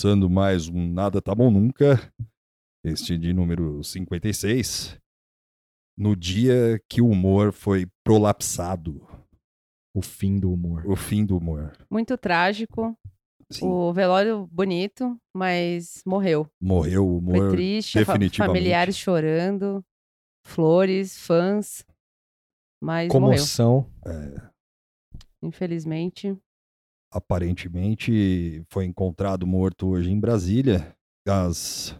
começando mais um Nada Tá Bom Nunca, este de número 56, no dia que o humor foi prolapsado, O fim do humor. o fim do humor. Muito trágico. Sim, O velório bonito, mas morreu. morreu o humor. Foi triste, definitivamente. familiares chorando, flores, fãs. Mas morreu, Comoção. infelizmente. Aparentemente foi encontrado morto hoje em Brasília, às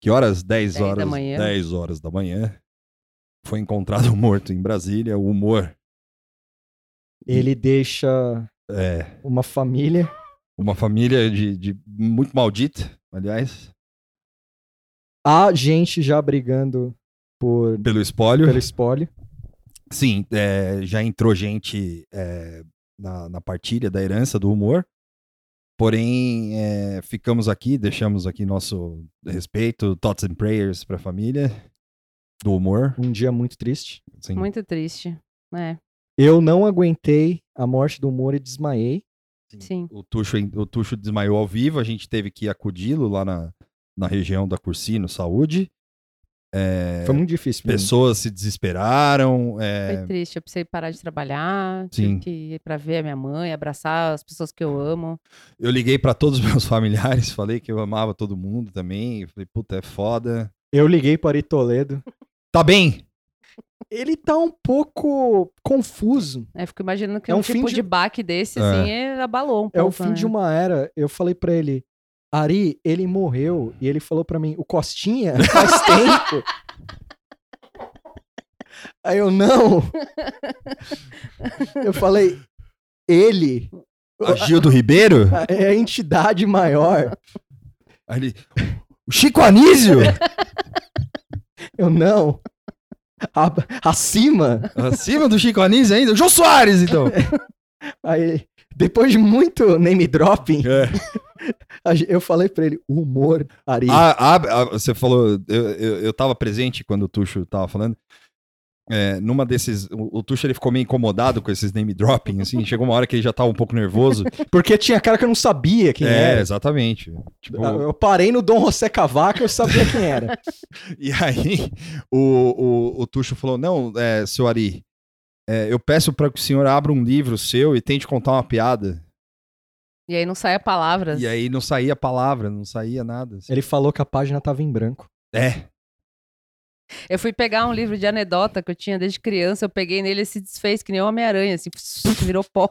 que horas? 10 10 da horas, manhã. 10 horas da manhã. Foi encontrado morto em Brasília, o humor. Ele deixa É, uma família. uma família de, de muito maldita, aliás, Há gente já brigando por, pelo espólio. pelo espólio. Sim, é, já entrou gente é, na, na partilha da herança do humor. Porém, é, ficamos aqui, deixamos aqui nosso respeito, thoughts and prayers para a família do humor. Um dia muito triste. Sim. Muito triste. É, Eu não aguentei a morte do humor e desmaiei. sim. O Tuxo, o Tuxo desmaiou ao vivo, a gente teve que acudi-lo lá na, na região da Cursino Saúde. É, Foi muito difícil. pessoas se desesperaram. é, Foi triste. Eu precisei parar de trabalhar. Sim. Tive que ir pra ver a minha mãe, abraçar as pessoas que eu amo. eu liguei para todos os meus familiares, falei que eu amava todo mundo também. eu Falei, puta, é foda. Eu liguei para Ari Toledo. Tá bem? Ele tá um pouco confuso. É, fico imaginando que É um, um fim tipo de- de... baque desse, É. assim, ele abalou um pouco. É o fim né? de uma era. Eu falei pra ele, Ari, ele morreu. E ele falou pra mim, o Costinha faz tempo. Aí eu, não. Eu falei, ele A Gildo Ribeiro? é a entidade maior. Aí ele, o Chico Anísio? Eu, não. A- acima. Acima do Chico Anísio ainda? O Jô Soares, então. Aí, depois de muito name dropping, É. eu falei pra ele, o humor, Ari. Ah, ah, ah, você falou, eu, eu, eu tava presente quando o Tuxo tava falando. É, numa desses, o, o Tuxo ele ficou meio incomodado com esses name dropping, assim. Chegou uma hora que ele já tava um pouco nervoso. Porque tinha cara que eu não sabia quem é, era. exatamente. Tipo, Eu parei no Dom José Cavaco eu sabia quem era. E aí, o, o, o Tuxo falou: Não, é, seu Ari, é, eu peço para que o senhor abra um livro seu e tente contar uma piada. E aí não sai a palavra. E aí não saía palavra, não saía nada. assim. Ele falou que a página tava em branco. É, Eu fui pegar um livro de anedota que eu tinha desde criança, eu peguei nele e se desfez que nem o Homem-Aranha, assim, virou pó.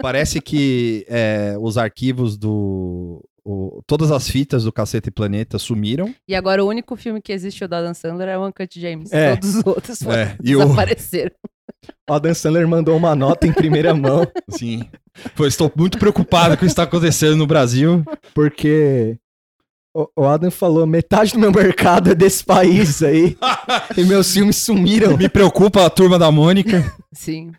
parece que é, os arquivos do. o- todas as fitas do Cacete Planeta sumiram. E agora o único filme que existe o da Dan Sandler é o Uncut James. É. Todos os outros foram- É, e desapareceram. O Adam Sandler mandou uma nota em primeira mão, sim, Foi, estou muito preocupado com o que está acontecendo no Brasil. porque o, o Adam falou: metade do meu mercado é desse país aí, e meus filmes sumiram. Me preocupa a turma da Mônica. Sim.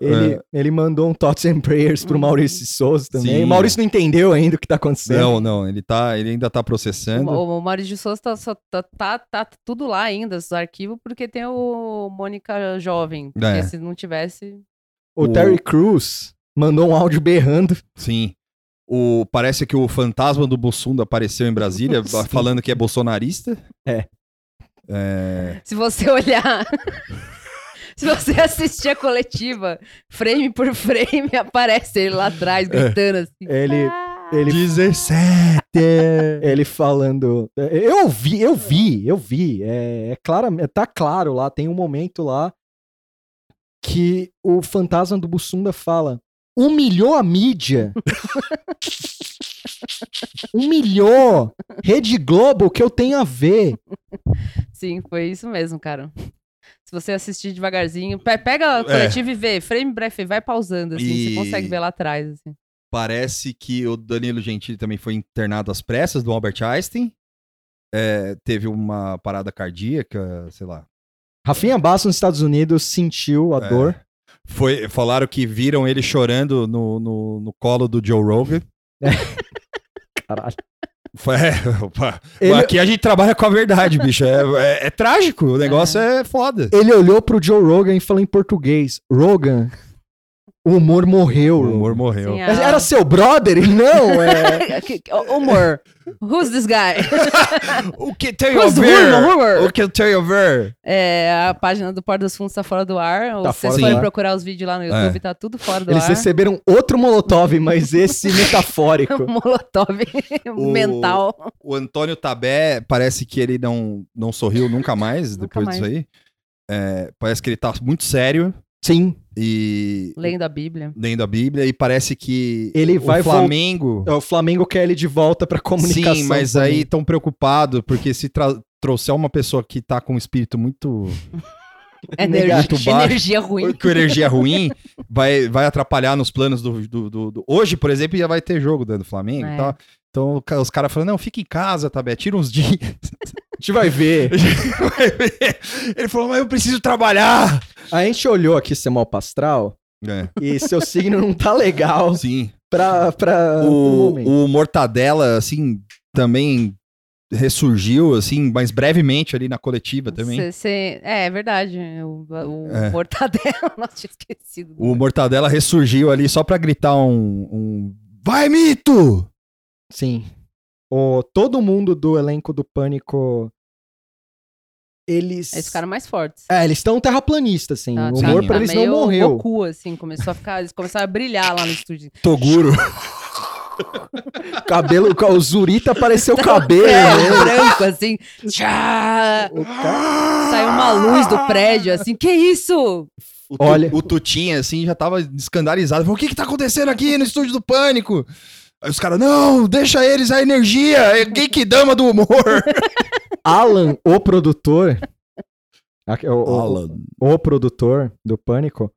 Ele, ele mandou um Thoughts and Prayers pro Uhum. Maurício de Souza também. Sim. O Maurício não entendeu ainda o que tá acontecendo. Não, não, ele, tá, ele ainda tá O, processando. o Maurício de Souza tá, só- tá, tá, tá tudo lá ainda, os arquivos, porque tem o Mônica Jovem. Porque É. se não tivesse. O O- Terry Crews mandou um áudio berrando. Sim. O, parece que o fantasma do Bussunda apareceu em Brasília Sim. falando que é bolsonarista. É. É, Se você olhar. Se você assistir a coletiva, frame por frame, aparece ele lá atrás, gritando assim. Ele, "Ah!" ele 17! ele falando. Eu vi, eu vi, eu vi. É, é claramente, tá claro lá. Tem um momento lá que o fantasma do Bussunda fala: humilhou a mídia. humilhou Rede Globo, o que eu tenho a ver? Sim, foi isso mesmo, cara. Se você assistir devagarzinho, pe- pega a coletiva e vê, frame breve, vai pausando, assim, E- você consegue ver lá atrás, assim. Parece que o Danilo Gentili também foi internado às pressas do Albert Einstein. É, teve uma parada cardíaca, sei lá. Rafinha Bastos nos Estados Unidos sentiu a É. dor. Foi, falaram que viram ele chorando no, no, no colo do Joe Rogan. Caralho. É, opa. Ele- Aqui a gente trabalha com a verdade, bicho. É, é- é trágico, o negócio é, foda. Ele olhou pro Joe Rogan e falou em português: Rogan, O humor morreu. O humor morreu. Sim, a- Era seu brother? Não, é. Humor. Who's this guy? O que tem Who's a ver? humor, humor? O que tem a ver? É, a página do Porta dos Fundos tá fora do ar. Tá se vocês ar. procurar os vídeos lá no YouTube, tá tudo fora do Eles ar. receberam outro Molotov, mas esse metafórico. Molotov O- mental. O Antônio Tabé parece que ele não, não sorriu nunca mais Nunca depois mais. disso aí. É, parece que ele tá muito sério Sim. e Lendo a Bíblia. lendo a Bíblia e parece que Ele o vai Flamengo. O Flamengo quer ele de volta pra comunicação. Sim, mas também. aí estão preocupados porque se tra- trouxer uma pessoa que tá com um espírito muito Energia, Muito baixo. energia ruim. com energia ruim, vai, vai atrapalhar nos planos do, do, do- do- Hoje, por exemplo, já vai ter jogo dentro do Flamengo É. e tal. Então os caras falam, não, fica em casa, Tabé, tira uns dias. A gente vai ver. Ele falou, mas eu preciso trabalhar. A gente olhou aqui seu mapa astral É, e seu signo não tá legal sim. pra, pra O, o Mortadela, assim, também ressurgiu, assim, mas brevemente ali na coletiva também. Cê- cê- é, é verdade. O, o É. mortadela, nossa, tinha esquecido. O Mortadela ressurgiu ali só pra gritar um, um Vai, mito! Sim. O, todo mundo do elenco do Pânico. Eles. Eles ficaram mais fortes. É, eles estão terraplanistas, assim. Tá- o tá- humor sim. pra tá eles não morreu. Goku, assim, começou a ficar, eles começaram a brilhar lá no estúdio. Toguro. Cabelo, o Zurita apareceu o cabelo. É, né? branco, assim. Tchá! Saiu uma luz do prédio, assim. Que isso? O, tu, Olha- o Tutinha, assim, já tava escandalizado. Falou, o que que tá acontecendo aqui no estúdio do Pânico? Aí os caras, não, deixa eles a energia, é Geekdama do humor. Alan, o produtor. o, o- Alan. o produtor do Pânico,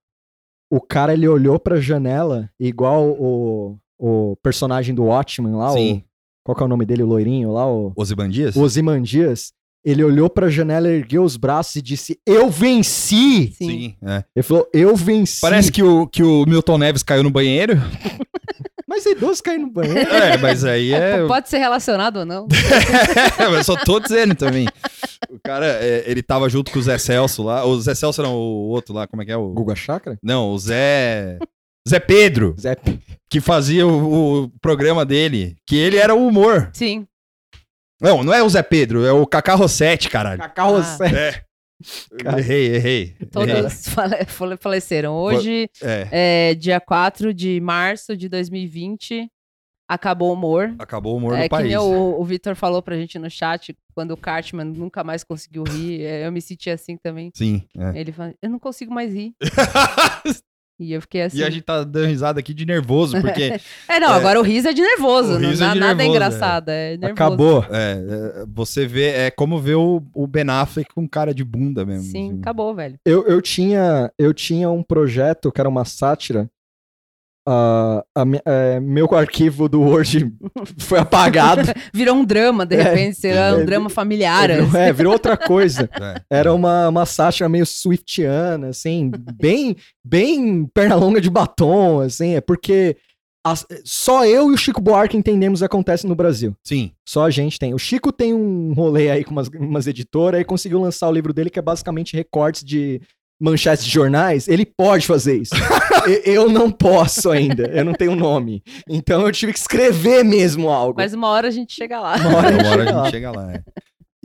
o cara ele olhou pra janela, igual o, o personagem do Watchmen lá, o, Sim. qual que é o nome dele, o loirinho lá, o, Ozymandias? o Ozymandias, ele olhou pra janela, ergueu os braços e disse, eu venci! Sim. Sim, é. Ele falou, eu venci. Parece que o, que o Milton Neves caiu no banheiro. Mas idoso cair no banheiro. É, mas aí é... Pode ser relacionado ou não? eu só tô dizendo também. O cara, é, ele tava junto com o Zé Celso lá. O Zé Celso não, o outro lá, como é que é? O... Guga Chakra? Não, o Zé... Zé Pedro, Zé que fazia o, o programa dele, que ele era o humor. Sim. Não, não é o Zé Pedro, é o Cacá Rossetti, caralho. Cacau Ah. Zé. É. Errei, errei. errei. Todos fale- faleceram. Hoje, É, é, dia 4 de março de 2020, acabou o humor. acabou o humor É no que país. nem o, o Vitor falou pra gente no chat, quando o Cartman nunca mais conseguiu rir, é, eu me senti assim também. Sim. é. Ele falou, eu não consigo mais rir. E eu fiquei assim. e a gente tá dando risada aqui de nervoso, porque É, não, É. agora o riso é de nervoso. Não, riso é de nada é nervoso, engraçado, é, nervoso. Acabou. é, é, você vê, é como ver o, o Ben Affleck com cara de bunda mesmo. Sim, assim. acabou, velho. Eu, eu, tinha, eu tinha um projeto que era uma sátira. Ah, a é, meu arquivo do Word foi apagado. Virou um drama, de É. repente, será um É, drama familiar. virou, é, virou outra coisa. É. Era uma, uma sátira meio swiftiana, assim, bem, bem perna longa de batom, assim, é porque as- só eu e o Chico Buarque entendemos o que acontece no Brasil. Sim. Só a gente tem. O Chico tem um rolê aí com umas, umas editoras e conseguiu lançar o livro dele que é basicamente recortes de manchetes de jornais. Ele pode fazer isso. Eu não posso ainda. Eu não tenho nome. Então eu tive que escrever mesmo algo. Mas uma hora a gente chega lá. Uma hora Agora chega a lá. gente chega lá. é.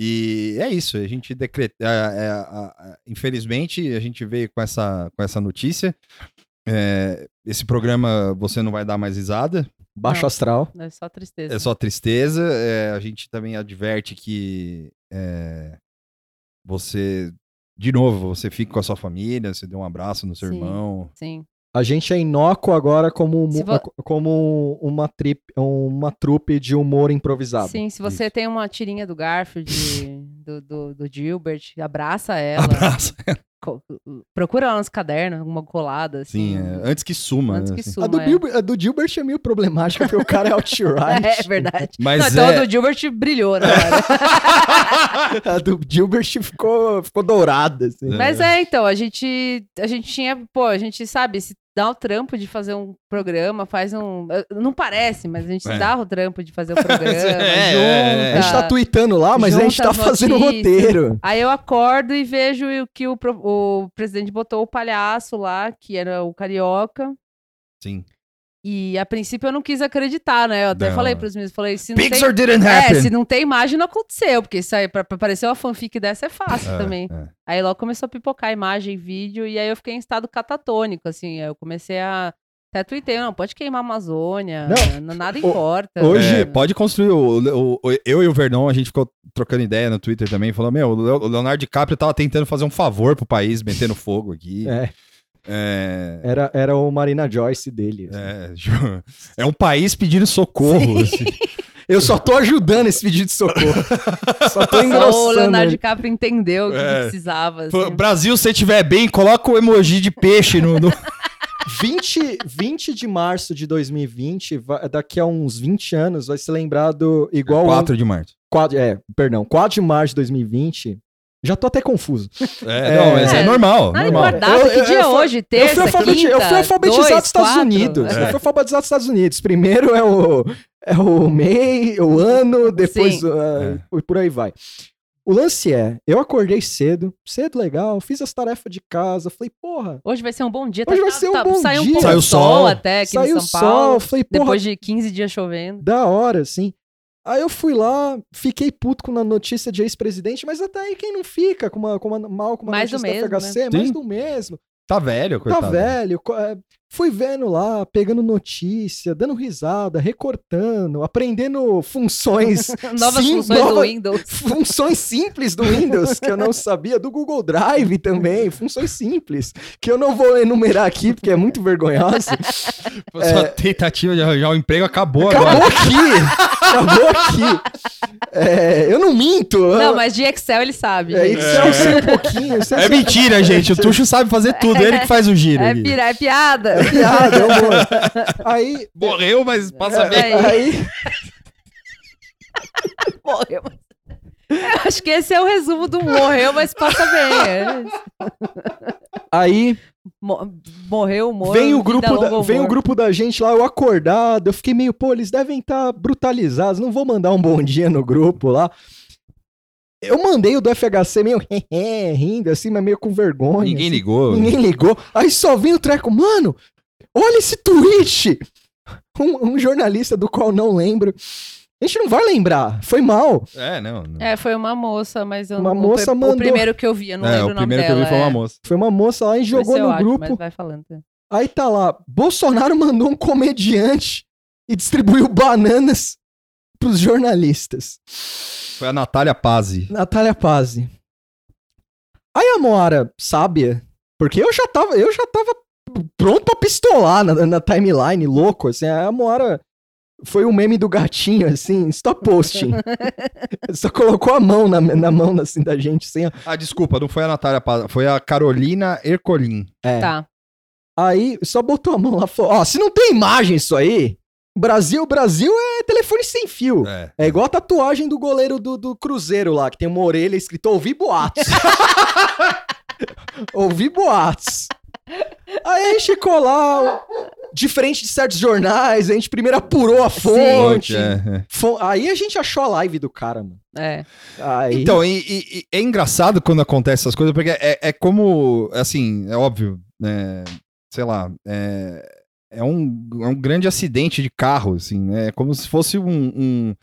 E é isso, a gente decreta. é, é, infelizmente, a gente veio com essa, com essa notícia. É, esse programa você não vai dar mais risada, Baixo Não. astral. É só tristeza. é só tristeza. é, a gente também adverte que é, você, de novo, você fica com a sua família, você dê um abraço no seu Sim. irmão. Sim. A gente é inócuo agora como, vo- como uma, trip, uma trupe de humor improvisado. Sim, se você tem uma tirinha do Garfield, do, do, do Gilbert, abraça ela. Abraço. Co- Procura lá nos cadernos, alguma colada, assim. Sim, é, antes que suma. Antes né, que assim. suma. A do, é. Gilbert, a do Gilbert é meio problemática, porque o cara é outright. É verdade. Mas Não, então é- a do Gilbert brilhou, né? A do Gilbert ficou, ficou dourada. Assim. Mas é, então, a gente, a gente tinha, pô, a gente sabe, se dá o trampo de fazer um programa, faz um. eh, Não parece, mas a gente É. dá o trampo de fazer o programa, É, junta. é, é. A gente tá tweetando lá, mas a gente tá fazendo o roteiro. Aí eu acordo e vejo que o, o presidente botou o palhaço lá, que era o carioca. Sim. E a princípio eu não quis acreditar, né? Eu até Não. falei pros meninos, falei, se não tem... Pixar didn't É, happen. se não tem imagem, não aconteceu, porque isso aí, pra, pra aparecer uma fanfic dessa é fácil É, também. é. Aí logo começou a pipocar imagem, vídeo, e aí eu fiquei em estado catatônico, assim. Eu comecei a. Até tuitei, não, pode queimar a Amazônia, Não, nada importa. hoje- É, pode construir. O, o- o- eu e o Vernon, a gente ficou trocando ideia no Twitter também. Falou: Meu, o Leonardo DiCaprio tava tentando fazer um favor pro país, metendo fogo aqui. É, É, era, era o Marina Joyce dele. assim. é, é um país pedindo socorro. assim. Eu só tô ajudando esse pedido de socorro. só tô Só o engrossando. Leonardo. DiCaprio entendeu o que, É. que precisava. Assim. Brasil, se você estiver bem, coloca o emoji de peixe no. no- 20, 20 de março de 2020, vai- daqui a uns 20 anos, vai ser lembrado igual. 4 de março. 4, é, perdão, 4 de março de 2020. Já tô até confuso. É, não, mas é, É. normal. Ah, normal. guardado, Eu- que eu- dia eu é fui- hoje? eu, Terça, fui alfabeti- eu fui quinta, alfabetizado dois, nos Estados quatro? Unidos. É. Eu fui alfabetizado nos Estados Unidos. Primeiro é o, é o MEI, o ano, depois Sim. uh, e por aí vai. O lance é, eu acordei cedo, cedo legal, fiz as tarefas de casa, falei, porra, Hoje vai ser um bom dia. Hoje vai ser um bom saiu dia. um pouco Saiu sol, sol, até aqui saiu em São Paulo. sol, falei, porra, Depois de 15 dias chovendo. da hora, assim. Aí eu fui lá, fiquei puto com a notícia de ex-presidente, mas até aí quem não fica com uma, com uma, mal com uma Mais do notícia mesmo, da FHC, né? mais Sim. do mesmo. Tá velho, coitado. Tá velho. é, Fui vendo lá, pegando notícia, dando risada, recortando, aprendendo funções. Novas sim- funções do Windows. Funções simples do Windows que eu não sabia, do Google Drive também, funções simples, que eu não vou enumerar aqui porque é muito vergonhoso. Sua tentativa de arranjar um emprego acabou, Acabou agora. aqui! Acabou aqui! É, eu não minto. Não, eu- mas de Excel ele sabe. É, isso eu sei um pouquinho. É mentira, gente. O Tuxo sabe fazer tudo. Ele que faz o giro. É, pira- é piada. É piada, é humor. Aí. Morreu, mas passa é, bem. aí Morreu. Eu acho que esse é o resumo do morreu, mas passa bem. é. aí Mo- Morreu, morreu. vem o grupo longa da, vem o grupo da gente lá, eu acordado, eu fiquei meio, pô, eles devem estar brutalizados, não vou mandar um bom dia no grupo lá. Eu mandei o do FHC meio rindo assim, mas meio com vergonha. Ninguém assim. ligou. Ninguém ligou. Aí só vem o treco, mano, olha esse tweet! Um, um jornalista do qual não lembro. A gente não vai lembrar, foi mal. É, não. não. É, foi uma moça, mas eu Uma não. moça o mandou- primeiro que eu vi, eu não É, lembro o o nome primeiro que eu dela. vi foi uma é. moça. Foi uma moça lá e jogou no acho, grupo. Mas vai falando. Aí tá lá, Bolsonaro mandou um comediante e distribuiu bananas pros jornalistas. Foi a Natália Pazzi. Natália Pazzi. Aí a Moara, sábia, porque eu já tava, eu já tava pronto pra pistolar na, na timeline, louco, assim, a Moara foi o meme do gatinho, assim, stop posting. Só colocou a mão na, na mão, assim, da gente, assim, ó. Ah, desculpa, não foi a Natália Pazzi. Foi a Carolina Ercolim. É. Tá. Aí só botou a mão lá e falou: Ó, se não tem imagem isso aí, Brasil, Brasil é telefone sem fio. É. É igual a tatuagem do goleiro do, do Cruzeiro lá, que tem uma orelha escrito ouvi boatos. ouvi boatos. Aí a gente ficou lá, diferente de certos jornais, a gente primeiro apurou a fonte. É, é. Aí a gente achou a live do cara, mano. É. Aí, Então, e, e- e é engraçado quando acontece essas coisas, porque é, é como, assim, é óbvio, né, sei lá, é, é, um, é um grande acidente de carro, assim, né, é como se fosse um, um-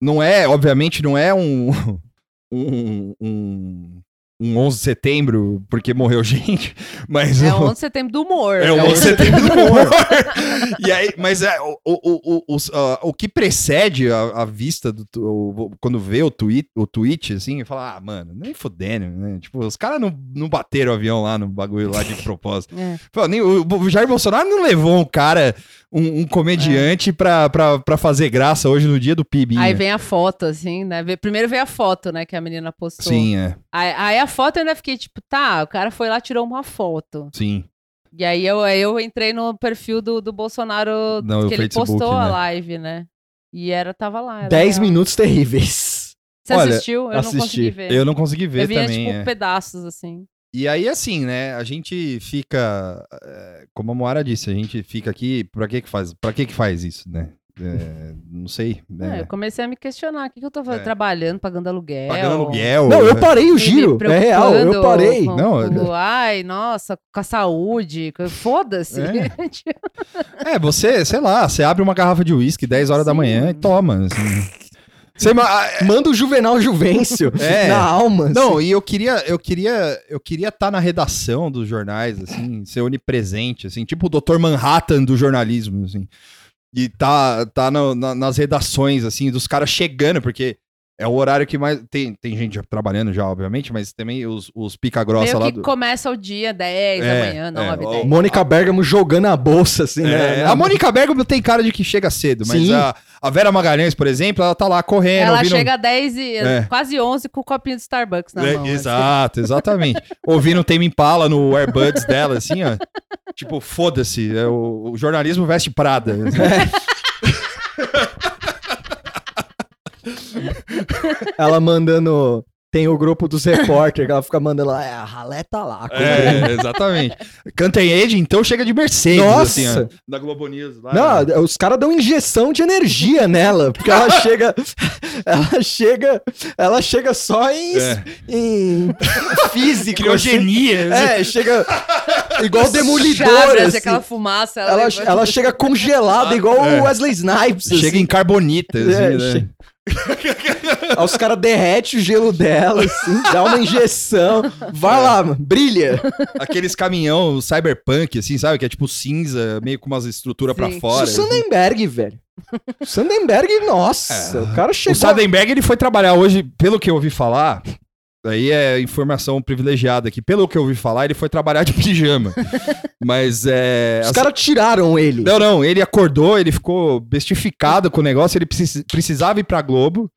não é, obviamente, não é um, um, um, um 11 de setembro porque morreu gente, mas... É o- 11 de setembro do humor. É o 11 de setembro do humor. e aí, mas é, o, o, o, os, ah, o que precede a, vista do o- quando vê o tweet, o tweet assim, fala, ah, mano, nem fudendo, né? Tipo, os caras não, não bateram o avião lá no bagulho lá de propósito. É. Nem, o, o Jair Bolsonaro não levou um cara, um, comediante pra, pra, pra fazer graça hoje no dia do PIB. Aí vem a foto, assim, né? Primeiro veio a foto, né, que a menina postou. Sim, é. Aí, aí a foto eu ainda fiquei tipo, tá, o cara foi lá tirou uma foto. Sim. E aí eu, eu entrei no perfil do, do Bolsonaro No que ele Facebook, postou a né? live, né? E era, tava lá. Era 10 real. minutos terríveis. Você Olha, assistiu? Eu assisti. não consegui ver. Eu não consegui ver Eu via, também. tipo, é. pedaços, assim. E aí, assim, né? A gente fica, é, como a Moara disse, a gente fica aqui. Pra que que faz? Para que que faz isso, né? É, não sei. É, né? eu comecei a me questionar. O que, que eu tô fazendo? É. Trabalhando, pagando aluguel. Pagando aluguel. Não, eu né? parei o giro. É real, eu parei. com- Não, com- ai, nossa, com a saúde. com- Foda-se. É. É, você, sei lá, você abre uma garrafa de uísque 10 horas da Sim. manhã e toma. assim. Você ma- Manda o Juvenal Juvencio É. na alma. Não, e eu queria, eu queria, eu queria estar na redação dos jornais, assim, ser onipresente, assim, tipo o Dr. Manhattan do jornalismo, assim. E tá, tá no- na- nas redações, assim, dos caras chegando, porque é o horário que mais. Tem, tem gente trabalhando já, obviamente, mas também os, os pica-grossa Meio lá que do. começa o dia 10 É, da manhã, é, 9, ó, 10. Mônica Bergamo jogando a bolsa, assim, né? É, a Mônica Bergamo tem cara de que chega cedo, mas a, a Vera Magalhães, por exemplo, ela tá lá correndo. Ela ouvindo- chega às 10 e É. quase 11 com o copinho de Starbucks na É, mão. assim. Exato, exatamente. Ouvindo o Tame Impala no AirBuds dela, assim, ó. Tipo, foda-se, é o, o jornalismo veste Prada. Ela mandando. Tem o grupo dos repórteres que ela fica mandando lá. É, a ralé tá lá. É, exatamente. Cantem Age, então chega de Mercedes, Nossa! assim, ó. Da Globo News. Lá, Não, os caras dão injeção de energia nela, porque ela chega, ela chega, ela chega só em, É. em física, Criogenia. assim. É, chega igual demolidor, assim, assim. aquela fumaça. Ela, Ela, levanta. ela chega congelada igual É. o Wesley Snipes. Chega assim. em carbonita, assim, É, né? che- Aí os caras derretem o gelo dela, assim, dá uma injeção. Vai lá, mano, brilha. Aqueles caminhão cyberpunk, assim, sabe? Que é tipo cinza, meio com umas estruturas pra Sim. fora. Isso assim. Sandenberg, velho. Sandenberg, nossa, o cara O chegou. Sadenberg, ele foi trabalhar hoje, pelo que eu ouvi falar, aí é informação privilegiada aqui, pelo que eu ouvi falar, ele foi trabalhar de pijama. Mas é... Os assim- caras tiraram ele. Não, não, ele acordou, ele ficou bestificado com o negócio, ele precis- precisava ir pra Globo.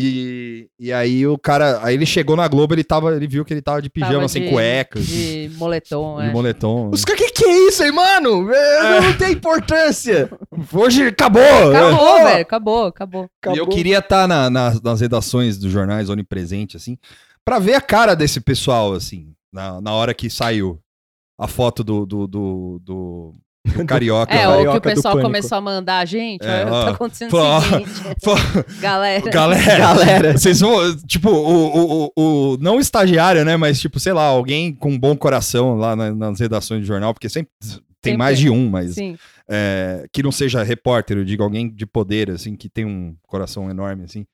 E, e aí o cara, aí ele chegou na Globo, ele tava, ele viu que ele tava de pijama, Tava sem de- cuecas, De moletom, de é. moletom. Os caras, que que é isso aí, mano? É, Não tem importância. Hoje acabou! Acabou, velho. Acabou, acabou. E eu queria estar nas redações dos jornais onipresente, assim, pra ver a cara desse pessoal, assim, na, na hora que saiu a foto do, do, do, do- do Carioca. É, lá. o que o pessoal começou a mandar a gente, É, ó, ó. tá acontecendo ó, o seguinte, Pô, galera. Galera, Galera. vocês vão, tipo, o, o, o, o- não o estagiário, né, mas tipo, sei lá, alguém com um bom coração lá na- nas redações de jornal, porque sempre tem Sempre mais de um, mas Sim. é, que não seja repórter, eu digo alguém de poder, assim, que tem um coração enorme, assim.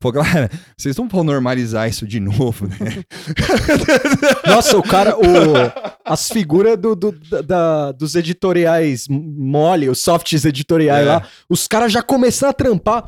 Pô, galera, vocês não vão normalizar isso de novo, né? Nossa, o cara, o, as figuras do, do- da- dos editoriais mole, os softs editoriais É. lá, os caras já começaram a trampar.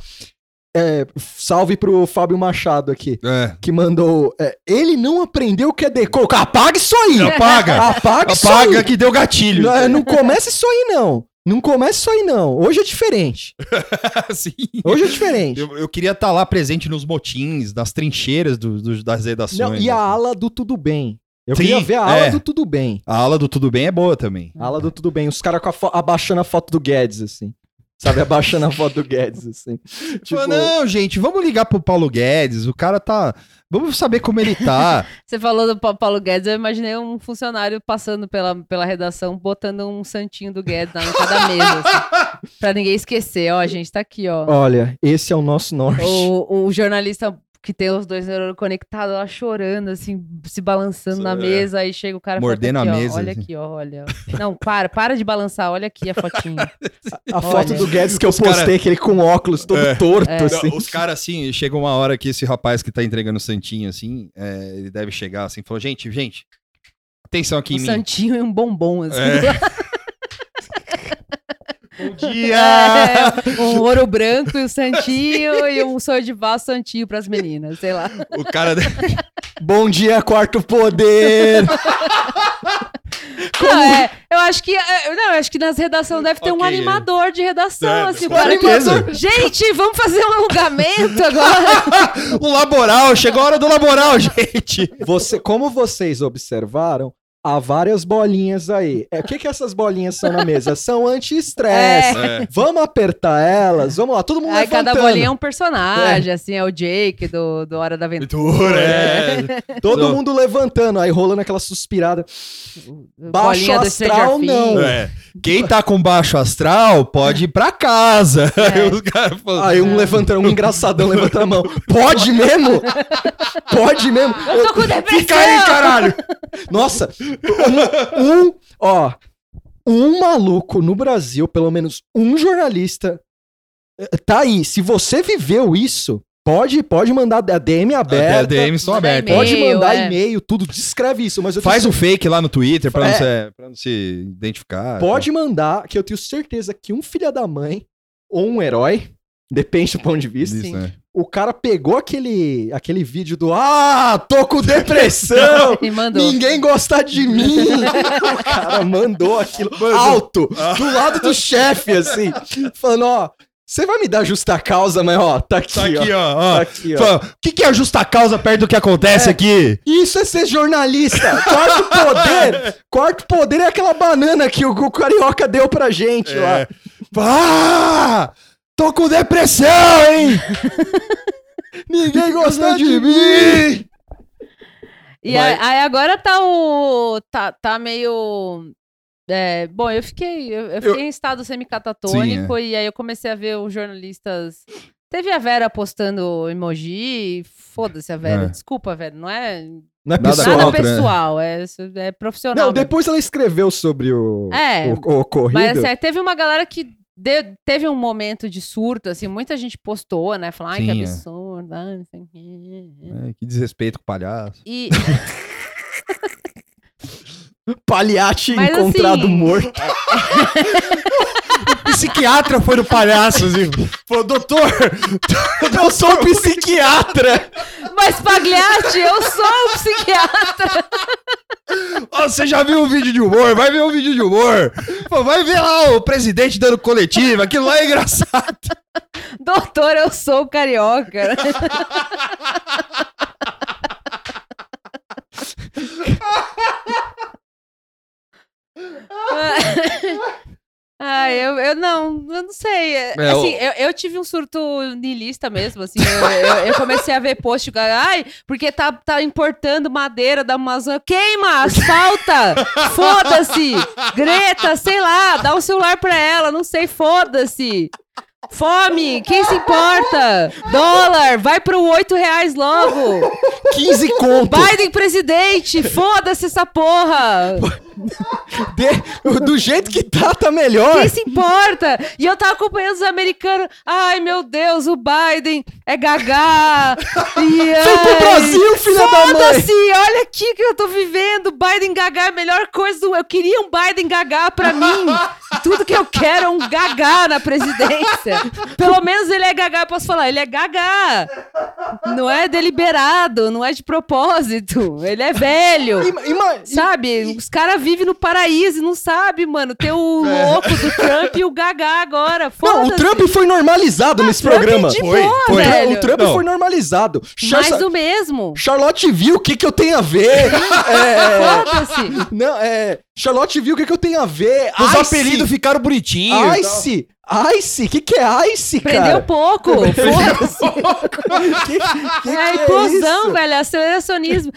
É, salve pro Fábio Machado aqui, É. que mandou. é, ele não aprendeu o que é decor. Apaga isso aí! Apaga! Apaga isso Apaga aí! que deu gatilho. Não, não começa isso aí, não. Não começa isso aí, não. Hoje é diferente. Sim. Hoje é diferente. Eu, eu queria estar lá presente nos motins, nas trincheiras do- do- das redações. Não, e a assim. ala do Tudo Bem. Eu Sim, queria ver a ala é. do Tudo Bem. A ala do Tudo Bem é boa também. A ala do Tudo Bem. Os caras a abaixando a foto do Guedes, assim. Sabe, abaixando a foto do Guedes, assim. Tipo, Falou, não, gente, vamos ligar pro Paulo Guedes. O cara tá. Vamos saber como ele tá. Você falou do Pa- Paulo Guedes, eu imaginei um funcionário passando pela, pela redação, botando um santinho do Guedes lá em cada mesa, assim, pra ninguém esquecer. Ó, a gente tá aqui, ó. olha, esse é o nosso norte. O, o jornalista que tem os dois neurônios conectados lá chorando, assim, se balançando na É. mesa, aí chega o cara fala, Mordendo aqui, a ó, mesa, Olha assim. aqui, ó, olha. Não, para, para de balançar, olha aqui a fotinha. A foto do Guedes que eu Os cara- postei, que ele com óculos todo É. torto, É. assim. Os caras, assim, chega uma hora que esse rapaz que tá entregando o Santinho, assim, é, ele deve chegar assim, falou, gente, gente, atenção aqui um em mim. santinho e um bombom, assim. Bom dia! É, um ouro branco e o santinho e um sonho de vaso santinho pras meninas, sei lá. O cara. Bom dia, quarto poder! Não, é, eu acho que é, não, eu acho que nas redações deve ter um Ok. animador de redação, É, assim, que-. Gente, vamos fazer um alongamento agora. o laboral, chegou a hora do laboral, gente! Você, como vocês observaram, há várias bolinhas aí. É, o que que essas bolinhas são na mesa? São anti-estresse. É. Vamos apertar elas, vamos lá, todo mundo Aí cada levantando. bolinha é um personagem, assim, é o Jake do, do Hora da Aventura. é. Todo mundo levantando, aí rolando aquela suspirada. Baixo Bolinha astral, não. É. Quem tá com baixo astral pode ir pra casa. É. Aí os caras falam, Aí um levantando, um engraçadão levantando a mão. Pode mesmo? Pode mesmo? Eu tô com depressão! Fica aí, caralho! Nossa, um, um, ó, um maluco no Brasil, pelo menos um jornalista, eh, tá aí. Se você viveu isso, pode, pode mandar a DM aberta. DMs estão Mandar abertas. Pode e-mail, mandar é. e-mail, tudo. Descreve isso, mas eu Faz tenho um fake lá no Twitter pra, É. não, se, pra não se identificar. Pode mandar, que eu tenho certeza que um filho da mãe ou um herói, depende do ponto de vista, Isso, Sim. O cara pegou aquele, aquele vídeo do Ah, tô com depressão! E mandou. Ninguém gosta de mim! o cara mandou aquilo alto, do lado do chefe, assim, falando, ó, você vai me dar justa causa, mas ó, tá aqui, Tá aqui, ó. ó. Tá ó. aqui, ó. Fala, O que, que é a justa causa perto do que acontece É. aqui? Isso é ser jornalista. Quarto poder. Quarto poder é aquela banana que o, o Carioca deu pra gente lá. É. Ah! Tô com depressão, hein? Ninguém gosta de mim. E Vai. aí, agora tá o. Tá, tá meio. é, bom, eu fiquei, eu, eu fiquei em estado semicatatônico e aí eu comecei a ver os jornalistas. Teve a Vera postando emoji. Foda-se a Vera. É. Desculpa, Vera. Não é Não é Nada pessoal. nada contra, né? pessoal. É, é profissional. Não, mesmo. depois ela escreveu sobre o, É, o, o ocorrido. Mas assim, teve uma galera que de- teve um momento de surto, assim, muita gente postou, né? Falando, ai, que é. absurdo, ai, não sei o quê. É, que desrespeito com o palhaço. E, Palhate Mas, encontrado assim, morto. Psiquiatra foi no palhaço, assim. Falou, doutor, Eu sou um psiquiatra. mas Pagliatti, eu sou um psiquiatra. ó, você já viu um vídeo de humor? Vai ver um vídeo de humor. Pô, vai ver lá o presidente dando coletiva. Aquilo lá é engraçado. Doutor, eu sou carioca. Ah, eu, eu não, eu não sei. É, assim, o- eu, eu tive um surto niilista mesmo, assim. Eu, eu- eu comecei a ver post, ai, porque tá, tá importando madeira da Amazônia. Queima, asfalta, foda-se. Greta, sei lá, dá um celular pra ela, não sei, foda-se. Fome, quem se importa? Dólar, vai pro 8 reais logo. 15 conto. Biden presidente, foda-se essa porra. De- do jeito que tá, tá melhor. Quem se importa? E eu tava acompanhando os americanos. Ai, meu Deus, o Biden é gagá. E, Vem pro Brasil, filha da mãe. Foda-se, olha aqui que eu tô vivendo. Biden gagá é a melhor coisa do... Eu queria um Biden gagá pra mim. Tudo que eu quero é um gagá na presidência. Pelo menos ele é gagá, eu posso falar. Ele é gagá. Não é deliberado, não é de propósito. Ele é velho. Sabe? Os caras vivem no paraíso e não sabe, mano. Tem o louco do Trump e o Gagá agora. Não, o. Trump foi normalizado nesse Trump programa. de Foi, boa, foi. velho. O Trump Não. foi normalizado. Char- Mais do mesmo. Charlotte viu o que, que eu tenho a ver. é, Foda-se. não, é. Charlotte viu o que, que eu tenho a ver. Os Ice. apelidos ficaram bonitinhos. Ice. Ice. O que, que é Ice, Prendeu cara? pouco. Foda-se. que, que, É a que implosão, isso? velho. Aceleracionismo.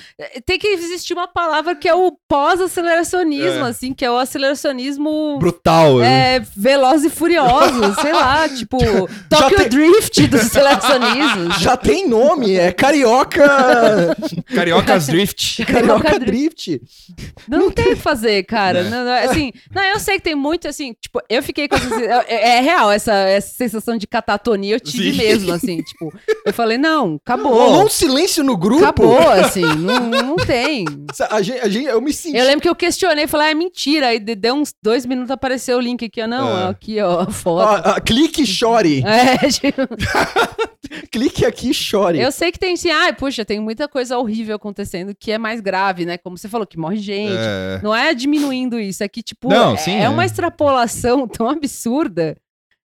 Tem que existir uma palavra que é o pós-aceleracionismo, É. assim, que é o aceleracionismo. Brutal. né? É, veloz e furioso, sei lá, tipo, Tokyo tem- Drift dos aceleracionismos. Já tem nome, é Carioca. Cariocas Drift. Carioca Drift. Não, tem o que fazer, cara. Né? Não, não, assim, não, eu sei que tem muito, assim, tipo, eu fiquei com essa. É, é real essa, essa sensação de catatonia, eu tive Sim. mesmo, assim, tipo. Eu falei, não, acabou. Rolou um silêncio no grupo. Acabou, assim, não, não tem. A gente, a gente- eu me senti. Eu lembro que eu questionei, falei, ah, é mentira. Aí de- deu uns dois minutos, apareceu o link aqui, ó. Não, É. aqui, ó, a foto. ó, clique e chore. É, tipo, Clique aqui e chore. eu sei que tem assim, ai, puxa, tem muita coisa horrível acontecendo que é mais grave, né? Como você falou, que morre gente. É. Não é diminuindo isso, é que, tipo, Não, é, sim, é é. uma extrapolação tão absurda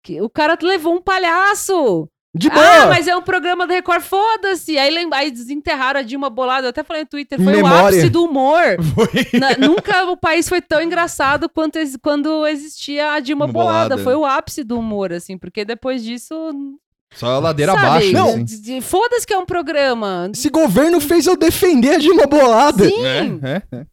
que o cara levou um palhaço. De boa. Ah, mas é um programa da Record, foda-se. Aí, aí desenterraram a Dilma Bolada. Eu até falei no Twitter, foi o Memória. ápice do humor. Foi. Na- nunca o país foi tão engraçado quanto quando existia a Dilma Bolada. Bolada. Foi o ápice do humor, assim, porque depois disso. Só a ladeira sabe, abaixo. Não. assim. Foda-se que é um programa. Esse governo fez eu defender a Dilma Bolada. Sim. É, é, é.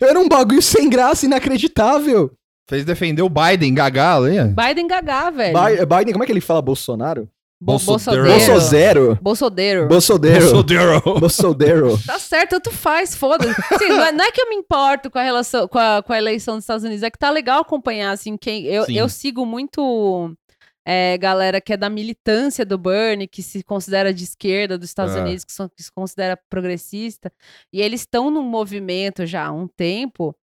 Era um bagulho sem graça, inacreditável. Fez defender o Biden, gagá, hein? Biden gagá, velho. Bi- Biden, como é que ele fala Bolsonaro? Bo. Bolsonaro. Bolsonaro. Bolsonaro. Bolsonaro. Bolsonaro. Tá certo, tanto faz, foda-se. Assim, não, é, não é que eu me importo com a relação, com a, com a eleição dos Estados Unidos, é que tá legal acompanhar, assim, quem. Eu, Sim. eu sigo muito é, galera que é da militância do Bernie, que se considera de esquerda dos Estados É. Unidos, que, são- que se considera progressista, e eles estão num movimento já há um tempo.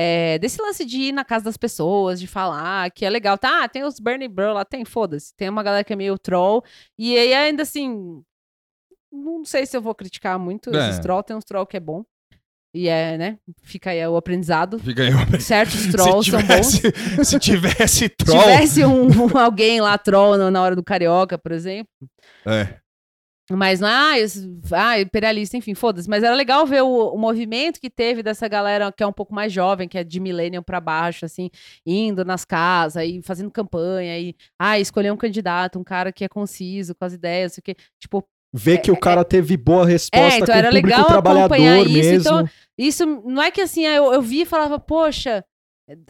é, desse lance de ir na casa das pessoas, de falar que é legal. Tá, ah, tem os Bernie Bro lá, tem, foda-se. Tem uma galera que é meio troll. E aí, ainda assim, não sei se eu vou criticar muito É. esses troll. Tem uns troll que é bom. E é, né? Fica aí o aprendizado. Fica aí. ó. Certos trolls se são bons. se tivesse Se troll. tivesse um, um alguém lá troll no- na hora do carioca, por exemplo. É. Mas não, ah, esse- ah, imperialista, enfim, foda-se. Mas era legal ver o, o movimento que teve dessa galera que é um pouco mais jovem, que é de millennial pra baixo, assim, indo nas casas e fazendo campanha e, ah, escolher um candidato, um cara que é conciso com as ideias, sei o quê. Tipo, Ver que o cara teve boa resposta É, então com era o público legal acompanhar trabalhador isso, mesmo. então- Isso não é que assim, eu, eu vi e falava, poxa,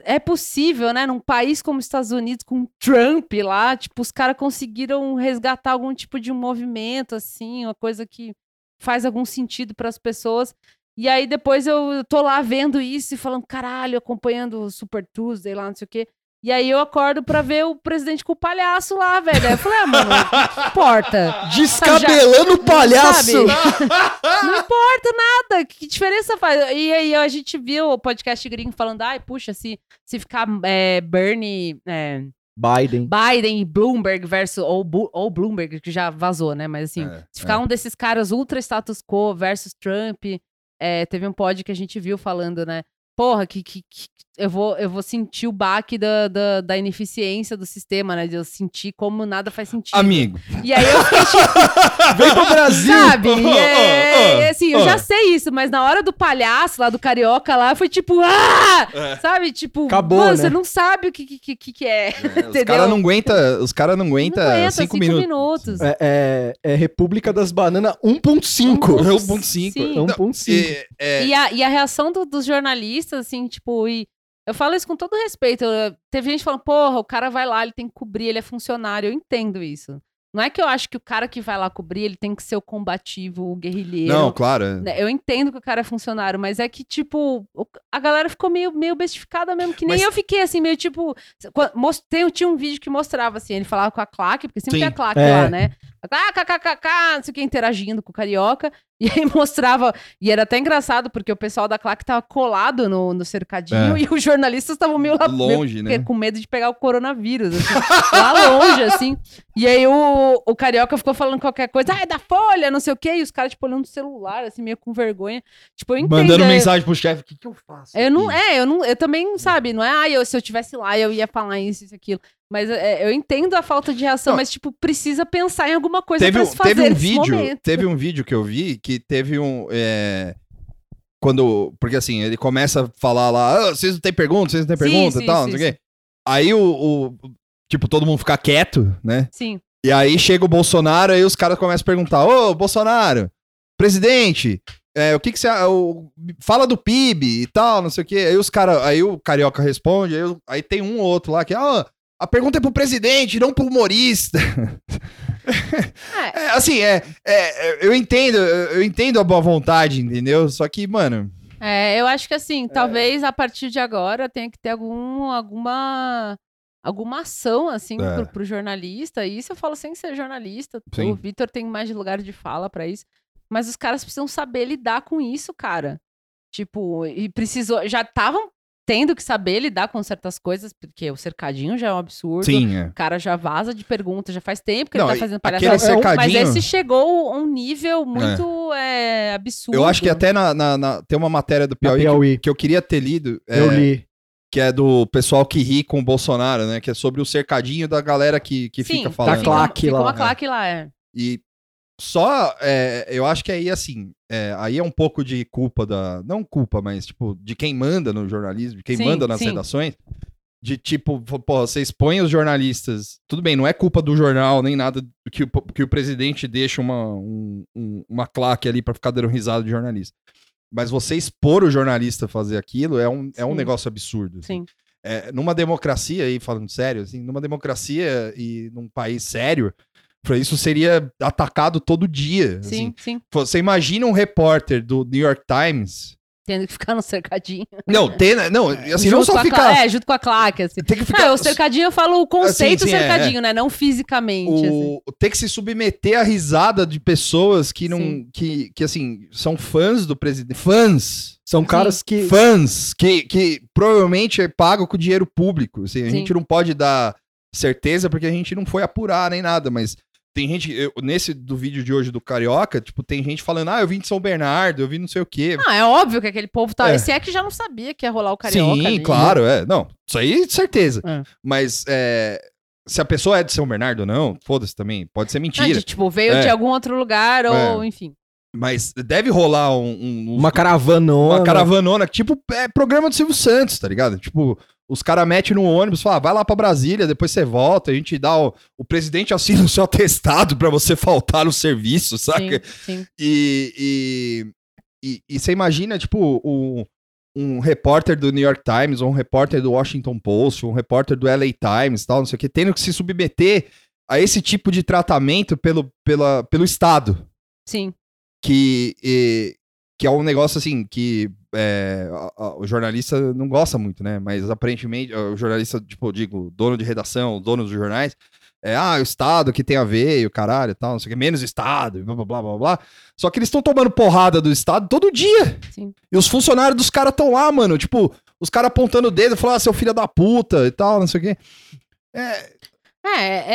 é possível, né? Num país como os Estados Unidos, com Trump lá, tipo, os caras conseguiram resgatar algum tipo de um movimento, assim, uma coisa que faz algum sentido para as pessoas. E aí depois eu tô lá vendo isso e falando, caralho, acompanhando o Super Tuesday lá, não sei o quê. E aí eu acordo pra ver o presidente com o palhaço lá, velho. Aí eu falei, ah, mano, não importa. Descabelando o palhaço! Sabe? Não importa nada, que diferença faz? E aí a gente viu o podcast gringo falando, ai, puxa, se, se ficar é, Bernie, é, Biden. Biden e Bloomberg versus, ou, ou Bloomberg, que já vazou, né? Mas assim, É, se ficar um desses caras ultra status quo versus Trump, é, teve um pod que a gente viu falando, né? Porra, que, que, que eu, vou, eu vou sentir o baque da, da, da ineficiência do sistema, né? De eu sentir como nada faz sentido. Amigo. E aí eu fiquei tipo, Vem pro Brasil! Sabe? Oh, é, oh, é assim, eu já sei isso, mas na hora do palhaço lá, do carioca lá, foi tipo, ah! É. Sabe? Tipo, Acabou, mano, né? você não sabe o que, que, que, que é. Os Entendeu? caras não aguentam os cara não aguenta Não aguenta, cinco, cinco minutos. minutos. É, é, é República das Bananas 1.5. 1.5. Sim. Não, 1.5. e- é, E, a, e a reação do- dos jornalistas, assim, tipo, e eu falo isso com todo respeito. eu- teve gente falando, porra, o cara vai lá, ele tem que cobrir, ele é funcionário. Eu entendo isso. Não é que eu acho que o cara que vai lá cobrir, ele tem que ser o combativo, o guerrilheiro. Não, claro. é. né? Eu entendo que o cara é funcionário, mas é que, tipo, a galera ficou meio, meio bestificada mesmo, que nem Mas- eu fiquei, assim, meio tipo. tem- tinha um vídeo que mostrava, assim, ele falava com a claque, porque sempre Sim. tem a claque É. lá, né? Ah, kkkk, não sei o que, interagindo com o carioca. E aí mostrava. E era até engraçado, porque o pessoal da claque tava colado no, no cercadinho É. e os jornalistas estavam meio lá Longe, meio né? com medo de pegar o coronavírus, assim, lá longe, assim. E aí o, o carioca ficou falando qualquer coisa, ah, é da Folha, não sei o quê, e os caras, tipo, olhando no celular, assim, meio com vergonha. Tipo, eu entendo. Mandando é- mensagem pro chefe, o que, que eu faço? Eu não, é, eu não, eu também, sabe, não é, ah, eu, se eu tivesse lá, eu ia falar isso, isso, aquilo. Mas é, eu entendo a falta de reação, Não. mas, tipo, precisa pensar em alguma coisa teve, pra se fazer teve um vídeo, momento. teve um vídeo que eu vi que teve um é, quando, porque assim, ele começa a falar lá, "Ah, vocês não têm pergunta, vocês não têm pergunta e tal, sim, não sei o quê. Aí o, o- tipo todo mundo fica quieto, né? Sim. E aí chega o Bolsonaro, aí os caras começam a perguntar: Ô, Bolsonaro, presidente, é, o que que você. o- fala do PIB e tal, não sei o quê. Aí os cara, aí o carioca responde, aí, aí tem um ou outro lá que, ó, a pergunta é pro presidente, não pro humorista. É, É, assim, é, é, eu entendo, eu entendo a boa vontade, entendeu? Só que, mano, É, eu acho que assim, talvez a partir de agora tenha que ter algum, alguma, alguma ação, assim, É. pro, pro jornalista. E isso eu falo sem ser jornalista. Sim. O Vitor tem mais lugar de fala pra isso. Mas os caras precisam saber lidar com isso, cara. Tipo, e precisou. Já estavam tendo que saber lidar com certas coisas, porque o cercadinho já é um absurdo. sim, é. O cara já vaza de pergunta, já faz tempo que Não, ele tá fazendo aquele palhaçada. Mas cercadinho- esse chegou a um nível muito é, absurdo. Eu acho que até na, na- na- tem uma matéria do Na Piauí, que- Piauí. Que, eu queria ter lido. é, Eu li. que é do pessoal que ri com o Bolsonaro, né? Que é sobre o cercadinho da galera que, que Sim, fica tá falando. Da claque fica lá, uma é. claque lá, é. E só, é, eu acho que aí, assim, é, aí é um pouco de culpa da. Não culpa, mas, tipo, de quem manda no jornalismo, de quem Sim, manda nas sim. redações. De tipo, pô, você expõe os jornalistas. Tudo bem, não é culpa do jornal, nem nada que o, que o presidente deixa uma, um- um- uma claque ali pra ficar dando risada de jornalista. Mas você expor o jornalista a fazer aquilo é um, é um negócio absurdo. assim. Sim. É, numa democracia, aí falando sério, assim, numa democracia e num país sério, isso seria atacado todo dia. assim. Sim, sim. Você imagina um repórter do New York Times. Tendo que ficar no cercadinho. Não, tem, não, assim, não Junto só com a ficar. cla- É, junto com a claque, assim. Tem que Não, ficar. o cercadinho eu falo o conceito Assim, sim, é, cercadinho, né? Não fisicamente. assim. o, ter que se submeter à risada de pessoas que não. Sim. Que, que, assim, são fãs do presidente. Fãs! São caras que. Fãs! Que, que provavelmente é pago com dinheiro público. Assim, a Sim. gente não pode dar certeza porque a gente não foi apurar nem nada, mas. Tem gente, eu- nesse do vídeo de hoje do Carioca, tipo, tem gente falando, ah, eu vim de São Bernardo, eu vim não sei o quê. Não, é óbvio que aquele povo tá. É. Esse é que já não sabia que ia rolar o carioca. Sim, ali, né? claro, é. Não, isso aí, certeza. É. Mas é, se a pessoa é de São Bernardo ou não, foda-se também. Pode ser Não, mentira. de, tipo, veio É. de algum outro lugar, ou enfim. Mas deve rolar um, um- Uma caravanona. uma caravanona, tipo, é programa do Silvio Santos, tá ligado? Tipo, os caras metem no ônibus, falam, ah, vai lá pra Brasília, depois você volta, a gente dá o, o presidente assina o seu atestado pra você faltar no serviço, saca? Sim, sim. E, e, e, e você imagina, tipo, o- um repórter do New York Times, ou um repórter do Washington Post, um repórter do LA Times, tal, não sei o que, tendo que se submeter a esse tipo de tratamento pelo, pela, pelo Estado, Sim. que, e- que é um negócio assim, que é, a- a- o jornalista não gosta muito, né? Mas aparentemente, o jornalista, tipo, digo, dono de redação, dono dos jornais, é, ah, o Estado que tem a ver, e o caralho e tal, não sei o que, menos Estado, blá blá blá blá blá. Só que eles estão tomando porrada do Estado todo dia. Sim. E os funcionários dos caras estão lá, mano, tipo, os caras apontando o dedo, falando, ah, seu filho da puta e tal, não sei o quê. É, É,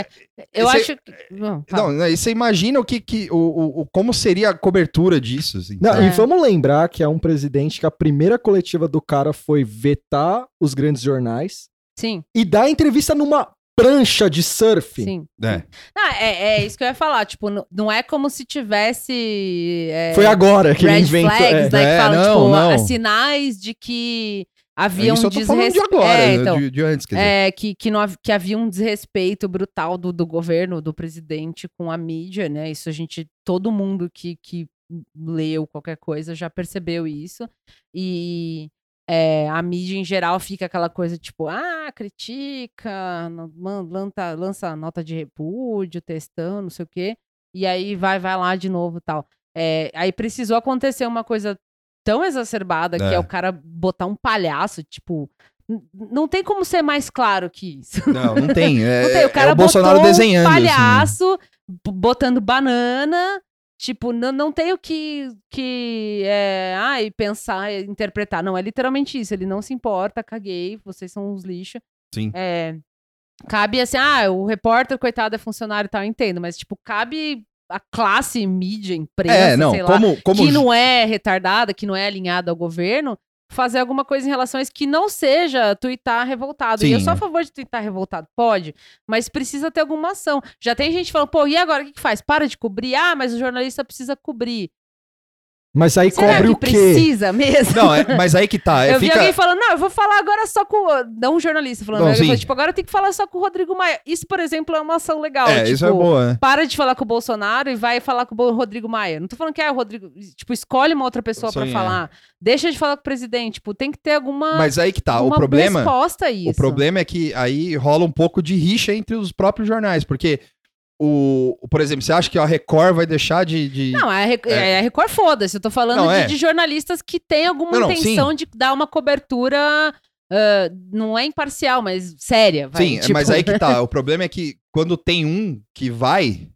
é. Eu Esse- acho que. Não, fala. não, e você imagina o que, que o, o, como seria a cobertura disso, assim, Não? E É. vamos lembrar que é um presidente que a primeira coletiva do cara foi vetar os grandes jornais Sim, e dar entrevista numa prancha de surf. sim. É. Ah, é, é isso que eu ia falar. Tipo, não, não é como se tivesse. é, Foi agora que ele red inventou. flags, é. né? É, que falam, não, tipo, não. a- sinais de que havia Isso um falando de desrespeito. agora, É, né, então, de, de antes, é, que, que, não, que havia um desrespeito brutal do, do governo, do presidente com a mídia, né? Isso a gente, todo mundo que, que leu qualquer coisa já percebeu isso. E é, a mídia em geral fica aquela coisa tipo, ah, critica, lança, lança nota de repúdio, textão, não sei o quê. E aí vai, vai lá de novo tal. É, aí precisou acontecer uma coisa tão exacerbada que É. é o cara botar um palhaço, tipo. Não tem como ser mais claro que isso. Não, não tem. É, Não tem. O cara é o Bolsonaro desenhando. um assim. palhaço b- botando banana. Tipo, não, não tem o que, que é, ai, pensar, e interpretar. Não, é literalmente isso. Ele não se importa, caguei, vocês são uns lixos. Sim. É, cabe assim, ah, o repórter, coitado, é funcionário e tal, eu entendo. Mas, tipo, cabe a classe mídia, imprensa, É, não, sei lá, como, como que não é retardada, que não é alinhada ao governo, fazer alguma coisa em relação a isso que não seja tuitar revoltado. e eu Sim, sou a é. favor de tuitar revoltado, pode, mas precisa ter alguma ação. Já tem gente falando, pô, e agora o que, que faz? Para de cobrir? Ah, mas o jornalista precisa cobrir. Mas aí Será cobre que o quê? precisa mesmo? Não, é- mas aí que tá. é, eu vi fica... alguém falando, não, eu vou falar agora só com. o- Não um jornalista falando, Não, né? Falei, tipo, agora eu tenho que falar só com o Rodrigo Maia. Isso, por exemplo, é uma ação legal. É, tipo, isso é boa, né? para de falar com o Bolsonaro e vai falar com o Rodrigo Maia. Não tô falando que é o Rodrigo. Tipo, escolhe uma outra pessoa pra Sim, é. falar. Deixa de falar com o presidente. Tipo, tem que ter alguma. Mas aí que tá. O uma problema, resposta a isso. o problema é que aí rola um pouco de rixa entre os próprios jornais, porque o, por exemplo, você acha que a Record vai deixar de, de- Não, a, Rec- É. é, a Record foda-se. Eu tô falando Não, de, é. de jornalistas que têm alguma Não, não, intenção de dar uma cobertura. ah, não é imparcial, mas séria. Vai, Sim, tipo, mas aí que tá. O problema é que quando tem um que vai,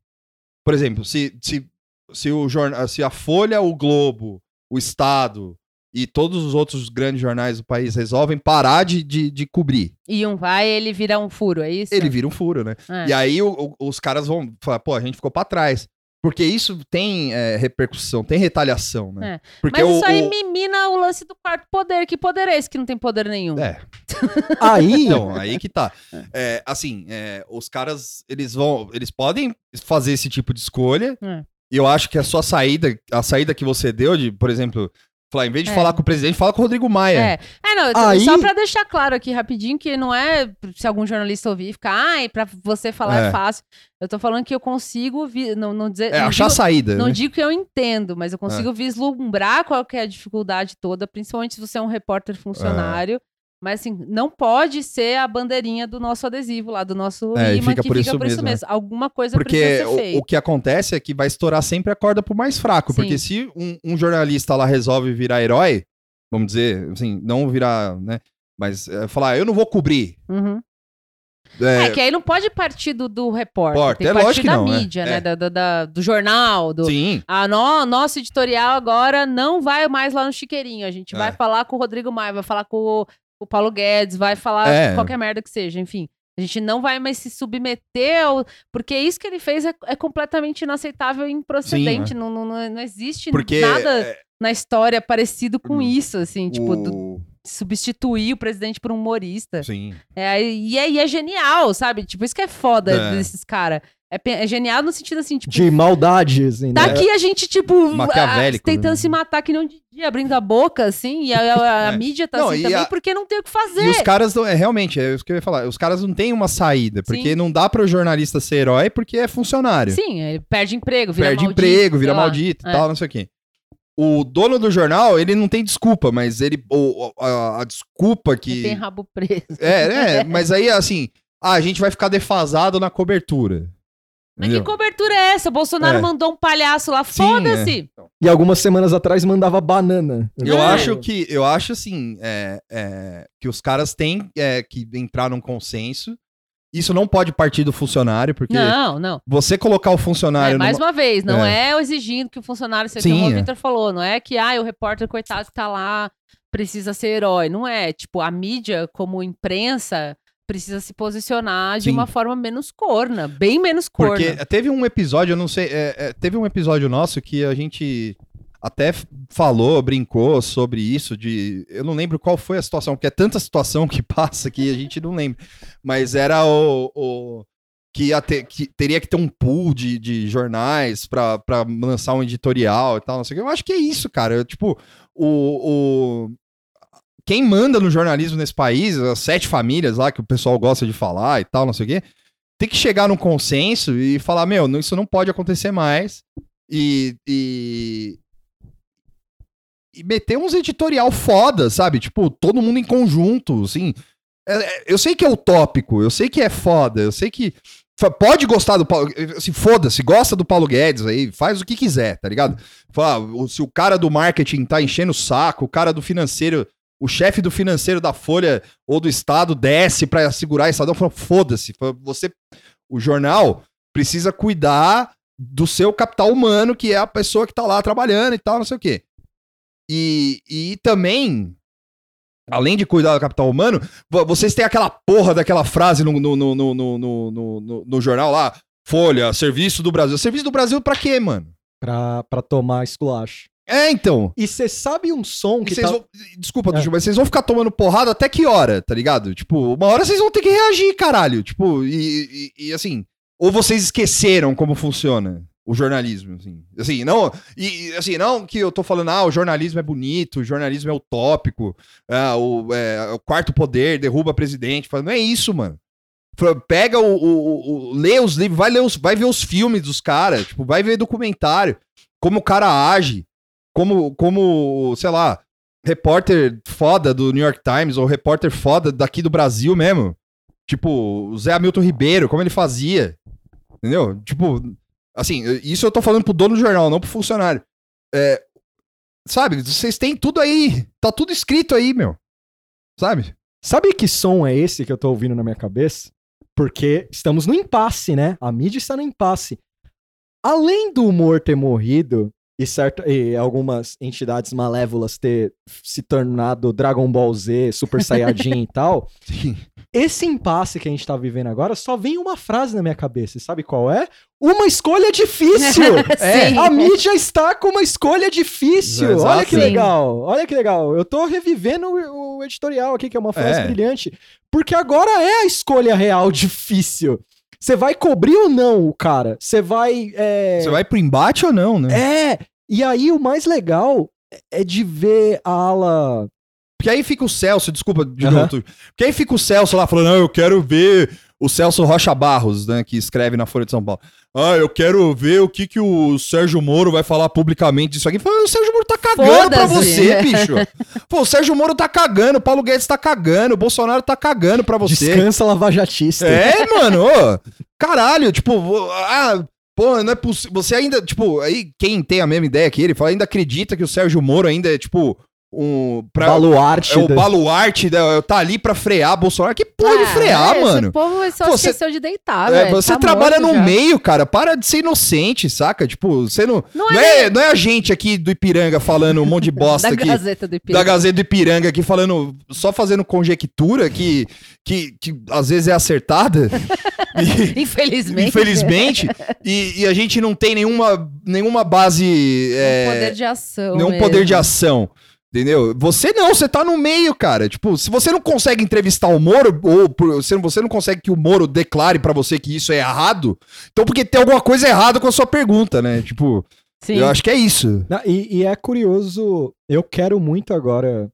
por exemplo, se, se, se, o jornal, se a Folha, o Globo, o Estado e todos os outros grandes jornais do país resolvem parar de, de, de cobrir, E um vai, ele vira um furo, é isso? ele vira um furo, né? É. E aí o- o- os caras vão falar, pô, a gente ficou pra trás. Porque isso tem é, repercussão, tem retaliação, né? É. Porque Mas o, isso aí o- mimina o lance do quarto poder. Que poder é esse que não tem poder nenhum? É, Aí, então, aí que tá. É, assim, é, os caras, eles vão, eles podem fazer esse tipo de escolha. É. E eu acho que a sua saída, a saída que você deu de, por exemplo, falar, em vez de É. falar com o presidente, fala com o Rodrigo Maia. É, é não, Aí- só pra deixar claro aqui rapidinho que não é se algum jornalista ouvir e ficar, ai, pra você falar é, É. fácil. Eu tô falando que eu consigo, vi- não, não dizer, É, não achar a digo, saída. não né? digo que eu entendo, mas eu consigo vislumbrar qual que é a dificuldade toda, principalmente se você é um repórter funcionário. Mas assim, não pode ser a bandeirinha do nosso adesivo lá, do nosso É, imã fica que por fica isso por isso mesmo, é. mesmo. Alguma coisa Porque precisa ser o, feita. o que acontece é que vai estourar sempre a corda pro mais fraco. Sim. Porque se um, um jornalista lá resolve virar herói, vamos dizer, assim, não virar, né? Mas é, falar, eu não vou cobrir. Uhum. É, É, que aí não pode partir do, do repórter, Repórter, tem é que partir lógico que da não, é. mídia, É. né? Da, da- da- do jornal, do, Sim. A no, nosso editorial agora não vai mais lá no Chiqueirinho. A gente É. vai falar com o Rodrigo Maia, vai falar com o, o Paulo Guedes, vai falar É. qualquer merda que seja, enfim. A gente não vai mais se submeter ao. Porque isso que ele fez é, é completamente inaceitável e improcedente. Sim, não, não, não, não existe Porque nada é, na história parecido com isso, assim, tipo, do- o... substituir o presidente por um humorista. Sim. É, e, é, e é genial, sabe? Tipo, isso que é foda É. desses caras. É, é genial no sentido assim, tipo, de maldade, assim, Tá né? aqui a gente, tipo, ah, tentando né? se matar que não de dia, abrindo a boca, assim, e a, a- a É. mídia tá Não, assim também, a- porque não tem o que fazer. E os caras não, é realmente, é isso que eu ia falar. Os caras não têm uma saída, porque Sim. não dá para o jornalista ser herói porque é funcionário. Sim, ele perde emprego, vira Perde maldito, emprego, vira maldito e É. tal, não sei o quê. O dono do jornal, ele não tem desculpa, mas ele. a, a desculpa Ele que. tem rabo preso. É, é, mas aí assim, ah, a gente vai ficar defasado na cobertura. Mas que cobertura é essa? O Bolsonaro É. mandou um palhaço lá, foda-se! E algumas semanas atrás mandava banana. Eu É. acho que, eu acho assim, é, é, que os caras têm é, que entrar num consenso. Isso não pode partir do funcionário, porque Não, não. você colocar o funcionário É, mais numa- uma vez, não É. é, exigindo que o funcionário seja Sim, como o é. Victor falou, não é que ah, o repórter coitado que tá lá precisa ser herói. Não é. Tipo, a mídia, como imprensa, precisa se posicionar de Sim. uma forma menos corna, bem menos corna. Porque teve um episódio, eu não sei, é, é, teve um episódio nosso que a gente até falou, brincou sobre isso, de. Eu não lembro qual foi a situação, porque é tanta situação que passa que a gente não lembra. Mas era o. o- que, ter- que teria que ter um pool de, de jornais pra lançar um editorial e tal, não sei o que. Eu acho que é isso, cara. Eu, tipo, o, o- Quem manda no jornalismo nesse país, as sete famílias lá que o pessoal gosta de falar e tal, não sei o quê, tem que chegar num consenso e falar, meu, isso não pode acontecer mais. E, e, e meter uns editorial foda, sabe? Tipo, todo mundo em conjunto, assim. É- é- eu sei que é utópico, eu sei que é foda, eu sei que pode gostar do Paulo, assim, foda-se, gosta do Paulo Guedes aí, faz o que quiser, tá ligado? O- se o cara do marketing tá enchendo o saco, o cara do financeiro, o chefe do financeiro da Folha ou do Estado desce pra segurar esse Estadão, fala, foda-se, você, o jornal precisa cuidar do seu capital humano, que é a pessoa que tá lá trabalhando e tal, não sei o quê. E, e também, além de cuidar do capital humano, vo- vocês têm aquela porra daquela frase no, no, no, no, no, no, no- jornal lá, Folha, Serviço do Brasil. Serviço do Brasil pra quê, mano? Pra, pra tomar esculacho. É, então. E você sabe um som que tá... vão- desculpa, É. Mas vocês vão ficar tomando porrada até que hora, tá ligado? Tipo, uma hora vocês vão ter que reagir, caralho. Tipo, e, e- e, assim, ou vocês esqueceram como funciona o jornalismo, assim. Assim, não, e assim, não que eu tô falando, ah, o jornalismo é bonito, o jornalismo é utópico, ah, o, é, o quarto poder derruba presidente. Não é isso, mano. Pega o, o, o- o- lê os livros, vai, ler os, vai ver os filmes dos caras, tipo, vai ver documentário, como o cara age, como, como, sei lá, repórter foda do New York Times ou repórter foda daqui do Brasil mesmo. Tipo, o Zé Hamilton Ribeiro, como ele fazia. Entendeu? Tipo, assim, isso eu tô falando pro dono do jornal, não pro funcionário. É, sabe, vocês têm tudo aí. Tá tudo escrito aí, meu. Sabe? Sabe que som é esse que eu tô ouvindo na minha cabeça? Porque estamos no impasse, né? A mídia está no impasse. Além do humor ter morrido e, certa, e algumas entidades malévolas ter se tornado Dragon Ball Z, Super Saiyajin e tal, Sim. Esse impasse que a gente tá vivendo agora, só vem uma frase na minha cabeça. Sabe qual é? Uma escolha difícil. É. A mídia está com uma escolha difícil. Exato. Olha que legal. Olha que legal. Eu tô revivendo o, o editorial aqui, que é uma frase É. brilhante. Porque agora é a escolha real difícil. Você vai cobrir ou não o cara? Você vai. é, Você vai pro embate ou não, né? É. E aí o mais legal é de ver a ala. Porque aí fica o Celso, desculpa de Aham. novo. Porque aí fica o Celso lá falando, não, eu quero ver o Celso Rocha Barros, né, que escreve na Folha de São Paulo. Ah, eu quero ver o que, que o Sérgio Moro vai falar publicamente disso aqui. Fala, o Sérgio Moro tá cagando pra você, bicho. Pô, o Sérgio Moro tá cagando, o Paulo Guedes tá cagando, o Bolsonaro tá cagando pra você. Descansa lavajatista. É, mano, ô, caralho, tipo, ah, pô, não é possível. Você ainda, tipo, aí quem tem a mesma ideia que ele, fala, ainda acredita que o Sérgio Moro ainda é, tipo, um. Pra, Baluarte. é o da- baluarte, da, tá ali pra frear Bolsonaro. Que porra de Ah, frear, é, mano? Esse povo só Pô, esqueceu de deitar, É, velho. você Tá trabalha no já. meio, cara. Para de ser inocente, saca? Tipo, você não. Não Não é é, não é a gente aqui do Ipiranga falando um monte de bosta da aqui. Gazeta do Da Ipiranga. Gazeta do Ipiranga aqui falando, só fazendo conjectura que, que, que às vezes é acertada. E- Infelizmente. Infelizmente. e, e a gente não tem nenhuma, nenhuma base. é, Um poder de ação. nenhum mesmo. poder de ação. Entendeu? Você não, você tá no meio, cara. Tipo, se você não consegue entrevistar o Moro, ou você não consegue que o Moro declare pra você que isso é errado, então porque tem alguma coisa errada com a sua pergunta, né? Tipo, Sim. eu acho que é isso. Não, e, e é curioso, eu quero muito agora,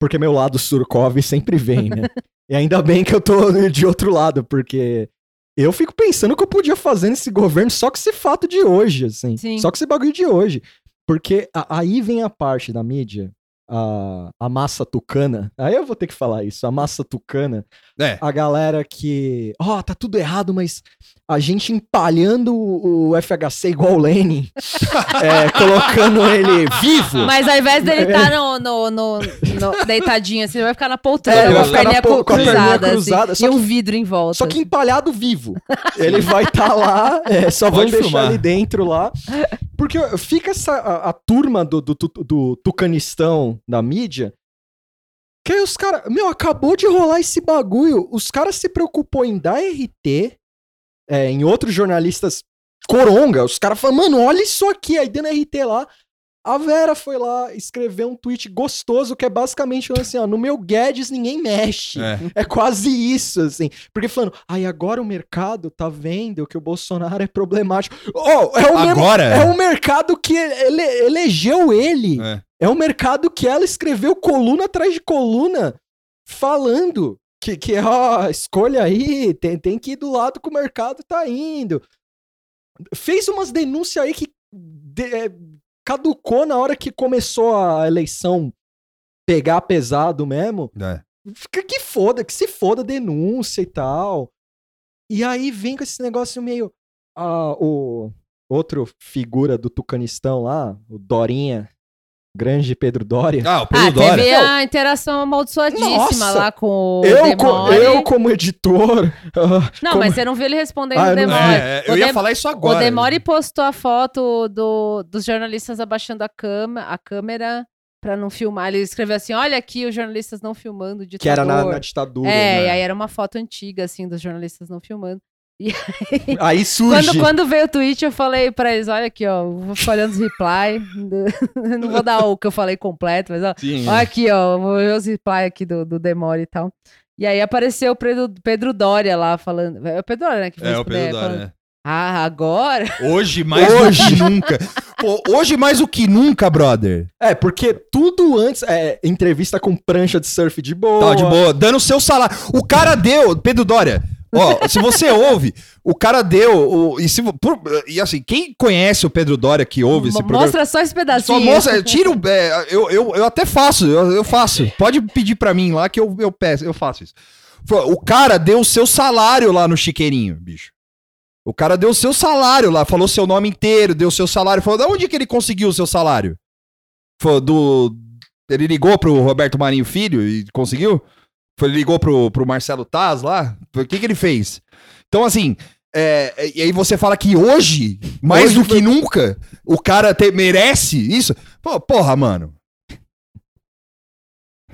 porque meu lado Surkov sempre vem, né? e ainda bem que eu tô de outro lado, porque eu fico pensando o que eu podia fazer nesse governo só com esse fato de hoje, assim. Sim. Só com esse bagulho de hoje. Porque a- aí vem a parte da mídia, a, a massa tucana. Aí eu vou ter que falar isso, a massa tucana. É. A galera que, ó, tá tudo errado, mas a gente empalhando o, FHC igual o Lenin, é, colocando ele vivo. Mas ao invés dele estar no, no, no- no- deitadinho assim, ele vai ficar na poltrona, É, com vai a ficar perninha na po- com a perninha cruzada, assim, cruzada, só e um vidro em volta. Só que empalhado vivo. Ele vai estar lá, é, só vão Pode deixar filmar. ele dentro lá. Porque fica essa, a, a turma do, do, do, do tucanistão da mídia. Que aí os caras. Meu, acabou de rolar esse bagulho. Os caras se preocupou em dar RT é, em outros jornalistas coronga. Os caras falaram, mano, olha isso aqui. Aí dando RT lá. A Vera foi lá escrever um tweet gostoso que é basicamente falando assim: ó, no meu Guedes ninguém mexe. É. É quase isso, assim. Porque falando, ai, agora o mercado tá vendo que o Bolsonaro é problemático. Oh, é o. Agora? É o mercado que ele, elegeu ele. É. É o mercado que ela escreveu coluna atrás de coluna falando que, que ó, escolha aí, tem, tem que ir do lado que o mercado tá indo. Fez umas denúncias aí que de- é, caducou na hora que começou a eleição pegar pesado mesmo. É. Fica que foda, que se foda denúncia e tal. E aí vem com esse negócio meio. ah, o outro figura do Tucanistão lá, o Dorinha, grande Pedro Dória. Ah, o Ah, Pedro teve Dória. a interação amaldiçoadíssima Nossa! lá com o eu, co- eu, como editor. ah, Não, como- mas você não viu ele respondendo Ah, o Demore. É, é, eu O ia falar isso O agora. Demore postou a foto do, dos jornalistas abaixando a, cama, a câmera pra não filmar. Ele escreveu assim: olha aqui os jornalistas não filmando o ditador. que era na, na ditadura. É, né? e aí era uma foto antiga, assim, dos jornalistas não filmando. Aí surge. Quando, quando veio o tweet, eu falei pra eles: olha aqui, ó, vou olhando os reply. não vou dar o que eu falei completo, mas ó, Sim. olha aqui, ó, vou ver os reply aqui do, do Demore e tal. E aí apareceu o Pedro, Pedro Dória lá falando. É o Pedro Dória, né? Que fez É, o Pedro falando, Dória. Ah, agora? Hoje mais Hoje. do que nunca. Pô, hoje mais do que nunca, brother. É, porque tudo antes. É, entrevista com prancha de surf de boa. Tá de boa, dando o seu salário. O cara deu, Pedro Dória. Ó, se você ouve, o cara deu. O, e, se, por- e assim, quem conhece o Pedro Dória que ouve esse Mo- programa. Mostra só esse pedacinho. Só mostra, tira o. é, eu, eu, eu até faço, eu, eu faço. Pode pedir pra mim lá que eu, eu peço, eu faço isso. O cara deu o seu salário lá no chiqueirinho, bicho. O cara deu o seu salário lá, falou seu nome inteiro, deu o seu salário. Falou, da onde que ele conseguiu o seu salário? Falou, do. Ele ligou pro Roberto Marinho Filho e conseguiu? Foi, ele ligou pro, pro Marcelo Taz lá? O que que ele fez? Então, assim, é, é, e aí você fala que hoje, mais Hoje do foi- que nunca, o cara te- merece isso? Pô, porra, mano.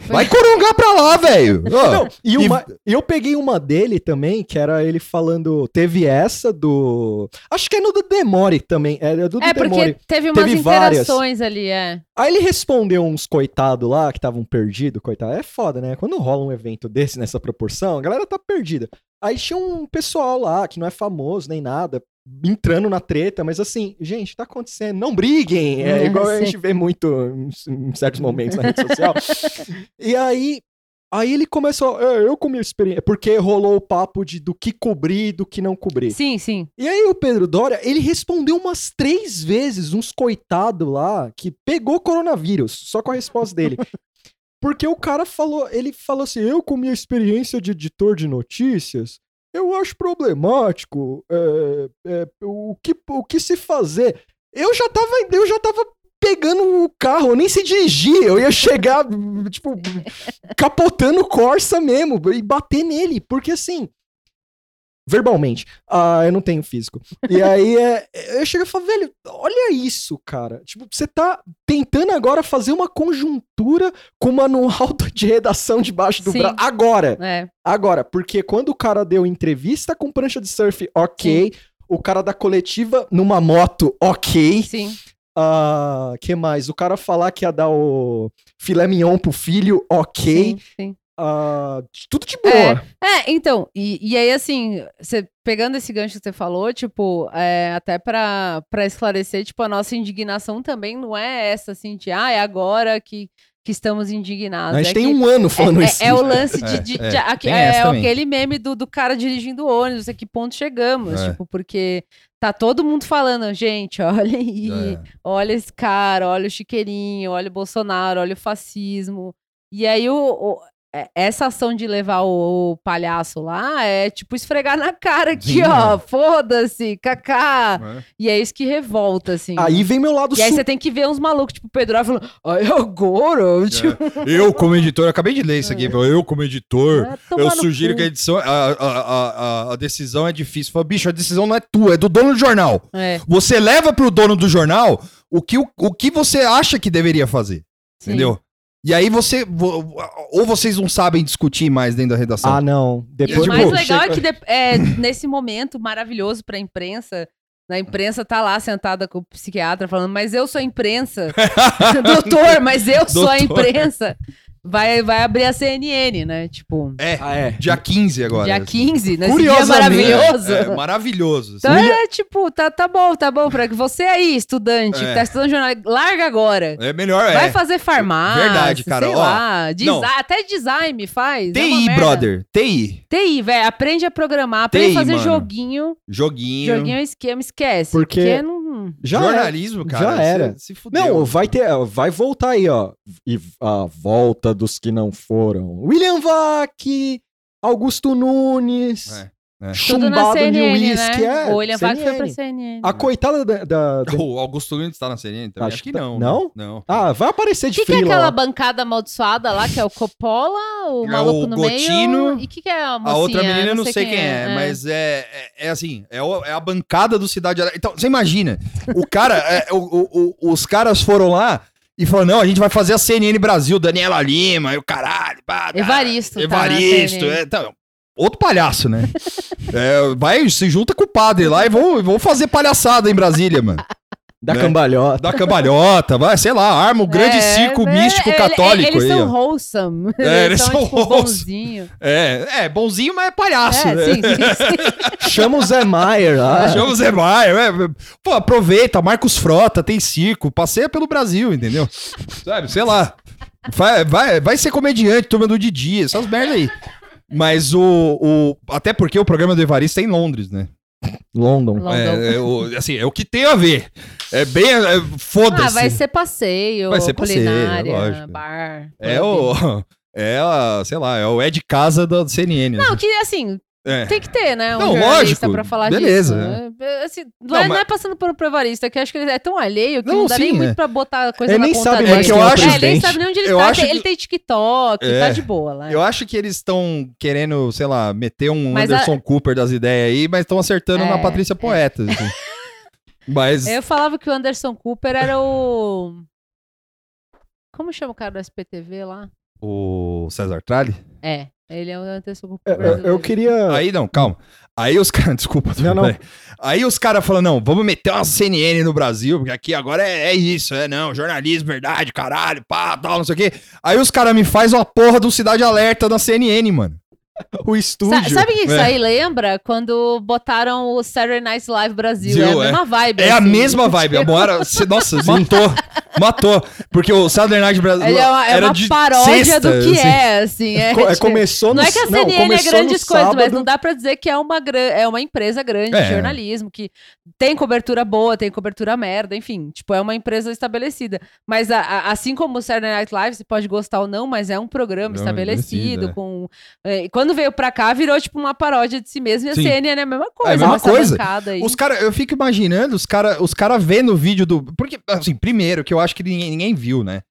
Vai corongar pra lá, velho. Não, e e- eu peguei uma dele também, que era ele falando. Teve essa do. Acho que é no do Demore também. É do, do É, porque Demore. teve umas Teve várias. interações ali, é. Aí ele respondeu uns coitados lá que estavam perdidos, coitado. É foda, né? Quando rola um evento desse nessa proporção, a galera tá perdida. Aí tinha um pessoal lá que não é famoso nem nada, entrando na treta, mas assim, gente, tá acontecendo, não briguem. É É, igual a gente vê muito em, em certos momentos na rede social. e aí. Aí ele começou, é, eu com minha experiência, porque rolou o papo de do que cobrir e do que não cobrir. Sim, sim. E aí o Pedro Dória, ele respondeu umas três vezes, uns coitado lá, que pegou coronavírus, só com a resposta dele. Porque o cara falou, ele falou assim, eu com minha experiência de editor de notícias, eu acho problemático é, é, o, que, o que se fazer. Eu já tava, eu já tava pegando o carro, eu nem sei dirigir, eu ia chegar, tipo, capotando o Corsa mesmo e bater nele, porque assim, verbalmente, ah, eu não tenho físico. E aí é, eu chego e falo, velho, olha isso, cara. Tipo, você tá tentando agora fazer uma conjuntura com o manual de redação debaixo do Sim. braço. Agora, É. agora, porque quando o cara deu entrevista com prancha de surf, ok. O cara da coletiva numa moto, ok. Sim. Ah, que mais? O cara falar que ia dar o filé mignon pro filho, ok. Sim, sim. Ah, tudo de boa. É, então, e, e aí, assim, você pegando esse gancho que você falou, tipo, é, até pra, pra esclarecer, tipo, a nossa indignação também não é essa, assim, de, ah, é agora que, que estamos indignados. A gente é tem que- um ano falando é, isso. é o lance de. É, de- é, de- aque- tem é aquele meme do, do cara dirigindo ônibus, a que ponto chegamos. É. Tipo, porque tá todo mundo falando, gente, olha aí, É. olha esse cara, olha o chiqueirinho, olha o Bolsonaro, olha o fascismo. E aí o. o- é- essa ação de levar o, o palhaço lá é tipo esfregar na cara aqui, Sim, ó. é. Foda-se, kaká. É. E é isso que revolta, assim. Aí vem meu lado e aí você tem que ver uns malucos, tipo o Pedro falando, ai, agora? Tipo, Eu, como editor, eu acabei de ler isso aqui. Eu, como editor, eu sugiro que a edição. A, a, a, a- a decisão é difícil. Fala, bicho, a decisão não é tua, é do dono do jornal. É, Você leva pro dono do jornal o que, o, o que você acha que deveria fazer. sim. Entendeu? E aí você. vo- Ou vocês não sabem discutir mais dentro da redação. Ah, não. E Depois o tipo, mais legal chega- é que de- é, nesse momento maravilhoso pra imprensa, a imprensa tá lá sentada com o psiquiatra falando, mas eu sou a imprensa. Doutor, mas eu sou a Doutor. imprensa. Vai, vai abrir a CNN, né? Tipo, É. Ah, é. Dia 15 agora. dia 15, nesse dia Curiosamente, maravilhoso. É, maravilhoso. Então é tipo, tá, tá bom, tá bom. Pra que você aí, estudante, É. que tá estudando jornal, larga agora. É melhor, Vai é. fazer farmácia. Verdade, cara, Sei ó, lá. Até design faz. é uma TI, merda. brother. TI. TI, velho. Aprende a programar, aprende TI, a fazer mano. joguinho. Joguinho. Joguinho é esquema, esquece. Porque- Porque não. Já Jornalismo, era. cara. Já era. Se, se fudeu. Não, vai ter, vai voltar aí, ó. E a volta dos que não foram. William Vac, Augusto Nunes, É, é. Na chumbado de CNN, uísque, né? é. o William Vac foi pra CNN. CNN. A coitada da... da- da- O Augusto Nunes tá na CNN também? Acho Acho, que que tá- não. não? né? Não. Ah, vai aparecer O de que, que é aquela lá. bancada amaldiçoada lá, que é o Coppola, o É maluco o no Gotino, meio? E o que, que é a mocinha? A outra menina eu não sei quem é, é. mas é, é, é assim, é, o- é a bancada do Cidade Alerta. Então, você imagina, o cara, é, o- o- o- os caras foram lá e falaram, não, a gente vai fazer a CNN Brasil, Daniela Lima, e o caralho. pá, tá, Evaristo tá na Evaristo, CNN. é, então, outro palhaço, né? É, vai, se junta com o padre lá e vão, vão fazer palhaçada em Brasília, mano. Da né? cambalhota. Da cambalhota, vai, sei lá, arma o grande É, circo né? místico Ele- católico Eles aí, são ó. wholesome. É, eles são tipo, wholesome. bonzinho. É, é, bonzinho, mas é palhaço, É, né? sim, sim, sim. Chama o Zé Maier lá. Chama o Zé Maia, é, pô, aproveita, Marcos Frota, tem circo, passeia pelo Brasil, entendeu? Sabe, sei lá. Vai, vai, vai ser comediante, turma do Didi, essas merda aí. Mas o, o. Até porque o programa do Evaristo é em Londres, né? London. London. É, é o, assim, é o que tem a ver. É bem. é, Ah, Foda-se. vai ser passeio, Vai ser passeio, culinária, lógico. bar. É o. É a, sei lá, é o Ed Casa da CNN. Não, que assim, é. tem que ter, né? Um Não, jornalista lógico, pra falar beleza, disso. É, assim, não, Não, é, não mas- é passando por um prevarista, que eu acho que ele é tão alheio que Não, não, dá nem sim, muito é. pra botar coisa Ele na nem conta sabe dele. mais quem é o É, ele nem sabe nem onde ele Eu tá. acho Ele que- tem TikTok, É. tá de boa lá. Eu acho que eles estão querendo, sei lá, meter um Mas Anderson Cooper das ideias aí, mas estão acertando É, na Patrícia Poeta. assim. Mas. Eu falava que o Anderson Cooper era o. Como chama o cara do SPTV lá? O César Tralli? É, ele é o antecipo Eu, eu- eu queria. Aí não, calma. Aí os caras, desculpa, Não, não. Aí os caras falam, não, vamos meter uma CNN no Brasil, porque aqui agora é, é isso, é não, jornalismo, verdade, caralho, pá, tal, não sei o quê. Aí os caras me fazem uma porra do Cidade Alerta na CNN, mano. O Sa- estúdio. sabe o que isso É. aí lembra? Quando botaram o Saturday Night Live Brasil. Zil, é a é. mesma vibe. É a assim. mesma vibe. A Moara, cê- nossa, matou. Matou. Porque o Saturday Night Brasil Ele é uma, é era uma de paródia sexta, do que assim. é, assim. É, Co- é, tipo, começou no não é que a não, CNN é começou grandes coisas, mas não dá pra dizer que é uma, é uma empresa grande de É. jornalismo, que tem cobertura boa, tem cobertura merda, enfim. Tipo, é uma empresa estabelecida. Mas a- a- assim como o Saturday Night Live, você pode gostar ou não, mas é um programa Não, estabelecido. é. com é, Quando veio pra cá, virou tipo uma paródia de si mesmo. E a Sim. CNN é a mesma coisa. É a mesma coisa. Os cara, eu fico imaginando os cara, os cara vendo o vídeo do. Porque, assim, primeiro, que eu acho que ninguém, ninguém viu, né?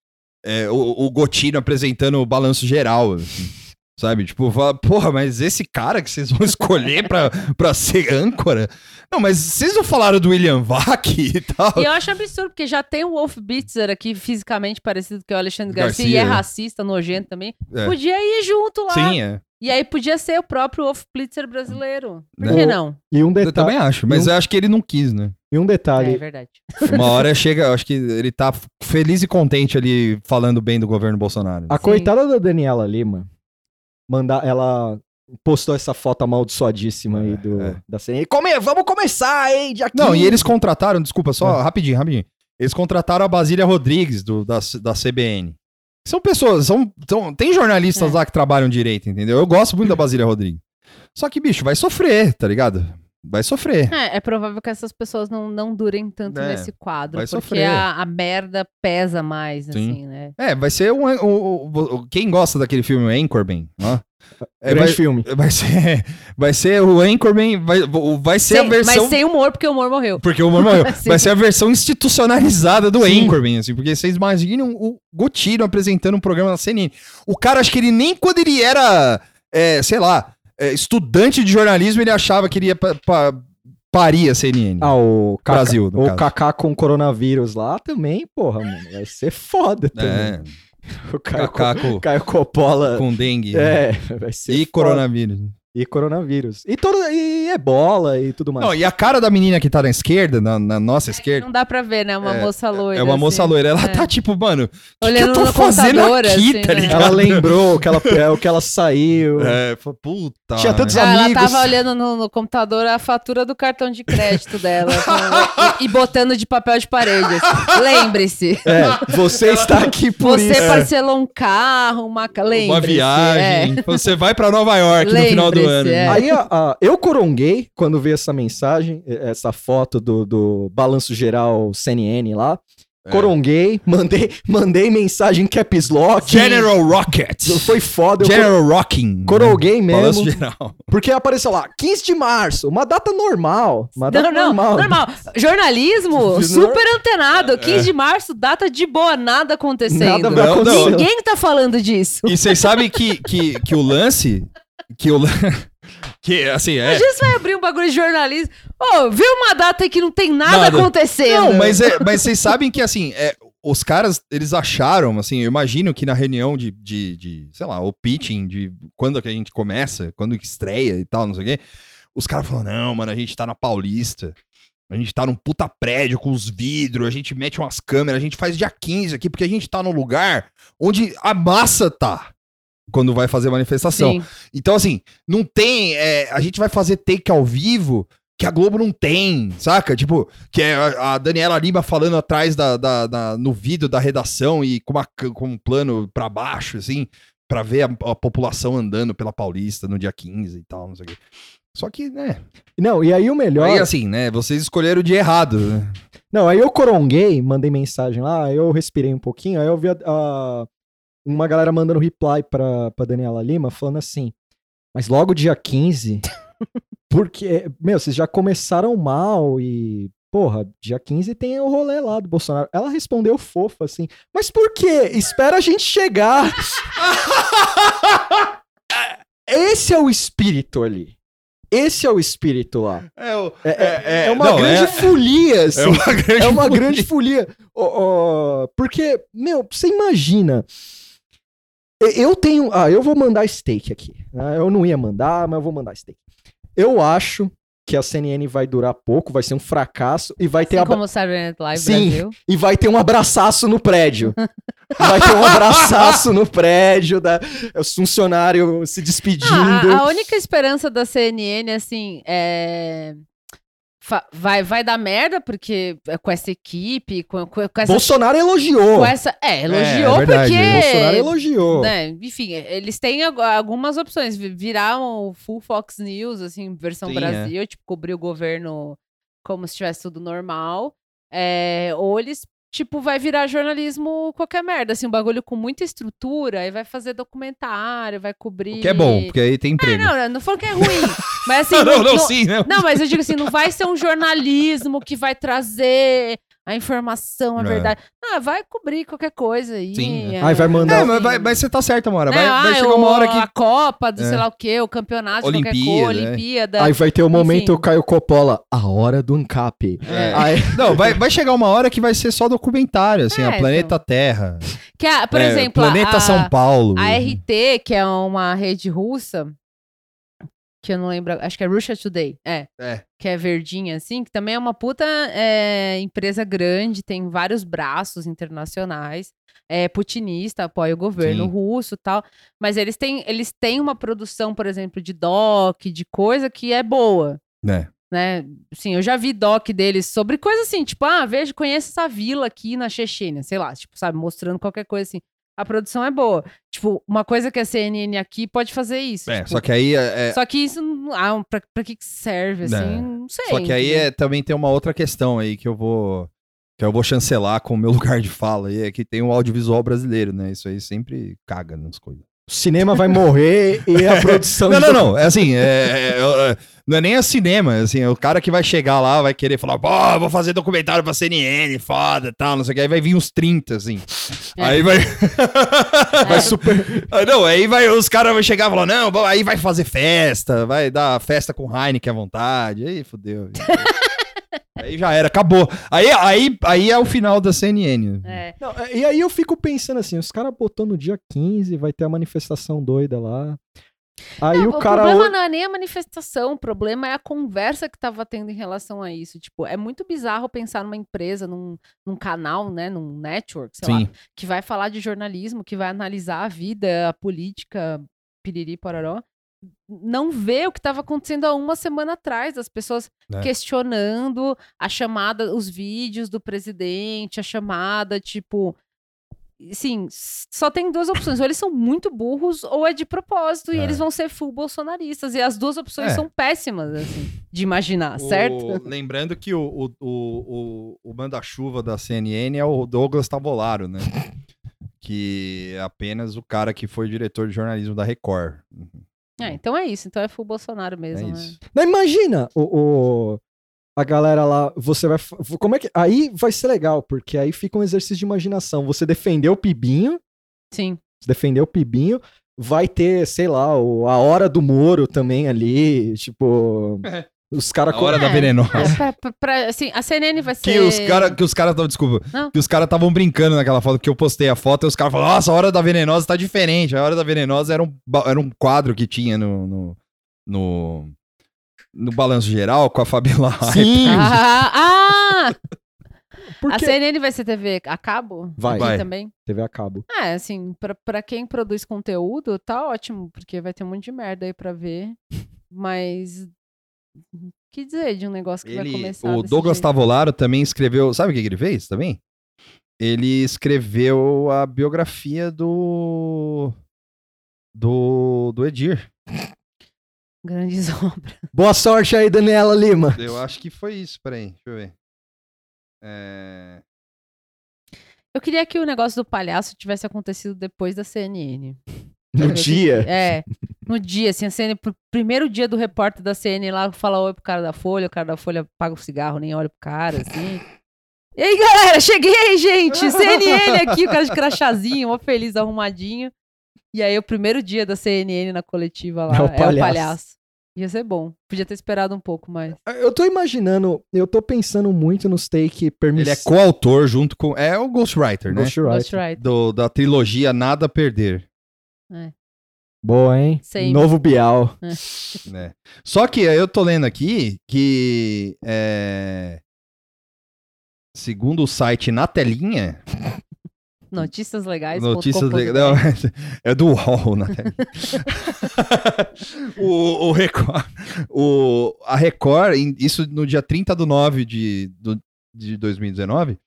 É, o, o Gotino apresentando o balanço geral, assim, sabe? Tipo, fala, porra, mas esse cara que vocês vão escolher pra, pra ser âncora? Não, mas vocês não falaram do William Vac e tal? E eu acho absurdo, porque já tem o Wolf Blitzer aqui, fisicamente parecido com o Alexandre Garcia, Garcia, e é é. racista, nojento também. É. Podia ir junto lá. Sim, é. E aí podia ser o próprio Wolf Blitzer brasileiro. Por Né? que não? E um Eu detalhe. também acho, mas eu acho que ele não quis, né? E um É, detalhe. verdade. Uma hora chega, eu acho que ele tá feliz e contente ali falando bem do governo Bolsonaro. A Sim. coitada da Daniela Lima, mandar, ela postou essa foto amaldiçoadíssima aí do, é. da CNN. Come, vamos começar, hein? Dia Não, 15. e eles contrataram, desculpa, só É. rapidinho, rapidinho. Eles contrataram a Basília Rodrigues do, da, da CBN. São pessoas, são, são- tem jornalistas É. lá que trabalham direito, entendeu? Eu gosto muito da Basília Rodrigues. Só que, bicho, vai sofrer, tá ligado? Vai sofrer. É, é provável que essas pessoas não, não durem tanto É, nesse quadro, vai porque sofrer. a, a merda pesa mais, assim, né? É, vai ser um. o- o- o- quem gosta daquele filme Anchorman, ó. É, Grande vai, filme. vai ser, vai ser o Anchorman, vai, o- vai ser Sem- a versão. Mas sem humor, porque o humor morreu. Porque o humor morreu. Sim. Vai ser a versão institucionalizada do Sim. Anchorman, assim, porque vocês imaginam o Gotiro apresentando um programa na CNN. O cara, acho que ele nem quando ele era, é, sei lá, é, estudante de jornalismo, ele achava que ele ia pa, pa, parir a CNN. Ah, o Kaká, Brasil, o caso. Kaká com coronavírus lá também, porra, mano. Vai ser foda também. é, O Caio, Caio Coppola. com dengue É, vai ser e foda. coronavírus. E coronavírus. E, todo, e ebola e tudo mais. Não, e a cara da menina que tá na esquerda, na, na nossa esquerda, Não dá pra ver, né? Uma É, moça loira. é uma moça assim. loira. Ela É. tá tipo, mano, o que, eu tô fazendo aqui, assim, tá né? ligado? Ela lembrou que ela, é, o que ela saiu. É, falou, puta. Tinha tantos né? Ah, ela amigos. tava olhando no, no computador a fatura do cartão de crédito dela com- e, e botando de papel de parede. assim. Lembre-se. É, você está aqui por Você isso. parcelou um carro, uma, lembre-se. Uma viagem. Você vai pra Nova York no final do É. Aí a- a- eu coronguei quando vi essa mensagem, essa foto do, do balanço geral CNN lá. É. Coronguei, mandei, mandei mensagem em caps lock. General Rocket. Foi foda. Eu General Rocking. Coroguei mesmo. Balanço geral. Porque apareceu lá, 15 de março, uma data normal. Uma data Não, não, normal. normal. Jornalismo super antenado. 15 de março, data de boa, nada acontecendo. Nada vai Não, não. acontecer. Ninguém tá falando disso. E vocês sabem que, que, que o lance. Que lan- Que, assim, é. Imagina você vai abrir um bagulho de jornalismo. Ô, viu uma data que não tem nada, Nada. acontecendo. Não, mas, é, mas vocês sabem que, assim, é, os caras, eles acharam, assim, eu imagino que na reunião de, de, de, sei lá, o pitching, de quando que a gente começa, quando que estreia e tal, não sei o quê, os caras falaram, não, mano, a gente tá na Paulista, a gente tá num puta prédio com os vidros, a gente mete umas câmeras, a gente faz dia 15 aqui, porque a gente tá num lugar onde a massa tá. Quando vai fazer manifestação. Sim. Então, assim, não tem. é, a gente vai fazer take ao vivo que a Globo não tem, saca? Tipo, que é a, a Daniela Lima falando atrás da, da- da- no vídeo da redação e com, uma, com um plano pra baixo, assim, pra ver a, a população andando pela Paulista no dia 15 e tal, não sei o quê. Só que, né? Não, e aí o melhor. Aí, assim, né? Vocês escolheram o de errado, né? Não, aí eu coronguei, mandei mensagem lá, aí eu respirei um pouquinho, aí eu vi a- a- uma galera mandando reply pra, pra Daniela Lima, falando assim, mas logo dia 15, porque, meu, vocês já começaram mal e, porra, dia 15 tem o rolê lá do Bolsonaro. Ela respondeu fofa assim, mas por quê? Espera a gente chegar. Esse é o espírito ali. Esse é o espírito lá. É, o- É, é- é- é uma não, grande é- folia, assim. é uma grande. É uma grande folia. Ó, ó, porque, meu, você imagina. Eu tenho. Ah, eu vou mandar steak aqui. Ah, Eu não ia mandar, mas eu vou mandar steak. Eu acho que a CNN vai durar pouco, vai ser um fracasso e vai ter Assim abra- como o Saturday Night Live Sim. Brasil. e vai ter um abraçaço no prédio. Vai ter um abraçaço no prédio, da, os funcionários se despedindo. Ah, a, a única esperança da CNN, assim, é. Vai, vai dar merda, porque é com essa equipe, com, com, essa. Bolsonaro elogiou. com essa é, elogiou é verdade, porque. Bolsonaro elogiou. né, enfim, eles têm algumas opções. Vi- Virar um full Fox News, assim, versão Sim, Brasil, tipo, cobrir o governo como se tivesse tudo normal. É, ou eles, tipo, vai virar jornalismo qualquer merda, assim, um bagulho com muita estrutura, aí vai fazer documentário, vai cobrir. O que é bom, porque aí tem É, emprego. não, não, não falando que é ruim. mas assim, não, não, sim, né? não, mas eu digo assim, não vai ser um jornalismo que vai trazer a informação, a É. verdade. Não, vai cobrir qualquer coisa aí. Sim, é. é. Aí vai mandar. É, mas, vai- mas você tá certo, Amora. Vai, Né? vai Ah, chegar o- uma hora A que. Copa do É. sei lá o quê, o campeonato de qualquer Olimpíada, coisa, é. Olimpíada. Aí vai ter o momento Enfim. Caio Coppola, a hora do ANCAP. É. Aí, Não, vai, vai chegar uma hora que vai ser só documentário, assim, É, a Planeta Terra. Que a- por é, exemplo, a- Planeta a, São Paulo. a RT, que é uma rede russa, que eu não lembro, acho que é Russia Today, é. É. que é verdinha, assim, que também é uma puta é, empresa grande, tem vários braços internacionais, é putinista, apoia o governo Sim. russo e tal, mas eles têm, eles têm uma produção, por exemplo, de doc, de coisa que é boa, né? né? Sim, eu já vi doc deles sobre coisa assim, tipo, ah, veja, conheça essa vila aqui na Chechênia, sei lá, tipo, sabe, mostrando qualquer coisa assim. A produção é boa. Tipo, uma coisa que a CNN aqui pode fazer isso. É, tipo, só que aí é, é- só que isso, ah, pra, pra que serve, assim, É. não sei. só que aí é, também tem uma outra questão aí que eu vou que eu vou chancelar com o meu lugar de fala aí, é que tem o audiovisual brasileiro, né? Isso aí sempre caga nas coisas. O cinema vai morrer e a produção. Não, não, não. É assim, é, é- é- não é nem a cinema. é Assim, é o cara que vai chegar lá vai querer falar, pô, vou fazer documentário pra CNN, foda tal, não sei o que. Aí vai vir uns 30, assim. É. Aí vai. vai É. super. Ah, Não, aí vai, os caras vão chegar e falar, não, bom, aí vai fazer festa, vai dar festa com Heineken à vontade. Aí fodeu. aí já era, acabou. Aí, aí, aí é o final da CNN. É. Não, é, e aí eu fico pensando assim, os caras botou no dia 15, vai ter a manifestação doida lá. Aí Não, o cara. problema ho- não é nem a manifestação, o problema é a conversa que tava tendo em relação a isso. Tipo, é muito bizarro pensar numa empresa, num, num canal, né, num network, sei lá, Sim. que vai falar de jornalismo, que vai analisar a vida, a política, piriri, pororó, não vê o que estava acontecendo há uma semana atrás, as pessoas É. questionando a chamada, os vídeos do presidente, a chamada, tipo. Sim, só tem duas opções. Ou eles são muito burros, ou é de propósito, e É. eles vão ser full bolsonaristas. E as duas opções É. são péssimas, assim, de imaginar, O- certo? Lembrando que o, o, o, o, o manda-chuva da CNN é o Douglas Tavolaro, né? que é apenas o cara que foi diretor de jornalismo da Record. É, então é isso. Então é full Bolsonaro É mesmo. né? isso. Não, imagina o, o- a galera lá, você vai. Como é que. Aí vai ser legal, porque aí fica um exercício de imaginação. Você defendeu o Pibinho, Sim. você defendeu o Pibinho, vai ter, sei lá, o- a hora do Moro também ali, tipo. Os caras. A hora da É, venenosa. É, pra- pra- pra- assim, a CNN vai ser. Que os caras, que os caras, desculpa, Não. que os caras estavam brincando naquela foto que eu postei a foto e os caras falaram, nossa, a hora da venenosa tá diferente. A hora da venenosa era um, era um quadro que tinha no, no, no, no balanço geral com a Fabiola. Sim! Ah! ah! A Porque CNN vai ser TV a cabo? Vai. Vai. também? TV a cabo. É, assim, pra, pra quem produz conteúdo, tá ótimo, porque vai ter um monte de merda aí pra ver. Mas. O que dizer de um negócio que vai Ele, começar? o desse Douglas jeito? Tavolaro também escreveu. Sabe o que, que ele fez também? Ele escreveu a biografia do. Do, do Edir. Grandes obras. Boa sorte aí, Daniela Lima. Eu acho que foi isso, peraí, deixa eu ver. É... Eu queria que o negócio do palhaço tivesse acontecido depois da CNN. No dia. É. No dia, assim, a CNN, pro primeiro dia do repórter da CNN lá, fala oi pro cara da Folha, o cara da Folha paga o cigarro, nem olha pro cara, assim. E aí, galera, cheguei, gente! CNN aqui, o cara de crachazinho, mó feliz, arrumadinho. E aí, o primeiro dia da CNN na coletiva lá É é o o palhaço. palhaço. Ia ser bom. Podia ter esperado um pouco mais. Eu tô imaginando, eu tô pensando muito nos take Ele é permissivos. coautor junto com. É o Ghostwriter, né? Ghostwriter. Ghostwriter. Do, da trilogia Nada a Perder. Boa, hein? Sempre. Novo Bial. né? Só que eu tô lendo aqui que é, segundo o site Na Telinha, Notícias legais. notícias legais, é do UOL, na telinha. o, o Record, o, a Record, isso no dia 30 do 9 de, do- de 2019,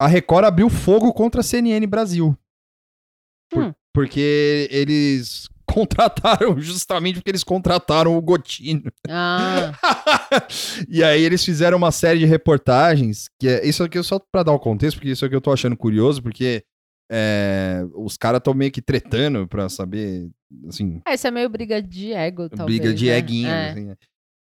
a Record abriu fogo contra a CNN Brasil. Por- Hum. Porque eles contrataram, justamente porque eles contrataram o Gotino. Ah, e aí eles fizeram uma série de reportagens, que é isso aqui só pra dar o contexto, porque isso aqui eu tô achando curioso, porque é, os caras estão meio que tretando pra saber, assim, ah, isso é meio briga de ego, talvez. briga de né? eguinho, É. assim, né?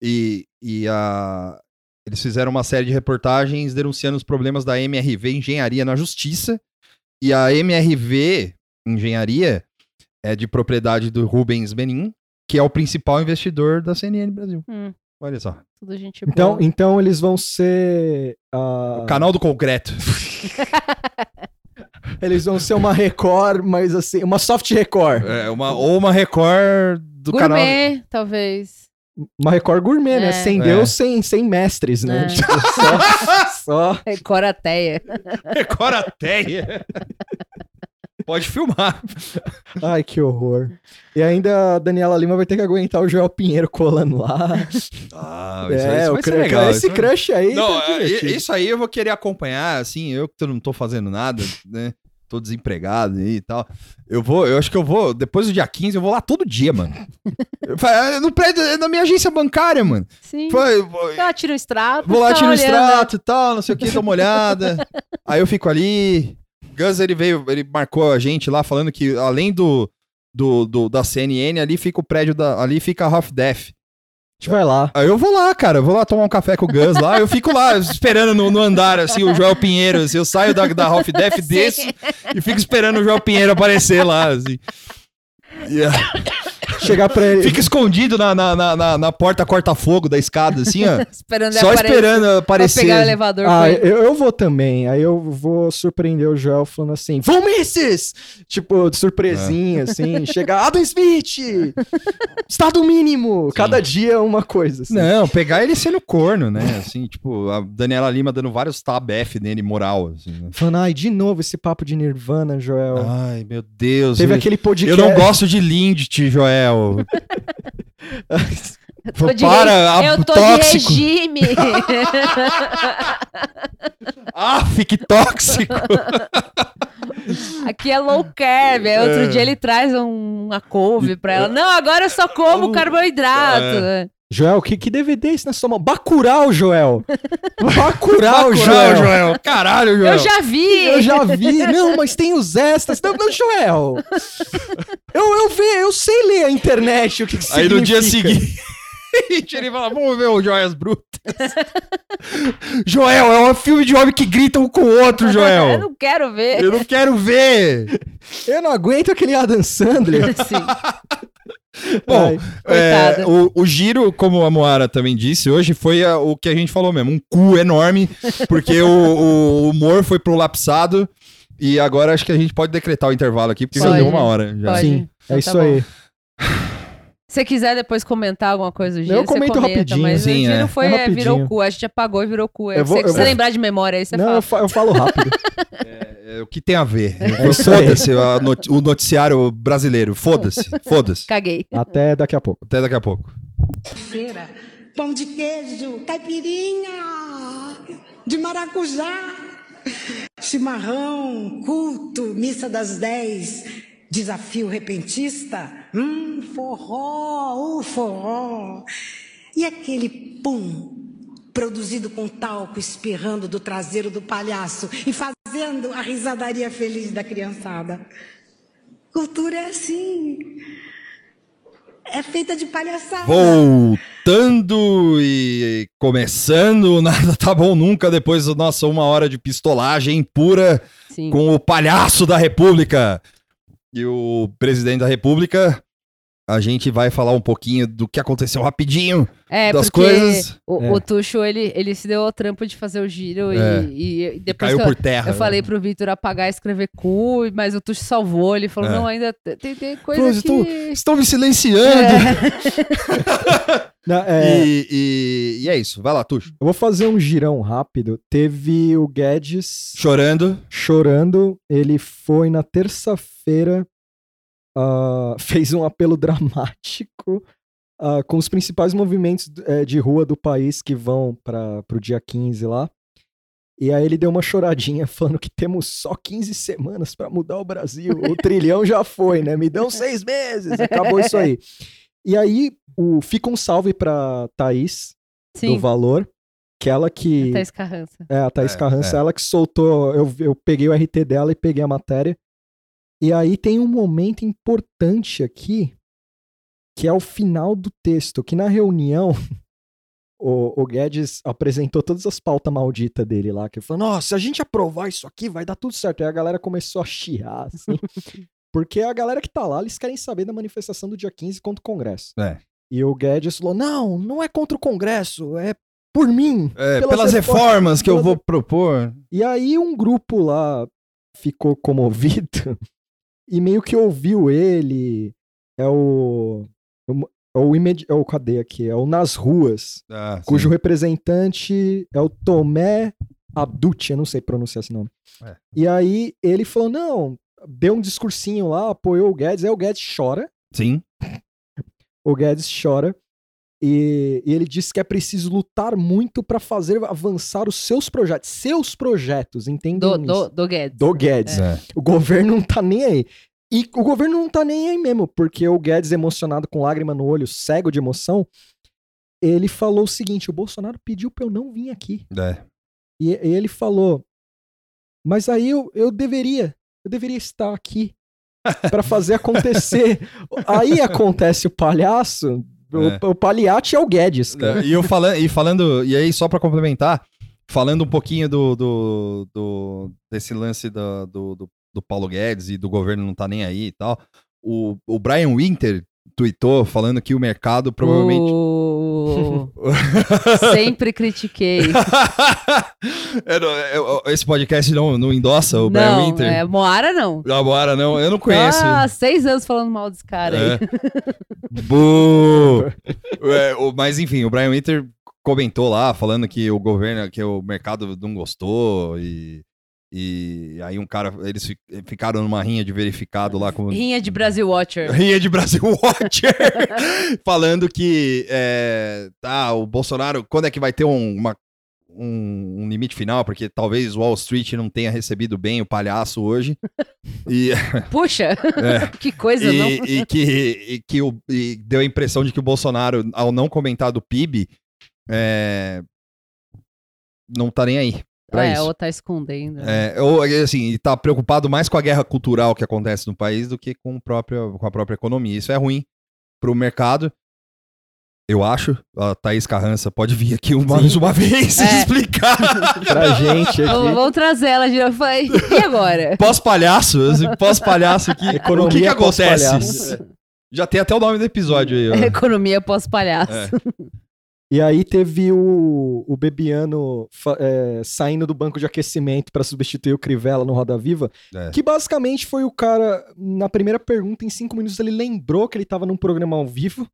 E, e a, eles fizeram uma série de reportagens denunciando os problemas da MRV Engenharia na Justiça, e a MRV Engenharia é de propriedade do Rubens Benin, que é o principal investidor da CNN Brasil. Hum, Olha só. tudo gente Então, boa. então eles vão ser. ah, O canal do concreto. Eles vão ser uma Record, mas assim, uma soft Record. É uma, ou uma Record do canal. Gourmet, talvez. Uma Record gourmet, É. né? Sem É. Deus, sem, sem mestres, né? É. Tipo, só, só. Corateia. Record ateia. Pode filmar. Ai, que horror. E ainda a Daniela Lima vai ter que aguentar o Joel Pinheiro colando lá. Ah, é, o cru- esse crush aí. Não, tá é, isso aí eu vou querer acompanhar, assim, eu que não tô fazendo nada, né? Tô desempregado aí e tal. Eu vou, eu acho que eu vou, depois do dia 15, eu vou lá todo dia, mano. É no prédio, é na minha agência bancária, mano. Sim. Foi, vou, Ela tira um extrato. vou lá, tiro o olhando. extrato e tal, não sei o que, dou uma olhada. Aí eu fico ali. Gus, ele veio, ele marcou a gente lá falando que além do, do, do- da CNN, ali fica o prédio da. Ali fica a Half Death. A gente vai lá. Aí eu vou lá, cara, eu vou lá tomar um café com o Gus lá, eu fico lá esperando no, no andar, assim, o Joel Pinheiro, assim, eu saio da, da Half Death, desço e fico esperando o Joel Pinheiro aparecer lá, assim. E, ah, Chegar pra ele. fica escondido na, na, na, na- na porta corta-fogo da escada, assim, ó. Esperando Só aparecer esperando aparecer. pegar o elevador Ah, eu, eu vou também. Aí eu vou surpreender o Joel falando assim: Vão Misses! Tipo, de surpresinha, assim. Chegar, Adam Smith! Estado mínimo! Cada dia uma coisa. Assim. Não, pegar ele sendo corno, né? Assim, tipo, a Daniela Lima dando vários tab F nele, moral, assim, né? Falando, ai, de novo esse papo de Nirvana, Joel. Ai, meu Deus. Teve eu, aquele eu podcast. não gosto de Lindt, Joel. Eu tô de, Para, re... a- eu tô tóxico. de regime. Ah, fique tóxico. Aqui é low carb. Aí outro É. dia ele traz um, uma couve pra ela. Não, agora eu só como carboidrato. Joel, que, que DVD é esse na sua mão? Bacurau, Joel! Bacurau, Bacurau, Joel! Caralho, Joel. Eu já vi. Eu já vi. Não, mas tem os extras. Não, não, Joel. Eu, eu, ve, eu sei ler a internet, o que, que Aí no dia seguinte, ele fala, vamos ver o Joias Brutas. Joel, é um filme de homem que grita um com o outro, Eu Joel. não quero ver. Eu não quero ver. Eu não aguento aquele Adam Sandler. Sim. Bom, Ai. é, o, o giro, como a Moara também disse hoje, foi a- o que a gente falou mesmo. Um cu enorme, porque o, o humor foi prolapsado. E agora acho que a gente pode decretar o intervalo aqui, porque já Pode. deu uma hora. Já. Pode. Sim, Então é tá isso bom. aí. Se você quiser depois comentar alguma coisa do giro, Eu você comento comenta, rapidinho. Mas Sim, o giro é. foi, É é, virou cu. A gente apagou e virou cu. Eu vou- você vou- lembrar de memória aí, você não, fala. eu, eu falo rápido. É, o que tem a ver? É. Foda-se o noticiário brasileiro. Foda-se. Foda-se. Caguei. Até daqui a pouco. Até daqui a pouco. feira, pão de queijo, caipirinha, de maracujá, chimarrão, culto, missa das dez, desafio repentista, hum, forró, o forró. E aquele pum produzido com talco espirrando do traseiro do palhaço e fazendo a risadaria feliz da criançada. Cultura é assim. É feita de palhaçada. Voltando e começando, nada tá bom nunca depois da nossa uma hora de pistolagem pura Sim. com o palhaço da República. E o presidente da República a gente vai falar um pouquinho do que aconteceu rapidinho É, das porque coisas. O, É. o Tuxo, ele, ele se deu ao trampo de fazer o giro É. e, e- e depois Caiu que eu, por terra. eu falei pro Vitor apagar e escrever cu, mas o Tuxo salvou. Ele falou, É. não, ainda tem, tem coisa Pô, que... estou- Estão me silenciando. Na- é, E, e- e é isso. Vai lá, Tuxo. Eu vou fazer um girão rápido. Teve o Guedes Chorando. chorando. Ele foi na terça-feira, ah, fez um apelo dramático ah, com os principais movimentos eh, de rua do país que vão para o dia 15 lá. E aí ele deu uma choradinha falando que temos só 15 semanas para mudar o Brasil. O trilhão já foi, né? Me dão seis meses. Acabou isso aí. E aí o, fica um salve para Thaís do Sim, Valor, que ela que até escarrança. é, a Thaís É, Carrança, é. ela que soltou. Eu, eu peguei o RT dela e peguei a matéria. E aí tem um momento importante aqui, que é o final do texto, que na reunião o, o Guedes apresentou todas as pautas malditas dele lá, que ele falou: Nossa, se a gente aprovar isso aqui, vai dar tudo certo. Aí a galera começou a chiar, assim. porque a galera que tá lá, eles querem saber da manifestação do dia 15 contra o Congresso. É. E o Guedes falou: Não, não é contra o Congresso, é por mim. É, Pelas pelas reformas- reformas que eu pelas- vou propor. E aí um grupo lá ficou comovido e meio que ouviu ele. É o. É o, imedi- é o cadê aqui? É o Nas Ruas, Ah, cujo sim. representante é o Tomé Abduti, eu não sei pronunciar esse nome. É. E aí ele falou: não, deu um discursinho lá, apoiou o Guedes, aí o Guedes chora. Sim. O Guedes chora. E, e ele disse que é preciso lutar muito para fazer avançar os seus projetos. Seus projetos, entendem Do, do, do Guedes. do Guedes. É. O governo não tá nem aí. E o governo não tá nem aí mesmo, porque o Guedes, emocionado com lágrima no olho, cego de emoção, ele falou o seguinte: o Bolsonaro pediu pra eu não vir aqui. É. E, e ele falou: Mas aí eu, eu deveria, eu deveria estar aqui pra fazer acontecer. aí acontece o palhaço. É. O, o é o Guedes, cara. É, E eu falando, e falando, e aí só pra complementar, falando um pouquinho do, do, do- desse lance da- do, do, do Paulo Guedes e do governo não tá nem aí e tal, o, o Brian Winter tweetou falando que o mercado provavelmente. O- Sempre critiquei. Eu não- eu- esse podcast não, não endossa o Brian não, Winter? é, Moara não. Agora não, eu não conheço. Ah, seis anos falando mal desse cara aí. É. Bu! É, mas enfim, o Brian Winter comentou lá, falando que o governo, que o mercado não gostou e, e aí um cara, eles fi- ficaram numa rinha de verificado lá com... Rinha de Brasil Watcher. Rinha de Brasil Watcher, falando que é, tá, o Bolsonaro, quando é que vai ter um, uma- um, um limite final? Porque talvez Wall Street não tenha recebido bem o palhaço hoje. E, Puxa, é, que coisa, não? e, e que, e que o, e deu a impressão de que o Bolsonaro, ao não comentar do PIB, é, não tá nem aí pra é, isso. ou tá escondendo. É, ou assim, e tá preocupado mais com a guerra cultural que acontece no país do que com, o próprio, com a própria economia. Isso é ruim pro mercado. Eu acho. A Thaís Carrança pode vir aqui mais uma vez É. explicar. Pra gente Vamos, aqui. vamos trazer ela de novo. E agora? Pós-palhaço, pós-palhaço aqui. o que, que Economia acontece? pós-palhaço. Já tem até o nome do episódio aí. ó. Economia pós-palhaço. É. E aí teve o, o Bebiano é, saindo do banco de aquecimento pra substituir o Crivella no Roda Viva, É. que basicamente foi o cara, na primeira pergunta, em cinco minutos, ele lembrou que ele tava num programa ao vivo,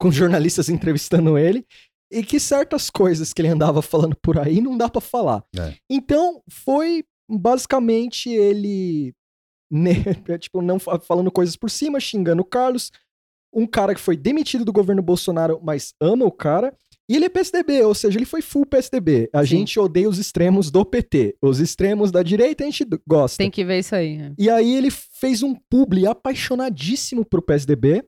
com jornalistas entrevistando ele, e que certas coisas que ele andava falando por aí não dá pra falar. É. Então, foi basicamente ele, né, tipo, não fa- falando coisas por cima, xingando o Carlos, um cara que foi demitido do governo Bolsonaro, mas ama o cara, e ele é PSDB, ou seja, ele foi full PSDB. A Sim. gente odeia os extremos do PT. Os extremos da direita a gente gosta. Tem que ver isso aí. né? E aí ele fez um publi apaixonadíssimo pro PSDB.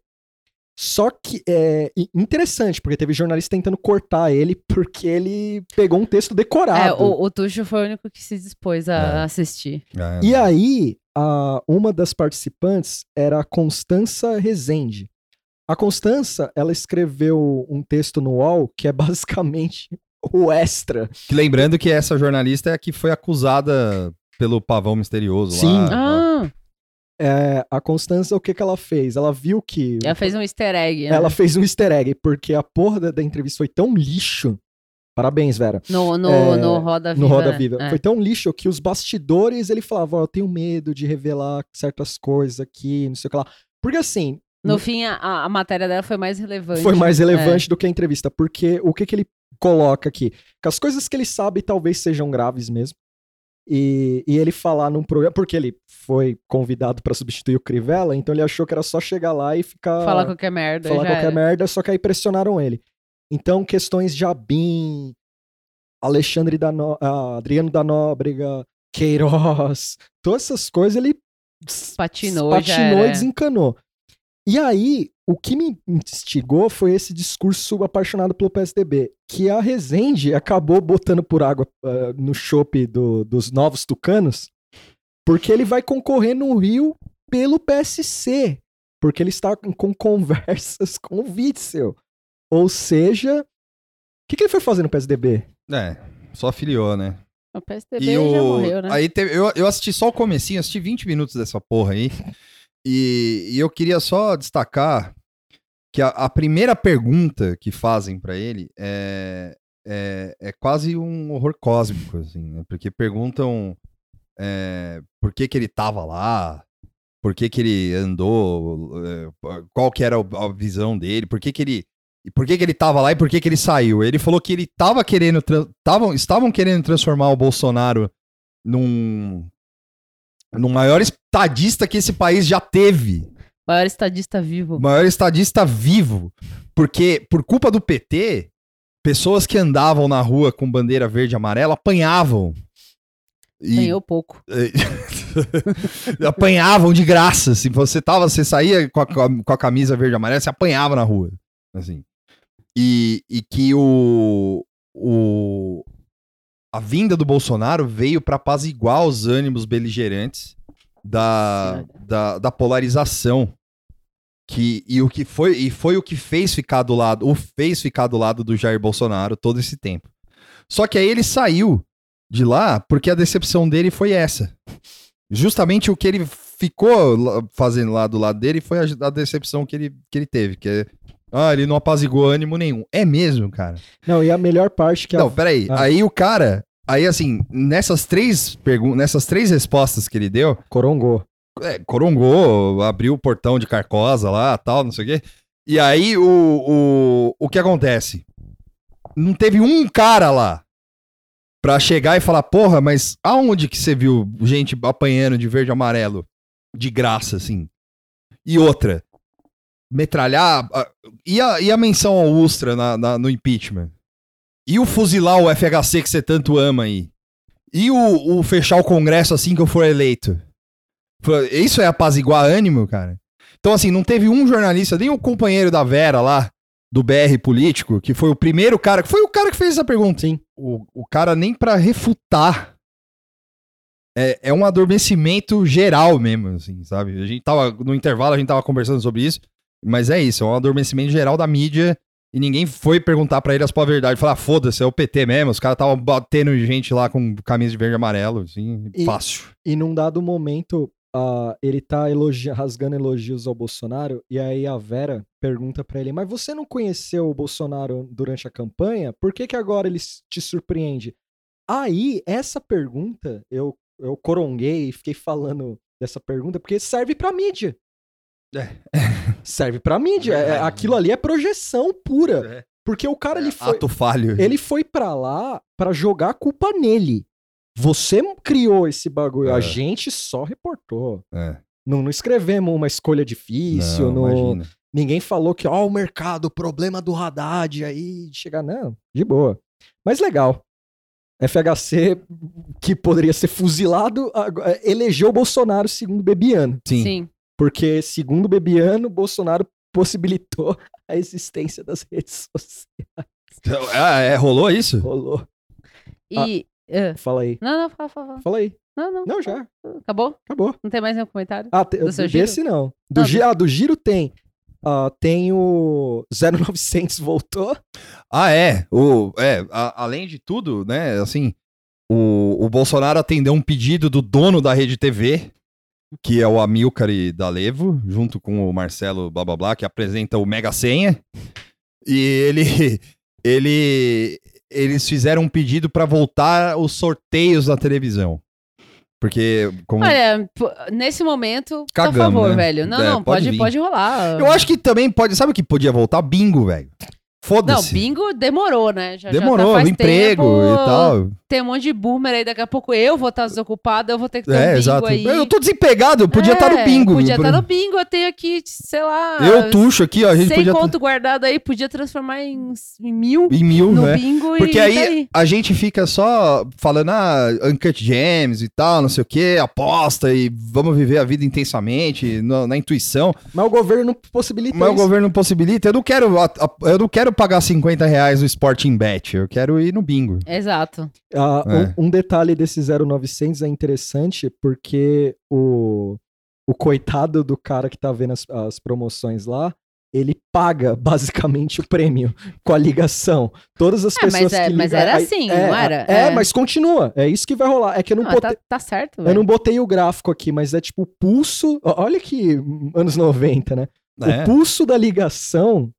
Só que é interessante, porque teve jornalista tentando cortar ele porque ele pegou um texto É, decorado. o, o Tuxo foi o único que se dispôs a É. assistir. É. E aí, a- uma das participantes era a Constança Rezende. A Constança, ela escreveu um texto no UOL que é basicamente o extra. Lembrando que essa jornalista é a que foi acusada pelo pavão misterioso Sim. lá. Ah, é, a Constança, o que que ela fez? Ela viu que... Ela fez um easter egg. né? Ela fez um easter egg, porque a porra da, da entrevista foi tão lixo. Parabéns, Vera. No, no, É, no Roda Viva. no Roda né? Viva. É. Foi tão lixo que os bastidores, ele falava, ó, eu tenho medo de revelar certas coisas aqui, não sei o que lá. Porque assim, No fim, a, a matéria dela foi mais relevante. foi mais É. relevante do que a entrevista, porque o que que ele coloca aqui? Que as coisas que ele sabe talvez sejam graves mesmo. E, e ele falar num programa, porque ele foi convidado pra substituir o Crivella, então ele achou que era só chegar lá e ficar Falar qualquer merda. falar qualquer era. merda, só que aí pressionaram ele. Então, questões de Abin, Alexandre da no... ah, Adriano da Nóbrega, Queiroz, todas essas coisas ele Patinou, patinou e desencanou. E aí, o que me instigou foi esse discurso apaixonado pelo PSDB, que a Rezende acabou botando por água ah, no chope do- dos novos tucanos, porque ele vai concorrer no Rio pelo PSC, porque ele está com- com conversas com o Witzel. Ou seja, o que, que ele foi fazer no PSDB? É, só filiou, né? O PSDB E já o... morreu, né? Aí teve- eu, eu assisti só o comecinho, assisti 20 minutos dessa porra aí. E, e eu queria só destacar que a, a primeira pergunta que fazem pra ele é, é, é quase um horror cósmico, assim, né? Porque perguntam é, por que que ele tava lá, por que que ele andou, é, qual que era a visão dele, por que que ele... Por que, que ele tava lá e por que, que ele saiu? Ele falou que ele tava querendo. Tavam, estavam querendo transformar o Bolsonaro num. No maior estadista que esse país já teve. Maior estadista vivo. Maior estadista vivo. Porque, por culpa do PT, pessoas que andavam na rua com bandeira verde e amarela apanhavam. E- Ganhou pouco. apanhavam de graça. Se você tava, você saía com a, com a camisa verde e amarela, você apanhava na rua. Assim. E, e que o, o a vinda do Bolsonaro veio para apaziguar os ânimos beligerantes da, da, da polarização. Que, e o que foi e foi o que fez ficar do lado, o fez ficar do lado do Jair Bolsonaro todo esse tempo. Só que aí ele saiu de lá porque a decepção dele foi essa. Justamente o que ele ficou fazendo lá do lado dele foi a, a decepção que ele, que ele teve, que é ah, ele não apazigou ânimo nenhum. É mesmo, cara. Não, e a melhor parte que Não, a... peraí. Ah. Aí o cara, aí assim, nessas três perguntas, nessas três respostas que ele deu, Corongou. é, corongou, abriu o portão de carcosa lá, tal, não sei o quê. E aí o, o, o que acontece? Não teve um cara lá pra chegar e falar, porra, mas aonde que você viu gente apanhando de verde e amarelo de graça, assim? E outra, metralhar. E a, e a menção ao Ustra na- na- no impeachment? E o fuzilar o FHC que você tanto ama aí? E o, o fechar o Congresso assim que eu for eleito? Isso é apaziguar ânimo, cara? Então, assim, não teve um jornalista, nem o companheiro da Vera lá, do BR Político, que foi o primeiro cara, que foi o cara que fez essa pergunta. Sim. O, o cara nem pra refutar. É, é um adormecimento geral mesmo, assim, sabe? A gente tava, no intervalo, a gente tava conversando sobre isso, mas é isso, é um adormecimento geral da mídia e ninguém foi perguntar pra ele as pós verdade. Falar, ah, foda-se, é o PT mesmo, os caras estavam batendo gente lá com camisa de verde e amarelo, assim, E- fácil. E num dado momento, ah, ele tá elogi- rasgando elogios ao Bolsonaro, e aí a Vera pergunta pra ele: Mas você não conheceu o Bolsonaro durante a campanha? Por que, que agora ele te surpreende? Aí, essa pergunta, eu, eu coronguei e fiquei falando dessa pergunta, porque serve pra mídia. É. Serve pra mídia. É- Verdade. aquilo ali é projeção pura. É. Porque o cara, ele foi. Ato falho. Ele foi pra lá pra jogar a culpa nele. Você criou esse bagulho, a É. gente só reportou. É. Não, não escrevemos uma escolha difícil, Não, não- imagina. ninguém falou que, ó, o mercado, o problema do Haddad aí, de chegar, não, de boa. Mas legal. FHC, que poderia ser fuzilado, elegeu o Bolsonaro segundo Bebiano. Sim. Sim. Porque, segundo Bebiano, Bolsonaro possibilitou a existência das redes sociais. Ah, é, rolou isso? Rolou. E. ah, Fala aí. Não, não, fala, fala. fala. Fala aí. Não, não. Não, já. Acabou? Acabou. Não tem mais nenhum comentário? Ah, te- Do seu giro? desse não. Do, Não, gi- ah, do giro tem. Ah, tem o 0900 voltou. Ah, é. O, é a- além de tudo, né, assim, o, o Bolsonaro atendeu um pedido do dono da Rede TV que é o Amilcar e Dalevo, junto com o Marcelo blá blá blá, que apresenta o Mega Senha. E ele, ele, eles fizeram um pedido para voltar os sorteios da televisão. Porque, como. Olha, nesse momento, Cagamos, favor, né? velho. Não, É, não, pode pode, pode rolar. Eu acho que também pode. Sabe o que podia voltar? Bingo, velho. Não, Foda-se. bingo demorou, né? Já, já tá Demorou, emprego tempo, e tal. Tem um monte de boomer aí, daqui a pouco eu vou estar desocupado, eu vou ter que ter um É, bingo exato. aí. Eu tô desempregado, eu podia estar no É, bingo. Podia estar no bingo, eu tenho aqui, sei lá. Eu tuxo aqui, ó. A gente Sem podia. conto guardado aí, podia transformar em, em mil Em mil, no né? bingo Porque e aí, tá a gente fica só falando, ah, Uncut Gems e tal, não sei o que, aposta e vamos viver a vida intensamente, na, na intuição. Mas o governo possibilita Mas o isso. governo possibilita. Eu não quero, eu não quero pagar 50 reais no Sporting Bet, eu quero ir no bingo. Exato. Ah, É. um, um detalhe desse 0900 é interessante porque o, o coitado do cara que tá vendo as, as promoções lá, ele paga basicamente o prêmio com a ligação. Todas as É, mas pessoas é- que mas ligam- era aí- assim, é, não era? É, É. mas continua. É isso que vai rolar. É que eu não Ah, botei, tá, tá certo, eu velho. não botei o gráfico aqui, mas é tipo o pulso. Olha que anos 90, né? É. O pulso da ligação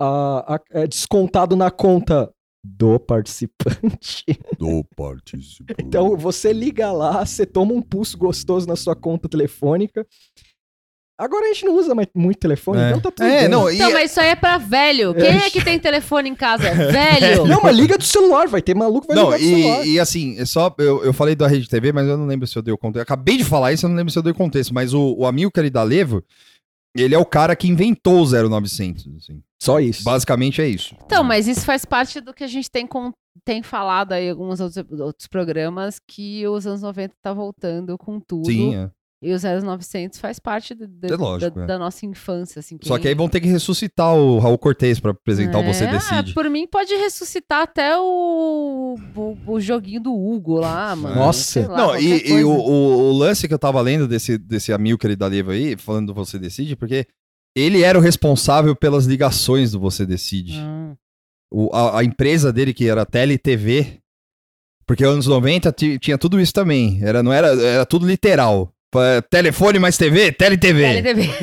ah, a- é descontado na conta do participante. Do participante. Então você liga lá, você toma um pulso gostoso na sua conta telefônica. Agora a gente não usa mais muito telefone, É. então tá tudo É, bem. não, e- Então, mas isso aí é pra velho. Quem é que tem telefone em casa? Velho. Não, mas liga do celular, vai ter maluco vai Não, ligar do celular. e, e assim, é só. Eu, eu falei da Rede TV, mas eu não lembro se eu dei o contexto. Acabei de falar isso, eu não lembro se eu dei o contexto. Mas o, o Amilcar Idalevo, ele é o cara que inventou o 0900. Assim. Só isso. Basicamente é isso. Então, mas isso faz parte do que a gente tem, com- tem falado aí em alguns outros, outros programas, que os anos 90 tá voltando com tudo. Sim, é. E o 0900 faz parte de- de- É lógico, da, é. da nossa infância, assim. Só que aí vão ter que ressuscitar o Raul Cortez pra apresentar o Você É, Decide. Por mim, pode ressuscitar até o, o, o joguinho do Hugo lá, mano. Nossa. Sei lá, Não, e, e o, o- o lance que eu tava lendo desse, desse Amilcar Idalevo aí, falando do Você Decide, porque ele era o responsável pelas ligações do Você Decide. Ah. O- a, a empresa dele, que era a TeleTV, porque anos 90 ti- tinha tudo isso também. Era, não era, era tudo literal. Telefone mais TV, TeleTV. TeleTV.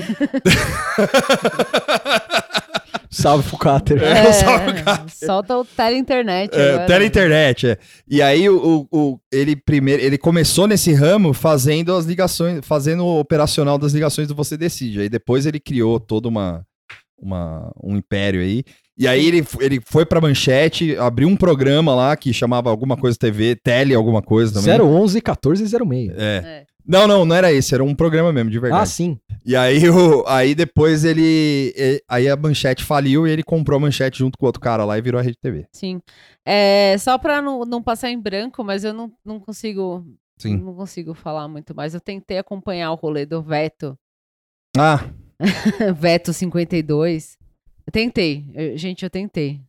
Salve pro Cáter. É, salve, cara. Solta o teleinternet. É, agora. teleinternet, é. E aí o, o- o- ele primeiro, ele começou nesse ramo fazendo as ligações, fazendo o operacional das ligações do Você Decide. Aí depois ele criou todo uma, uma um império aí. E aí ele, ele foi pra manchete, abriu um programa lá que chamava alguma coisa TV, tele alguma coisa também. 011 14 06. É. É. Não, não, não era esse, era um programa mesmo, de Ah, verdade. sim. E aí, o, aí depois ele, e- Aí a manchete faliu e ele comprou a manchete junto com o outro cara lá e virou a Rede TV. Sim. É, só pra não, não passar em branco, mas eu não, não consigo. Sim. Não consigo falar muito mais. Eu tentei acompanhar o rolê do Veto. Ah, Veto 52. Eu tentei. Eu- gente, eu tentei.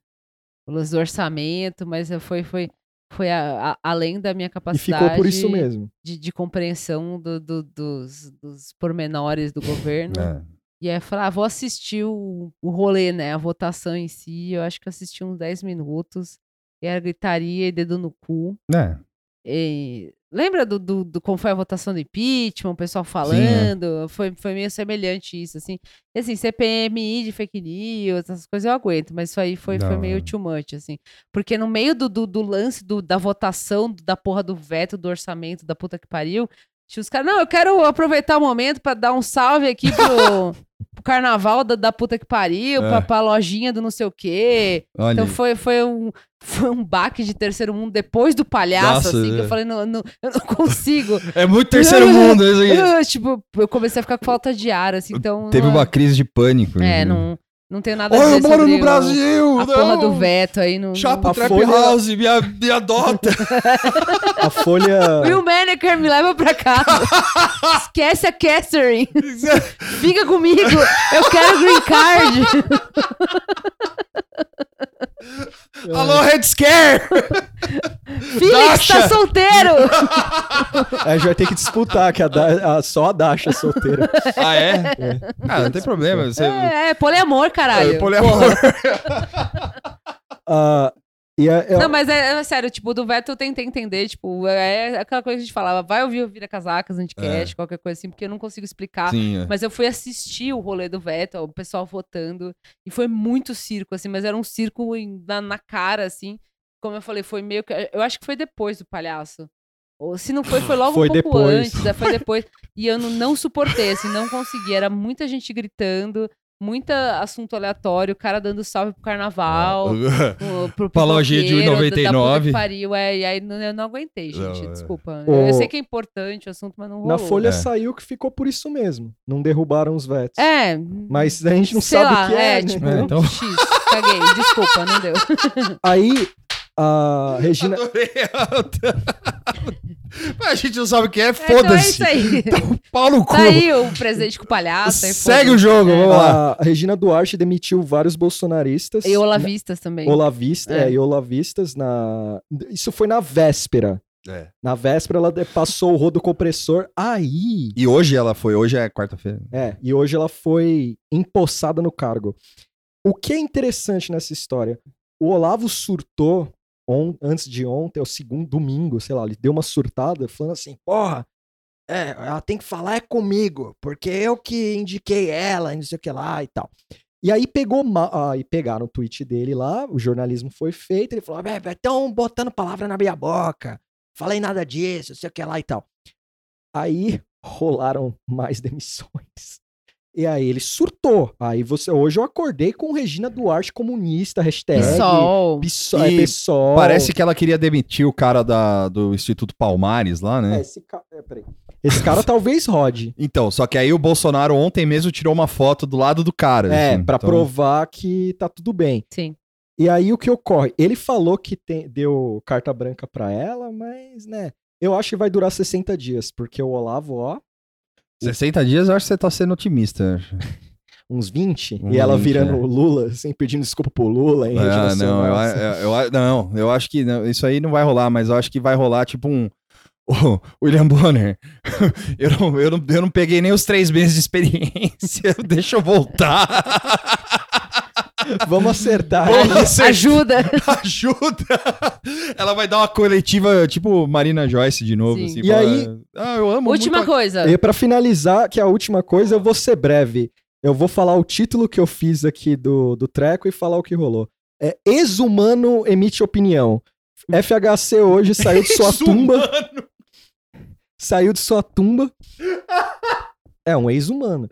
O lance do orçamento, mas eu- foi, foi, foi a- a- além da minha E capacidade ficou por isso mesmo. De, de compreensão do- do- dos, dos pormenores do governo. é. E aí eu falei, ah, vou assistir o, o rolê, né? A votação em si. Eu acho que eu assisti uns 10 minutos. E era gritaria e dedo no cu. É. E lembra do, do, do como foi a votação do impeachment, o pessoal falando? foi, foi meio semelhante isso, assim. E assim, CPMI de fake news, essas coisas eu aguento, mas isso aí foi, foi Não, meio é. too much, assim. Porque no meio do, do, do lance do- da votação, da porra do veto, do orçamento, da puta que pariu, tinha os caras, não, eu quero aproveitar o momento pra dar um salve aqui pro, pro carnaval da, da puta que pariu, É. pra, pra lojinha do não sei o quê. Olha. Então aí. foi, foi, um, foi um baque de terceiro mundo depois do palhaço, Nossa, assim, que é. eu falei, não, não, eu não consigo. É muito terceiro mundo isso aqui. Eu, tipo, eu comecei a ficar com falta de ar, assim, então... Teve não- uma crise de pânico. É, né? não, não tenho nada a Oh, dizer eu moro sobre no o- Brasil! A não! porra do veto aí no... Chapa A Trap Folha- House, me, a- me adota. A Folha. Will Maneker me leva pra casa. Esquece a Catherine. Fica comigo. Eu quero green card. Alô, Red Scare! Felix tá solteiro. A gente vai ter que disputar, que a Da- a- só a Dasha é solteira. ah, é? Ah, não tem problema. Você... É, é poliamor, caralho. É, poliamor. Ah, E é- é- Não, mas é, é sério, tipo, do Veto eu tentei entender, tipo, é aquela coisa que a gente falava, vai ouvir Vira Casacas, Anticast, qualquer coisa assim, porque eu não consigo explicar. Sim, é. Mas eu fui assistir o rolê do Veto, o pessoal votando, e foi muito circo, assim, mas era um circo em- na, na cara, assim. Como eu falei, foi meio que. Eu acho que foi depois do palhaço. Ou se não foi, foi logo Foi um pouco depois. antes, é, foi depois. E eu não, não suportei, assim, não consegui. Era muita gente gritando, muita assunto aleatório, o cara dando salve pro carnaval. pro- pro Pra lojinha de pipoqueiro, da- da puta 1,99. que Pariu, é, e aí não- eu não aguentei, gente. Não, é. desculpa. O- Eu sei que é importante o assunto, mas não rolou. na Folha É. saiu que ficou por isso mesmo. Não derrubaram os vetos. É. Mas a gente não sei sabe lá, o que é, né? tipo, É, então- X. Caguei, desculpa, não deu. Aí a Regina. Adorei. Mas a gente não sabe o que é, Então é foda-se. isso aí. Pau no cu. Tá aí o presente com o palhaço. aí Segue o foda-se. jogo, É. vamos lá. A Regina Duarte demitiu vários bolsonaristas. E olavistas também. Olavistas, É. é, e olavistas na. Isso foi na véspera. É. Na véspera ela passou o rodo compressor. Aí. E hoje ela foi, hoje é quarta-feira. É, e hoje ela foi empossada no cargo. O que é interessante nessa história? O Olavo surtou on- antes de ontem, é o segundo domingo, sei lá, ele deu uma surtada falando assim: porra, é, ela tem que falar é comigo, porque eu que indiquei ela, e não sei o que lá e tal. E aí pegou ma- aí pegaram o tweet dele lá, o jornalismo foi feito, ele falou: estão botando palavra na minha boca, falei nada disso, não sei o que lá e tal. Aí rolaram mais demissões. E aí ele surtou. Aí você hoje eu acordei com Regina Duarte comunista, hashtag PSOL. PSOL, é, PSOL. Parece que ela queria demitir o cara da, do Instituto Palmares lá, É, né? esse, ca... é, peraí. esse cara talvez rode. Então, só que aí o Bolsonaro ontem mesmo tirou uma foto do lado do cara. É, assim. pra Então, provar que tá tudo bem. Sim. E aí o que ocorre? Ele falou que tem- deu carta branca pra ela, mas, né, eu acho que vai durar 60 dias, porque o Olavo, ó, 60 dias eu acho que você tá sendo otimista. uns 20, Uns e ela 20, virando é. Lula, assim, pedindo desculpa pro Lula em rede Ah, não, eu, assim. eu, eu- não, eu acho que não, isso aí não vai rolar, mas eu acho que vai rolar tipo um. O William Bonner, eu não, eu, não, eu não peguei nem os três meses de experiência, deixa eu voltar. Vamos acertar. Vamos acertar. Ajuda. Ajuda! Ela vai dar uma coletiva tipo Marina Joyce de novo. Sim. Assim, E falar, aí- Ah, eu amo Última muito coisa. E pra finalizar, que é a última coisa, eu vou ser breve. Eu vou falar o título que eu fiz aqui do, do treco e falar o que rolou. É Ex-humano emite opinião. FHC hoje saiu de sua tumba. Saiu de sua tumba. É um ex-humano.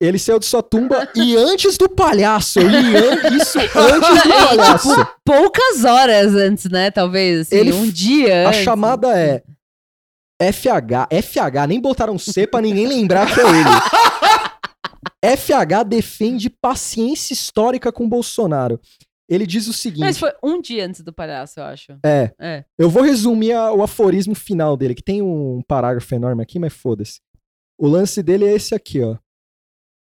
Ele saiu de sua tumba e antes do palhaço. E an- isso antes do palhaço. Poucas horas antes, né? Talvez. Assim, Ele- um dia A antes. chamada é FH. FH, nem botaram C pra ninguém lembrar que é ele. FH defende paciência histórica com Bolsonaro. Ele diz o seguinte: Mas foi um dia antes do palhaço, eu acho. é, É. eu vou resumir a- o aforismo final dele, que tem um parágrafo enorme aqui, mas foda-se. O lance dele é esse aqui, ó.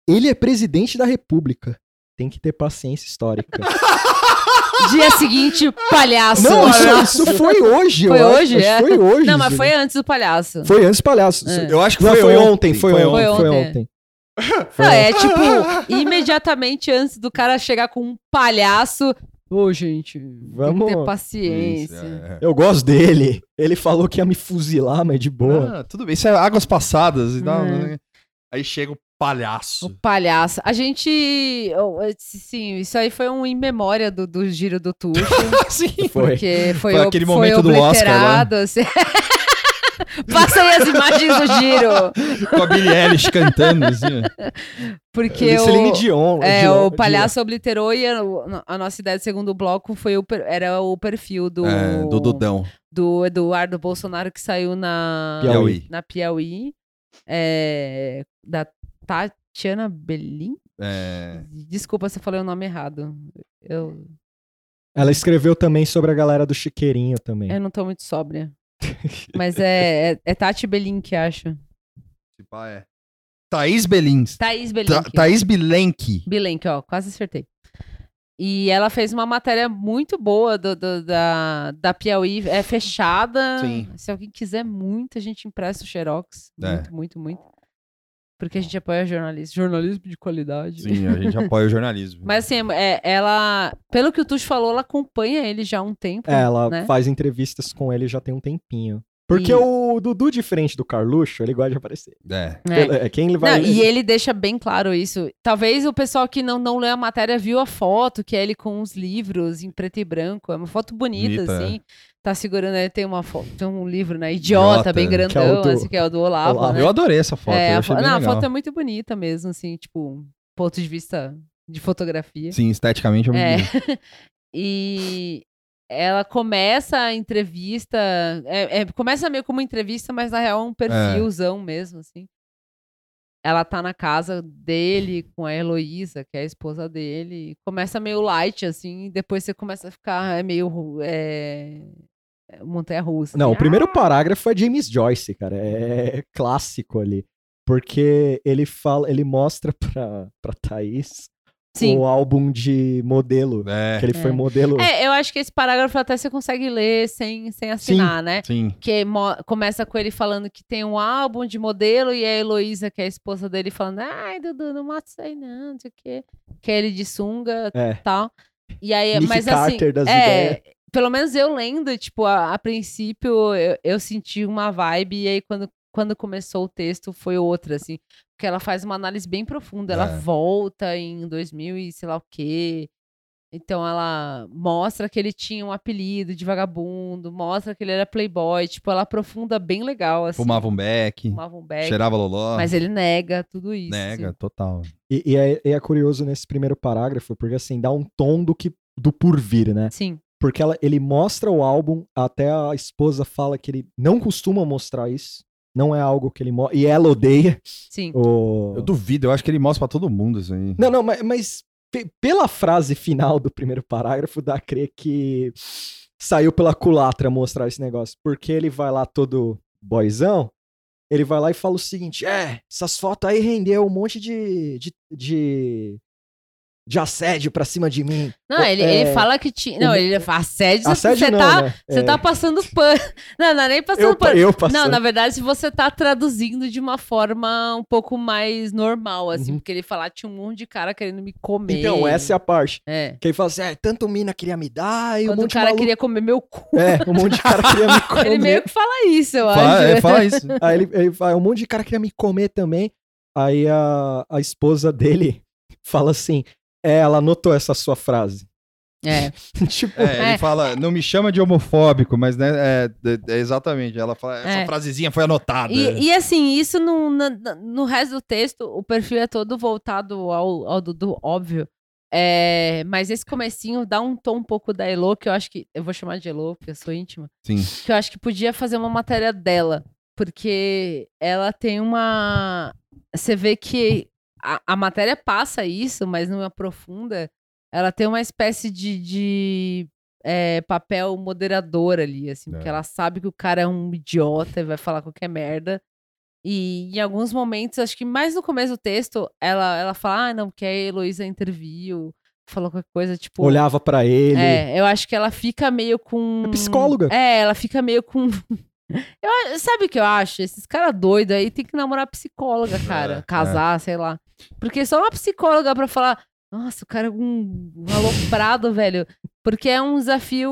Ele é presidente da República. Tem que ter paciência histórica. Dia seguinte, palhaço. Não, isso, Palhaço. isso foi hoje, Foi hoje, Acho é? Foi hoje. Não, mas foi antes do palhaço. Foi antes do palhaço. É. Eu acho que Não, foi, foi ontem. ontem, foi ontem, Foi foi ontem. ontem. Não, é tipo, imediatamente antes do cara chegar com um palhaço. Ô, gente, Vamos- tem que ter paciência. Isso, é. Eu gosto dele. Ele falou que ia me fuzilar, mas de boa. Ah, tudo bem, isso é águas passadas e tal. É. Aí chega o palhaço. O palhaço. A gente. Sim, isso aí foi um in memória do, do giro do Tuxo. Sim. Foi. Porque foi, Foi o- aquele foi momento do Oscar obliterado, assim. Passa aí as imagens do giro. Com a Billie Eilish cantando, assim. ó. Porque o, Celine Dion. é, Dion- o palhaço obliterou e a, a nossa ideia do segundo bloco foi o, era o perfil do, É, do Dudão. do Eduardo Bolsonaro que saiu na Piauí. na Piauí. É, da Tatiana Belin. É, Desculpa se eu falei o nome errado. Eu, Ela escreveu também sobre a galera do Chiqueirinho também. eu não tô muito sóbria. Mas é, é, é Tati Belin que acho. tipo, ah, é. Thaís Belins. Thaís Belin. Ta- Thaís Bilenque. Bilenque, ó, quase acertei. E ela fez uma matéria muito boa do, do- da, da Piauí, é fechada. Sim. Se alguém quiser muito, a gente empresta o Xerox. É. Muito, muito, muito. Porque a gente apoia jornalismo. Jornalismo de qualidade. Sim, a gente apoia o jornalismo. Mas assim, é, ela. Pelo que o Tuxo falou, ela acompanha ele já há um tempo. É, ela né? faz entrevistas com ele já tem um tempinho. Porque E- o Dudu, diferente do Carluxo, ele gosta de aparecer. É. É. É, Quem ele vai. Não, e ele deixa bem claro isso. Talvez o pessoal que não, não leu a matéria viu a foto, que é ele com uns livros em preto e branco. É uma foto bonita, Bonita, assim. Tá segurando, ele tem uma foto, tem um livro, né? Idiota, Idiota, bem que é o grandão, do- assim, que é o do Olavo, Olavo. né? Eu adorei essa foto. É, eu a, achei fo- bem não, a legal. foto é muito bonita mesmo, assim, tipo, ponto de vista de fotografia. Sim, esteticamente é muito É. bonito. e ela começa a entrevista. é- é- começa meio como entrevista, mas na real é um perfilzão mesmo, assim. Ela tá na casa dele com a Heloísa, que é a esposa dele. e Começa meio light, assim, e depois você começa a ficar é meio. É, é, montanha russa. Não, assim. o primeiro parágrafo é James Joyce, cara. É clássico ali. Porque ele fala, ele mostra pra, pra Thaís Sim. o álbum de modelo. É, Que ele foi É. modelo. É, eu acho que esse parágrafo até você consegue ler sem, sem assinar, né? sim. que começa com ele falando que tem um álbum de modelo e a Heloísa, que é a esposa dele, falando: Ai, Dudu, não mata isso aí, não, não sei o quê. Que é ele de sunga e É. tal. E aí, Nick mas Carter assim, das é, ideias. pelo menos eu lendo, tipo, a, a princípio eu, eu senti uma vibe, e aí quando, quando começou o texto foi outra, assim. Porque ela faz uma análise bem profunda, ela É. volta em 2000 e sei lá o quê. Então ela mostra que ele tinha um apelido de vagabundo, mostra que ele era playboy, tipo, ela aprofunda bem legal, assim. Fumava um beck, Fumava um beck, cheirava loló. mas ele nega tudo isso. Nega, assim. total. E, e é, e é curioso nesse primeiro parágrafo, porque assim, dá um tom do que do por vir, né? Sim, Porque ela, ele mostra o álbum, até a esposa fala que ele não costuma mostrar isso. Não é algo que ele mostra. E ela odeia sim. o. Eu duvido, eu acho que ele mostra pra todo mundo isso aí. Não, não, mas, mas pe- pela frase final do primeiro parágrafo, dá a crer que saiu pela culatra mostrar esse negócio. Porque ele vai lá todo boyzão, ele vai lá e fala o seguinte: é, essas fotos aí rendeu um monte de. de, de, de assédio pra cima de mim. Não, ele, É, ele fala que tinha. Não, o- ele fala assédio, Assédio você não, tá. né? Você É, tá passando pano. Não, não é nem passando eu, pa- pano. eu passando. Não, na verdade, se você tá traduzindo de uma forma um pouco mais normal, assim, Uhum. porque ele falar tinha um monte de cara querendo me comer. Então, essa é a parte. É. Que ele fala assim: é, tanto mina queria me dar, e um Quando o monte de cara maluco... queria comer meu cu. É, um monte de cara queria me comer. Ele meio que fala isso, eu Fala, acho. é, fala isso. Aí ele, ele fala, um monte de cara queria me comer também. Aí a, a esposa dele fala assim: é, ela anotou essa sua frase. É. tipo, É, ele É. fala, não me chama de homofóbico, mas né, é, é- exatamente. Ela fala, essa É. frasezinha foi anotada. E, e, assim, isso no, na- no resto do texto, o perfil é todo voltado ao, ao Dudu, óbvio. É, mas esse comecinho dá um tom um pouco da Elo, que eu acho que. Eu vou chamar de Elo, porque eu sou íntima. Sim. Que eu acho que podia fazer uma matéria dela. Porque ela tem uma. Você vê que a, a matéria passa isso, mas não aprofunda. Ela tem uma espécie de, de é, papel moderador ali, assim, porque É. ela sabe que o cara é um idiota e vai falar qualquer merda. E em alguns momentos, acho que mais no começo do texto, ela, ela fala, ah, não, porque a Heloísa interviu, falou qualquer coisa, tipo. olhava pra ele. É, eu acho que ela fica meio com. É psicóloga. É, ela fica meio com. Eu, sabe o que eu acho? Esses caras doidos aí tem que namorar psicóloga, cara. É, casar, sei lá. Porque só uma psicóloga pra falar. Nossa, o cara é um, um aloprado, velho. Porque é um desafio.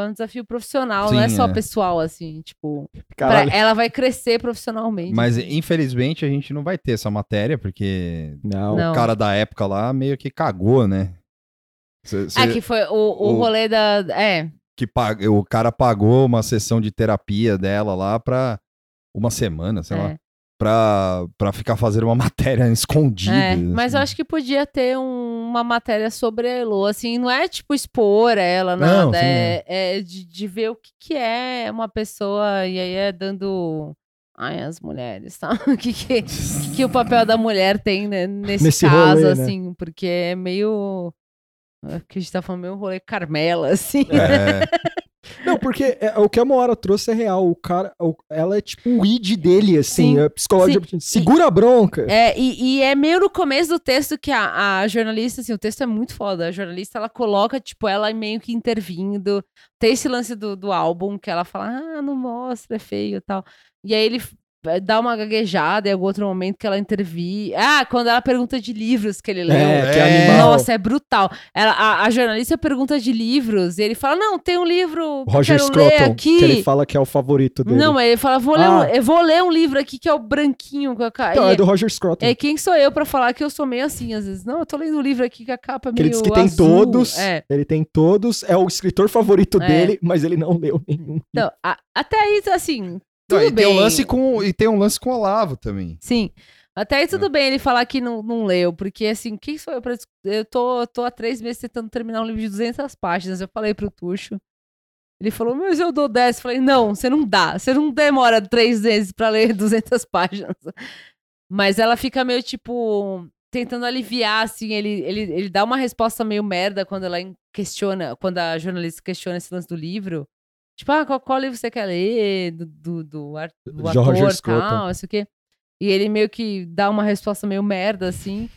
É um desafio profissional, não é Sim, só é. pessoal, assim. Tipo, Caralho. ela vai crescer profissionalmente. Mas assim. infelizmente a gente não vai ter essa matéria, porque Não. Não. o cara da época lá meio que cagou, né? Cê- cê- É que foi o, o, o- rolê da. É. que pag- o cara pagou uma sessão de terapia dela lá pra uma semana, sei lá, é. Pra, pra ficar fazendo uma matéria escondida. É, mas eu assim. acho que podia ter um- uma matéria sobre a Elo, assim, não é tipo expor ela, Não, nada, sim, é, é de, de ver o que, que é uma pessoa, e aí é dando. Ai, as mulheres, tá? O que, que, que, o papel da mulher tem né, nesse, Nesse caso, rolê, né? assim, porque é meio. É que a gente tá falando meio rolê Carmela, assim. É, Não, porque é- o que a Moara trouxe é real. O cara, o- ela é tipo o id dele, assim, Sim, é psicológico. Segura a bronca. É, e, e é meio no começo do texto que a, a jornalista, assim, o texto é muito foda. A jornalista, ela coloca, tipo, ela meio que intervindo. Tem esse lance do, do álbum que ela fala, ah, não mostra, é feio e tal. E aí ele dá uma gaguejada em algum outro momento que ela intervir. Ah, quando ela pergunta de livros que ele leu. É, que É. animal. Nossa, é brutal. Ela, a, a jornalista pergunta de livros e ele fala: Não, tem um livro que eu Roger quero ler Scruton, aqui. que ele fala que é o favorito dele. Não, mas ele fala: vou ler um- Ah. Eu vou ler um livro aqui que é o branquinho com a capa. Não, é do Roger Scruton. É, quem sou eu pra falar que eu sou meio assim, às vezes? Não, eu tô lendo um livro aqui que a capa é que ele meio diz que tem azul. todos. É. Ele tem todos. É o escritor favorito É. dele, mas ele não leu nenhum. Não, a- até aí, assim, Tudo e, bem. tem um lance com, e tem um lance com o Olavo também. Sim. Até aí É. tudo bem ele falar que não, não leu, porque assim, quem sou eu pra... Eu tô, tô há três meses tentando terminar um livro de 200 páginas, eu falei pro Tuxo. Ele falou, mas eu dou 10. Eu falei, não, você não dá. Você não demora três meses pra ler 200 páginas. Mas ela fica meio, tipo, tentando aliviar, assim. Ele, ele, ele dá uma resposta meio merda quando ela questiona, quando a jornalista questiona esse lance do livro. Tipo, ah, qual, qual livro você quer ler? Do, do, do, ar- do ator e Scruton. tal, não sei o quê. E ele meio que dá uma resposta meio merda, assim.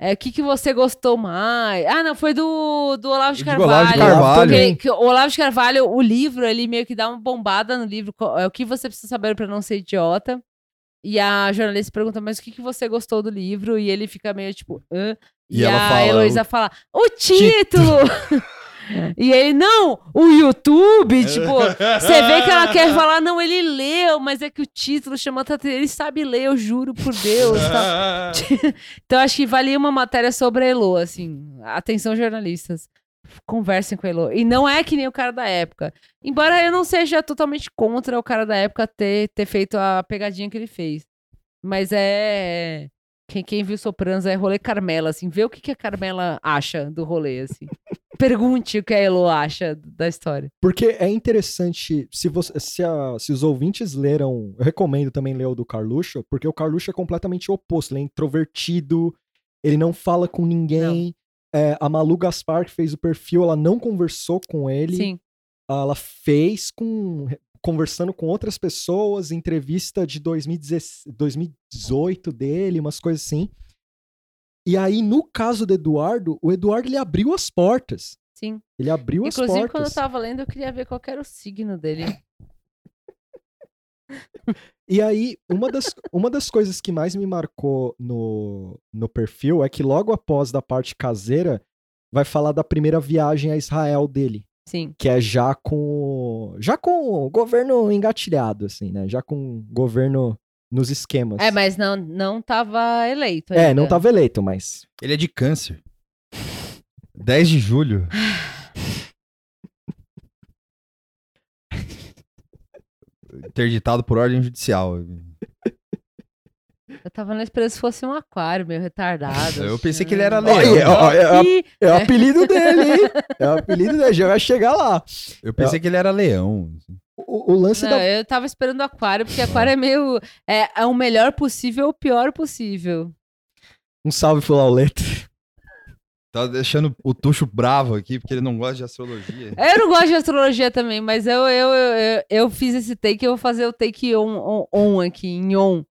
É, o que, que você gostou mais? Ah, não, foi do, do Olavo de Carvalho. Olavo de Carvalho. Porque que o Olavo de Carvalho, o livro, ele meio que dá uma bombada no livro. É o que você precisa saber pra não ser idiota. E a jornalista pergunta, mas o que, que você gostou do livro? E ele fica meio tipo, Hã? E, E ela a fala, Heloísa fala, o título! e ele, não, o YouTube, tipo, você vê que ela quer falar, não, ele leu, mas é que o título chama atenção, ele sabe ler, eu juro por Deus. tal. Então acho que valia uma matéria sobre a Elo, assim. Atenção, jornalistas. Conversem com a Elo. E não é que nem o cara da época. Embora eu não seja totalmente contra o cara da época ter, ter feito a pegadinha que ele fez. Mas é. Quem, quem viu Sopranos é rolê Carmela, assim. Vê o que, que a Carmela acha do rolê, assim. Pergunte o que a Elo acha da história. Porque é interessante, se, você, se, a- se os ouvintes leram, eu recomendo também ler o do Carluxo, porque o Carluxo é completamente oposto, ele é introvertido, ele não fala com ninguém. É, a Malu Gaspar, que fez o perfil, ela não conversou com ele, Sim. ela fez com conversando com outras pessoas, entrevista de 2016 2018 dele, umas coisas assim. E aí, no caso do Eduardo, o Eduardo ele abriu as portas. Sim. Ele abriu as Inclusive, portas. quando eu tava lendo, eu queria ver qual era o signo dele. E aí, uma das, uma das coisas que mais me marcou no, no perfil é que logo após da parte caseira, vai falar da primeira viagem a Israel dele. Sim. Que é já com. Já com o governo engatilhado, assim, né? Já com o governo nos esquemas. É, mas não, não tava eleito. É, ainda. não tava eleito, mas. Ele é de câncer. 10 de julho. Interditado por ordem judicial. Eu tava na esperança que fosse um aquário meio retardado. Eu pensei que ele era Ó, leão. e- ó, é, Ih, é o apelido dele, hein? É o apelido dele, já vai chegar lá. Eu pensei que ele era leão. O, o lance Não, da. eu tava esperando aquário, porque aquário é meio. É, é o melhor possível ou o pior possível. Um salve pro Lauleto. Tá deixando o Tuxo bravo aqui, porque ele não gosta de astrologia. Eu não gosto de astrologia também, mas eu, eu, eu, eu, eu fiz esse take, eu vou fazer o take on, on, on aqui, em on.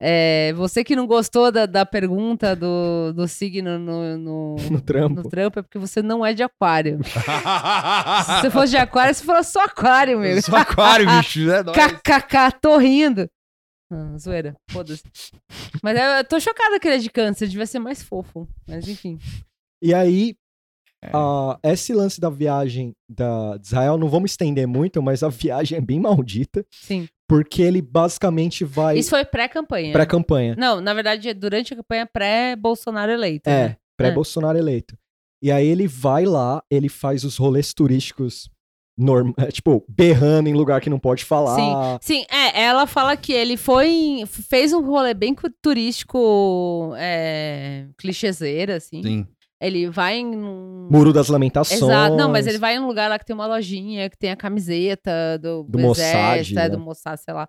É, você que não gostou da, da pergunta do, do signo no, no, No trampo. no trampo, é porque você não é de aquário. Se você fosse de aquário, você falou só aquário, meu. Eu sou aquário, bicho. É. KKK, tô rindo. Ah, zoeira, foda-se. Mas eu, eu tô chocada que ele é de câncer, devia ser mais fofo. Mas enfim. E aí, É. ah, esse lance da viagem da, de Israel, não vamos estender muito, mas a viagem é bem maldita, Sim. Porque ele basicamente vai Isso foi pré-campanha. pré-campanha. Não, na verdade, é durante a campanha pré-Bolsonaro eleito. É, né? pré-Bolsonaro eleito. E aí ele vai lá, ele faz os rolês turísticos, norm... é, tipo, berrando em lugar que não pode falar. Sim, é, ela fala que ele foi, em- fez um rolê bem turístico, é, clichêzeira, assim. Sim. Ele vai em um... Muro das Lamentações. Exato, não, mas ele vai em um lugar lá que tem uma lojinha, que tem a camiseta do, Do Mossad, é, né? do Mossad, sei lá.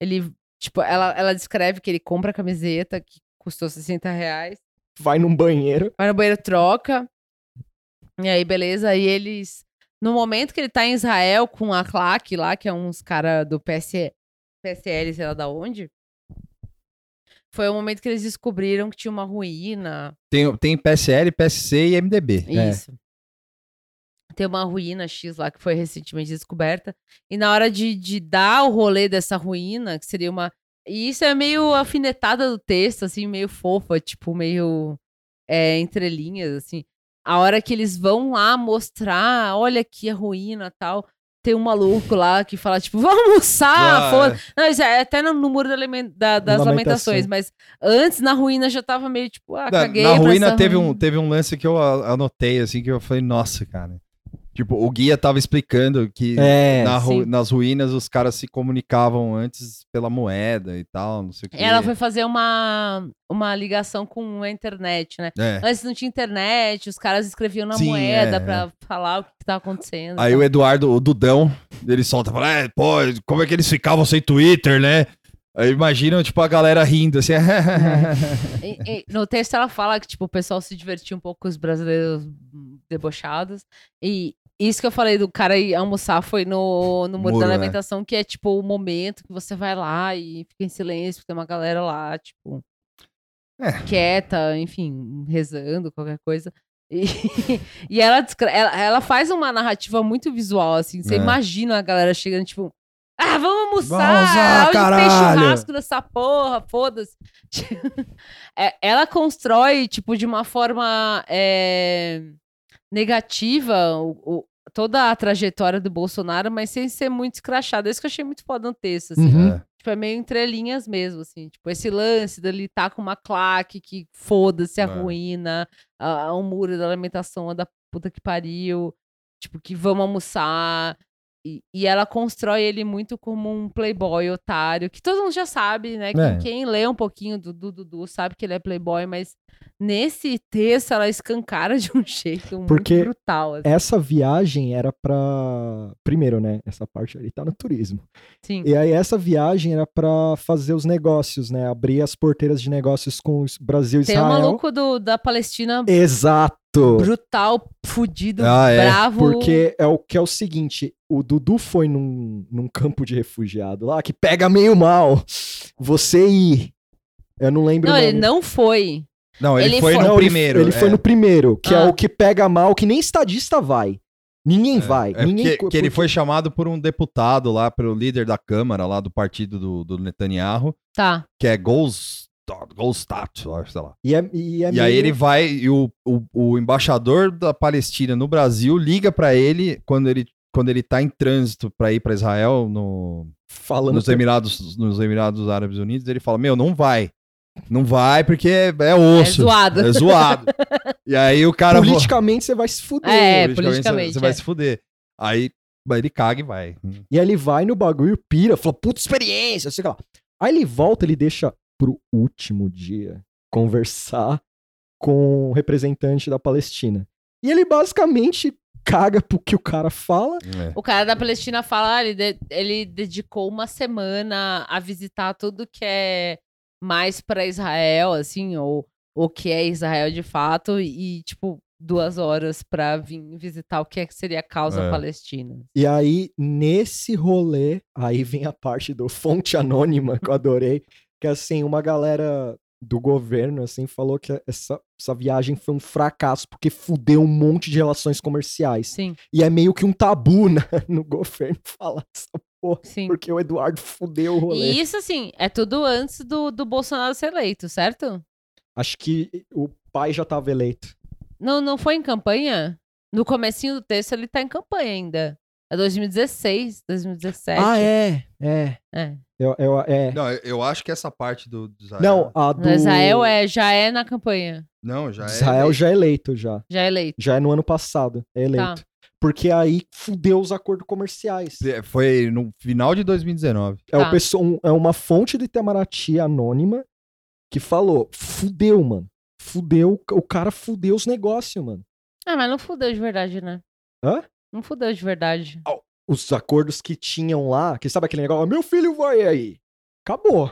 Ele, tipo, ela, ela descreve que ele compra a camiseta, que custou 60 reais, Vai num banheiro. vai no banheiro, troca, e aí, beleza, aí eles... No momento que ele tá em Israel com a Claque lá, que é uns cara do PS, PSL, sei lá da onde, foi o momento que eles descobriram que tinha uma ruína, Tem, tem PSL, PSC e MDB. É. Isso. Tem uma ruína X lá que foi recentemente descoberta. E na hora de, de dar o rolê dessa ruína, que seria uma. E isso é meio alfinetada do texto, assim, meio fofa, tipo, meio é, entre linhas, assim. A hora que eles vão lá mostrar, olha aqui a ruína tal. Tem um maluco lá que fala, tipo, vamos almoçar, Ah, foda Não, isso é até no, no muro da da- das Lamentação. lamentações, mas antes na ruína já tava meio tipo, ah, Na, caguei. na pra ruína essa teve um, ruína. teve um lance que eu anotei, assim, que eu falei, nossa, cara. Tipo, o guia tava explicando que É, na ru- nas ruínas os caras se comunicavam antes pela moeda e tal, não sei o que. Ela foi fazer uma, uma ligação com a internet, né? É. Antes não tinha internet, os caras escreviam na Sim, moeda é, pra falar o que tava acontecendo. Aí o Eduardo, o Dudão, ele solta, fala, é, pô, como é que eles ficavam sem Twitter, né? Aí imaginam, tipo, a galera rindo, assim, E- e no texto ela fala que, tipo, o pessoal se divertia um pouco com os brasileiros debochados. E isso que eu falei do cara ir almoçar foi no, no Muro, Muro, da né? Lamentação, que é, tipo, o momento que você vai lá e fica em silêncio, porque tem uma galera lá, tipo, É. quieta, enfim, rezando, qualquer coisa. E, e ela, ela, ela faz uma narrativa muito visual, assim. Você É. imagina a galera chegando, tipo, ah, vamos almoçar! Vamos Hoje tem caralho!" churrasco nessa porra, foda-se. É, ela constrói, tipo, de uma forma é, negativa o- o- toda a trajetória do Bolsonaro, mas sem ser muito escrachada. Isso que eu achei muito foda no texto, assim. Uhum. É. Tipo, é meio entre linhas mesmo, assim. Tipo, esse lance dele tá com uma claque que foda-se a É. ruína, a, a um muro da alimentação da puta que pariu. Tipo, que vamos almoçar. E, e ela constrói ele muito como um playboy otário, que todo mundo já sabe, né? Quem, É. quem lê um pouquinho do Dudu sabe que ele é playboy, mas nesse texto ela escancara de um jeito Porque muito brutal. assim. Essa viagem era pra. Primeiro, né? Essa parte ali tá no turismo. Sim. E aí, essa viagem era pra fazer os negócios, né? Abrir as porteiras de negócios com o Brasil e Tem um Israel. maluco do, da Palestina Exato! Brutal, fudido, Ah, é. bravo. Porque é o que é o seguinte: o Dudu foi num, num campo de refugiado lá que pega meio mal. Você ir. Eu não lembro Não, o nome. ele não foi. Não, ele, Ele foi foi- no Não, ele- primeiro. Ele, é. foi no primeiro, que é Ah. o que pega mal, que nem estadista vai. Ninguém vai. É ninguém porque, que ele foi chamado por um deputado lá, pelo líder da Câmara lá do partido do, do Netanyahu, Tá. que é Golstat, Acho, sei lá. E, é, e, é E aí meio- ele vai, e o, o, o embaixador da Palestina no Brasil liga pra ele quando ele, quando ele tá em trânsito pra ir pra Israel, no, falando nos, Emirados, nos Emirados Árabes Unidos, ele fala, meu, não vai. Não vai porque é, é osso. É zoado. É zoado. e aí o cara... politicamente você vai se fuder. É, politicamente, politicamente, Você vai é. se fuder. Aí aí ele caga e vai. E aí ele vai no bagulho, pira, fala, puta experiência, sei lá. Aí ele volta, ele deixa pro último dia conversar com o representante da Palestina. E ele basicamente caga pro que o cara fala. É. O cara da Palestina fala, ah, ele, de- ele dedicou uma semana a visitar tudo que é mais pra Israel, assim, ou o que é Israel de fato, e, tipo, duas horas pra vir visitar o que, é que seria a causa É. palestina. E aí, nesse rolê, aí vem a parte do fonte anônima que eu adorei, que assim, uma galera do governo, assim, falou que essa, essa viagem foi um fracasso, porque fudeu um monte de relações comerciais. Sim, E é meio que um tabu na- no governo falar essa porra, sim. porque o Eduardo fudeu o rolê. E isso, assim, é tudo antes do, do Bolsonaro ser eleito, certo? Acho que o pai já tava eleito. Não, não foi em campanha? No comecinho do texto ele tá em campanha ainda. É 2016, 2017. Ah, é, é. É. Eu, eu- é. Não, eu- acho que essa parte do do Israel. Não, a do Israel é, já é na campanha. Não, já é. Israel já é eleito, já. Já é eleito. Já é no ano passado, é eleito. Porque aí fudeu os acordos comerciais. É, Foi no final de 2019. É, o Tá. um- é uma fonte de Itamaraty anônima que falou: fudeu, mano. Fudeu, o cara fudeu os negócios, mano. Ah, mas não fudeu de verdade, né? Hã? Não fudeu de verdade. Os acordos que tinham lá, que sabe aquele negócio, "Ah, meu filho vai aí. Acabou.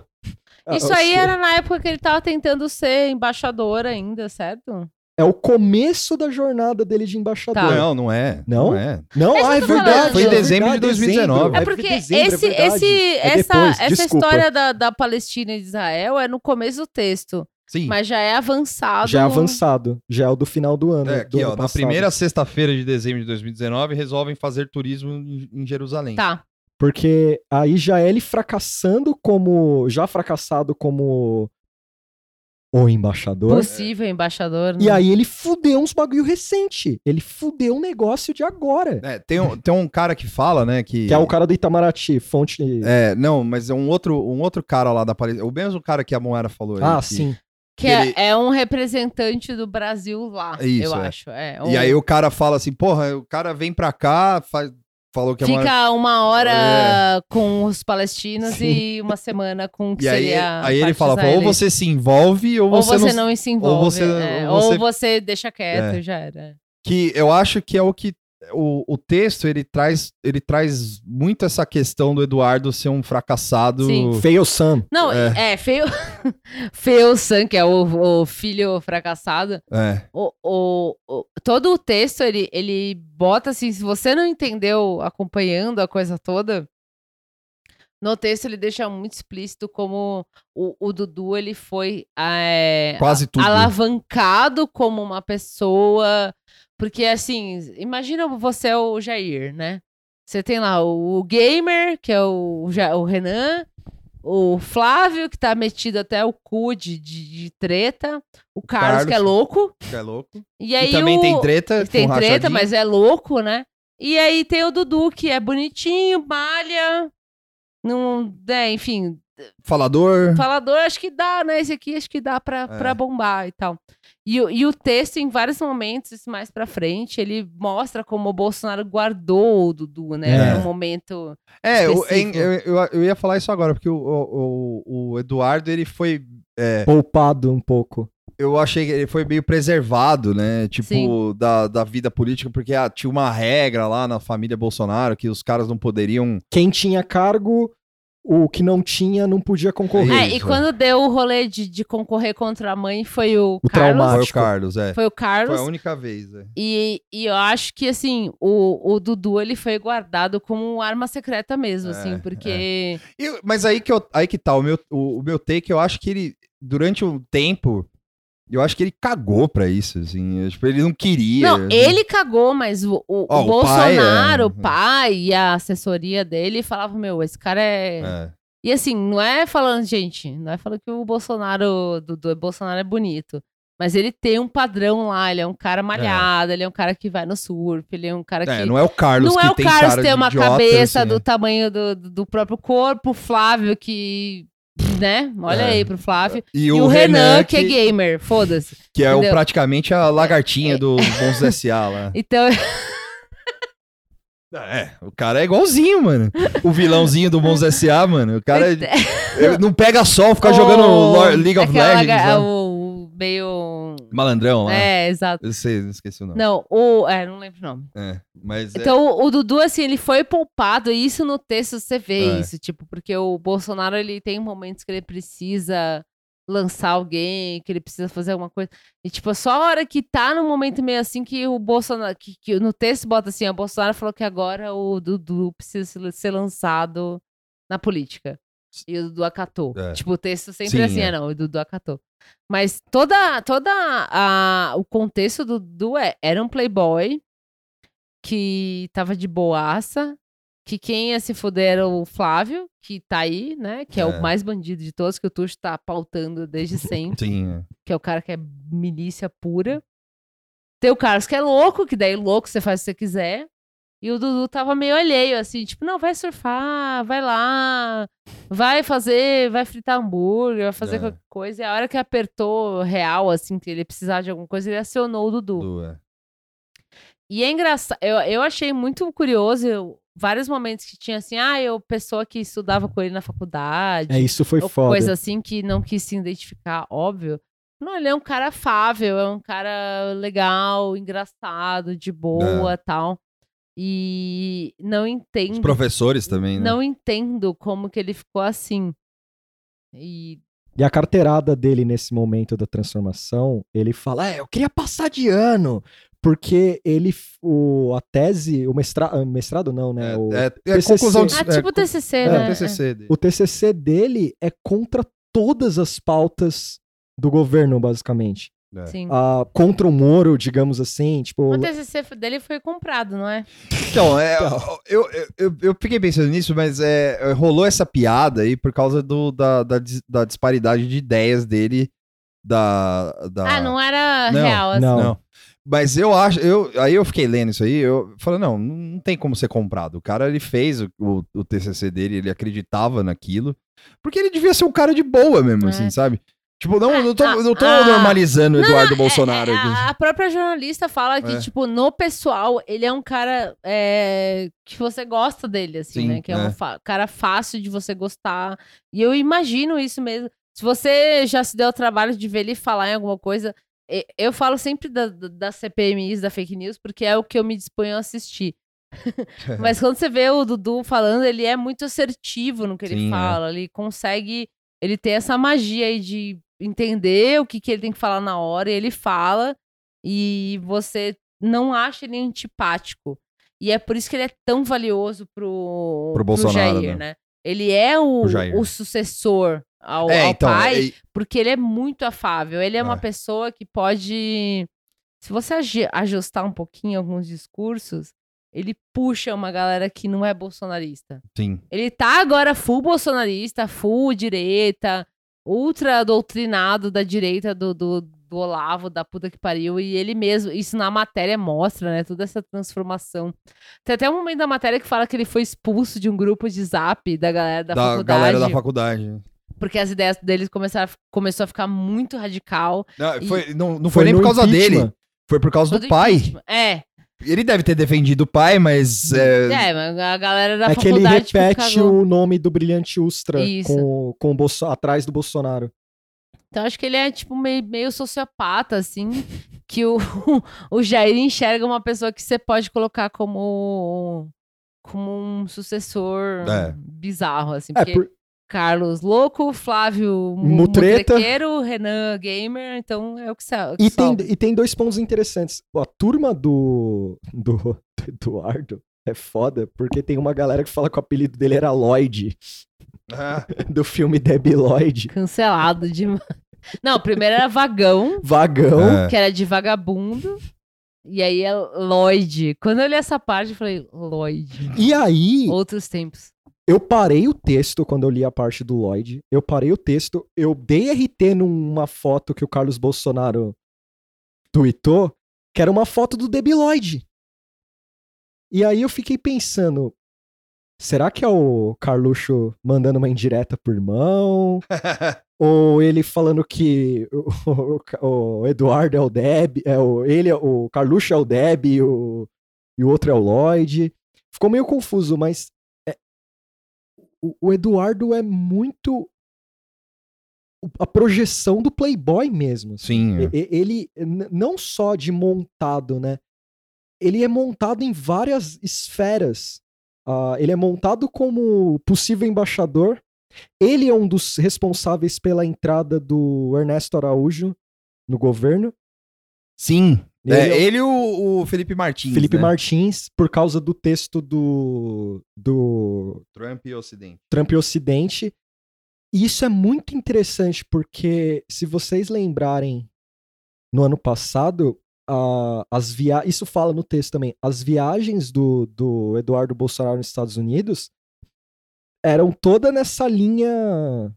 Ah, Isso aí você- era na época que ele tava tentando ser embaixador ainda, certo? É o começo da jornada dele de embaixador. Tá. Não, não é. Não? é. Não, É ah, é verdade. Foi em é dezembro de verdade, 2019. dezembro. É É porque dezembro, esse, verdade. esse, É essa, essa história da, da Palestina e de Israel é no começo do texto. Sim. Mas já é avançado. Já é avançado. Já é o do final do ano. É, do aqui, ano ó, na primeira sexta-feira de dezembro de 2019, resolvem fazer turismo em Jerusalém. Tá. Porque aí já é ele fracassando como. Já fracassado como. O embaixador. Possível embaixador. né? E aí ele fudeu uns bagulho recente. Ele fudeu um negócio de agora. É, tem, um, tem um cara que fala, né, que... Que é o cara do Itamaraty, fonte. É, não, mas é um outro, um outro cara lá da Paris, o mesmo cara que a Moera falou aí. ah, que- sim. Que é, ele- é um representante do Brasil lá, Isso, eu é. acho. É, E um- aí o cara fala assim, porra, o cara vem pra cá, faz- falou que Moera... Fica uma hora É. com os palestinos Sim. e uma semana com o que E aí, seria aí ele parte fala, ou você se envolve ou Ou você, você não... não, se envolve. ou você- é, ou ou, você- você... deixa quieto, É. já era. Que eu acho que é o que... O, o texto, ele traz, ele traz muito essa questão do Eduardo ser um fracassado... Sim. Fail Sam. Não, É. é, feio. feio Sam, que é o, o filho fracassado. É, O, o, o- todo o texto, ele, ele bota assim, se você não entendeu acompanhando a coisa toda, no texto ele deixa muito explícito como o, o Dudu, ele foi é, quase tudo. alavancado como uma pessoa. Porque, assim, imagina você é o Jair, né? Você tem lá o, o gamer, que é o, o Renan, o Flávio, que tá metido até o cu de, de, de treta, o Carlos, Carlos. que é louco. É louco. E aí e também o... tem treta Tem treta, rachadinho. mas é louco, né? E aí tem o Dudu, que é bonitinho, malha, não, é, enfim, Falador. falador, acho que dá, né? Esse aqui acho que dá pra, É. pra bombar e tal. E, o- e o texto, em vários momentos, isso mais pra frente, ele mostra como o Bolsonaro guardou o Dudu, né? É. No momento. É, eu, eu, eu ia falar isso agora, porque o, o, o- o Eduardo, ele foi. é, Poupado um pouco. eu achei que ele foi meio preservado, né? Tipo, Sim. da, da vida política, porque ah, tinha uma regra lá na família Bolsonaro que os caras não poderiam. Quem tinha cargo, o que não tinha não podia concorrer. É, Isso, e quando deu o rolê de, de concorrer contra a mãe, foi o, O Carlos. Foi o. Carlos, é. Foi o Foi Carlos. a única vez, é. E, e eu acho que, assim, o, o Dudu, ele foi guardado como arma secreta mesmo, É, assim, porque... E- mas aí que, eu, aí que tá, o meu, o, o meu take, eu acho que ele, durante um tempo, eu acho que ele cagou pra isso, assim. Tipo, ele não queria. Não, ele cagou, mas o, o, Ó, o o pai, Bolsonaro, é. o pai e a assessoria dele falavam, meu, esse cara é... É. E assim, não é falando, gente, não é falando que o Bolsonaro, Dudu, Bolsonaro é bonito. Mas ele tem um padrão lá, ele é um cara malhado, ele é um cara que vai no surf, ele é um cara É, que... não é o Carlos não que é o tem Carlos de uma idiota, cabeça assim, do é. tamanho do, do próprio corpo, Flávio que... Né? Olha É. aí pro Flávio. E, E, o, Renan, que... é gamer, foda-se. que é o, praticamente a lagartinha do Bons S.A. lá. Então, É, o cara é igualzinho, mano. O vilãozinho do Bons S.A., mano. O cara é- não pega sol, fica jogando o- Lor- League of Legends. o, o meio... Malandrão lá. É, exato. Eu sei, não esqueci o nome. Não, o... É, não lembro o nome. É, mas é- Então, o, o Dudu, assim, ele foi poupado, e isso no texto você vê É. isso, tipo, porque o Bolsonaro, ele tem momentos que ele precisa lançar alguém, que ele precisa fazer alguma coisa. E, tipo, só a hora que tá no momento meio assim que o Bolsonaro, que, que no texto bota assim, o Bolsonaro falou que agora o Dudu precisa se- ser lançado na política. E o Dudu acatou. É. Tipo, o texto sempre Sim, assim, é. é não, o Dudu acatou. Mas toda, toda a, o contexto do Dudu é, era um playboy que tava de boaça, que quem ia se fuder era o Flávio, que tá aí, né? Que é, É. o mais bandido de todos, que o Tuxo tá pautando desde sempre, Sim, é. que é o cara que é milícia pura. Tem o Carlos que é louco, que daí louco você faz o que você quiser. E o Dudu tava meio alheio, assim, tipo, não, vai surfar, vai lá, vai fazer, vai fritar hambúrguer, vai fazer É. qualquer coisa. E a hora que apertou real, assim, que ele precisava de alguma coisa, ele acionou o Dudu. É. E é engraçado, eu, eu achei muito curioso, eu- vários momentos que tinha assim, ah, eu, pessoa que estudava com ele na faculdade, É, isso foi foda. coisa assim que não quis se identificar, óbvio. Não, ele é um cara afável, é um cara legal, engraçado, de boa tal. E não Os entendo, professores também, né? não entendo como que ele ficou assim. E E a carteirada dele nesse momento da transformação, ele fala: É, eu queria passar de ano. Porque ele, o, a tese, o mestrado, mestrado não, né? É, o, é, é TCC. conclusão de ah, tipo é, TCC, é, né? TCC dele. o TCC dele é contra todas as pautas do governo, basicamente. É. Sim. ah, contra o Moro, digamos assim. Tipo, O TCC dele foi comprado, não é? Então, é, eu, eu, eu, eu fiquei pensando nisso, mas é, rolou essa piada aí por causa do, da, da, da disparidade de ideias dele. Da, da... Ah, não era Não, real, assim. não. Não. Mas eu acho, eu, aí eu fiquei lendo isso aí, eu falei, não, não tem como ser comprado. O cara, ele fez o, o, o TCC dele, ele acreditava naquilo, porque ele devia ser um cara de boa mesmo, É. assim, sabe? Tipo, não, Ah, não tô, ah, não tô ah. normalizando o Eduardo não, é- Bolsonaro é, aqui. a, a própria jornalista fala que, É. tipo, no pessoal, ele é um cara é, que você gosta dele, assim, Sim, né? Que é, um é. cara fácil de você gostar. E eu imagino isso mesmo. Se você já se deu o trabalho de ver ele falar em alguma coisa, eu falo sempre da, da- das CPMIs, da fake news, porque é o que eu me disponho a assistir. Mas quando você vê o Dudu falando, ele é muito assertivo no que ele Sim, é. fala. Ele consegue. Ele tem essa magia aí de entender o que, que ele tem que falar na hora, e ele fala, e você não acha ele antipático. E é por isso que ele é tão valioso pro, Pro Bolsonaro, Jair, né? né? Ele é o, Pro o sucessor ao, É, ao então, pai, é- porque ele é muito afável. Ele é, uma É. pessoa que pode. Se você ajustar um pouquinho alguns discursos, ele puxa uma galera que não é bolsonarista. sim. Ele tá agora full bolsonarista, full direita, ultra doutrinado da direita do, do, do Olavo, da puta que pariu. E ele mesmo, isso na matéria mostra, né? Toda essa transformação. Tem até um momento da matéria que fala que ele foi expulso de um grupo de zap da galera da, Da, faculdade. galera da faculdade. Porque as ideias deles começaram, a- começou a ficar muito radical. Não, E- foi, não, não Foi foi, nem por causa impeachment. dele. Foi por causa do pai. impeachment. É, Ele deve ter defendido o pai, mas. É, é, mas a galera da é que ele faculdade tipo, repete cagou. o nome do Brilhante Ustra Isso. com, com o Bolso- atrás do Bolsonaro. Então acho que ele é tipo meio, meio sociopata, assim, que o, o Jair enxerga uma pessoa que você pode colocar como, como um sucessor É. bizarro, assim. É, Porque por- Carlos louco, Flávio mu- Mutreta. mutrequeiro, Renan gamer, então é o que você E tem, e tem dois pontos interessantes. A turma do, do, do Eduardo é foda, porque tem uma galera que fala que o apelido dele era Lloyd, Ah, do filme Debbie Lloyd. Cancelado demais. Não, primeiro era Vagão, Vagão. é. que era de vagabundo. E aí é Lloyd. Quando eu li essa parte, eu falei, Lloyd. E aí, Outros tempos. Eu parei o texto quando eu li a parte do Lloyd. Eu parei o texto, eu dei RT numa foto que o Carlos Bolsonaro tweetou, que era uma foto do Debbie Lloyd. E aí eu fiquei pensando, será que é o Carluxo mandando uma indireta pro irmão? Ou ele falando que o, o- o Eduardo é o Deb, é o, ele, é- o Carluxo é o Deb e o, e o outro é o Lloyd. Ficou meio confuso, mas o, o Eduardo é muito a projeção do Playboy mesmo. assim. Sim. é. Ele, não só de montado, né? Ele é montado em várias esferas. Ah, ele é montado como possível embaixador. Ele é um dos responsáveis pela entrada do Ernesto Araújo no governo. Sim. Ele É, é- ele e o, o Felipe Martins. Felipe né? Martins, por causa do texto do, do Trump e Ocidente. Trump e Ocidente. E isso é muito interessante, porque se vocês lembrarem, no ano passado, a- as via... isso fala no texto também, as viagens do, do Eduardo Bolsonaro nos Estados Unidos eram todas nessa linha.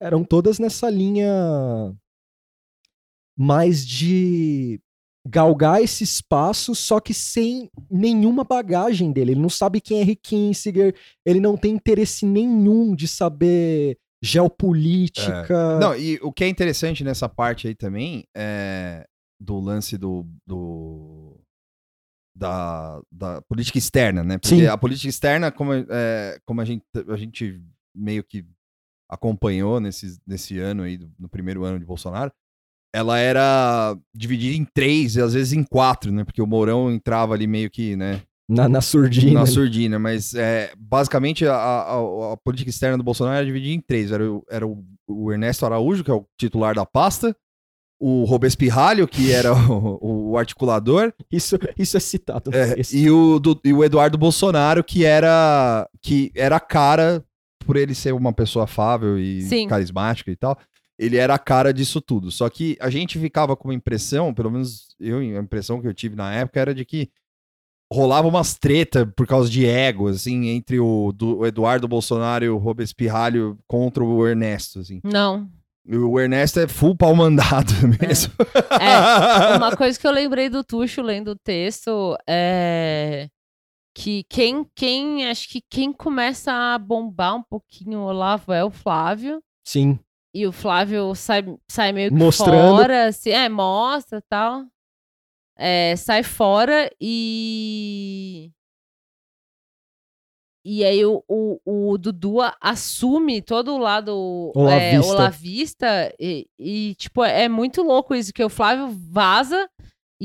Eram todas nessa linha mais de galgar esse espaço, só que sem nenhuma bagagem dele. Ele não sabe quem é Henry Kissinger, ele não tem interesse nenhum de saber geopolítica. Não, e o que é interessante nessa parte aí também é do lance do. do da, da política externa, né? Porque Sim. a política externa, como, é, como a, gente, a gente meio que acompanhou nesse, nesse ano aí, no primeiro ano de Bolsonaro, ela era dividida em três, e às vezes em quatro, né? Porque o Mourão entrava ali meio que, né? Na, na surdina. na surdina, mas é, basicamente a, a- a política externa do Bolsonaro era dividida em três. Era, o, era o, o Ernesto Araújo, que é o titular da pasta, o Robespirralho, que era o, o articulador, Isso, isso é citado é, e, o, do- e o Eduardo Bolsonaro, que era, que era a cara, por ele ser uma pessoa afável e Sim. carismática e tal, ele era a cara disso tudo. Só que a gente ficava com uma impressão, pelo menos eu, a impressão que eu tive na época era de que rolava umas treta por causa de ego, assim, entre o, do- o Eduardo Bolsonaro e o Robespirralho contra o Ernesto, assim. Não. O Ernesto é full pau mandado mesmo. É, uma coisa que eu lembrei do Tuxo lendo o texto é que quem, quem, acho que quem começa a bombar um pouquinho o Olavo é o Flávio. Sim. E o Flávio sai, sai meio que Mostrando. fora, assim, é, mostra e tal. É, sai fora e. E aí o, o, o Dudu assume todo o lado é, Olavista. olavista e, e, tipo, é muito louco isso, que o Flávio vaza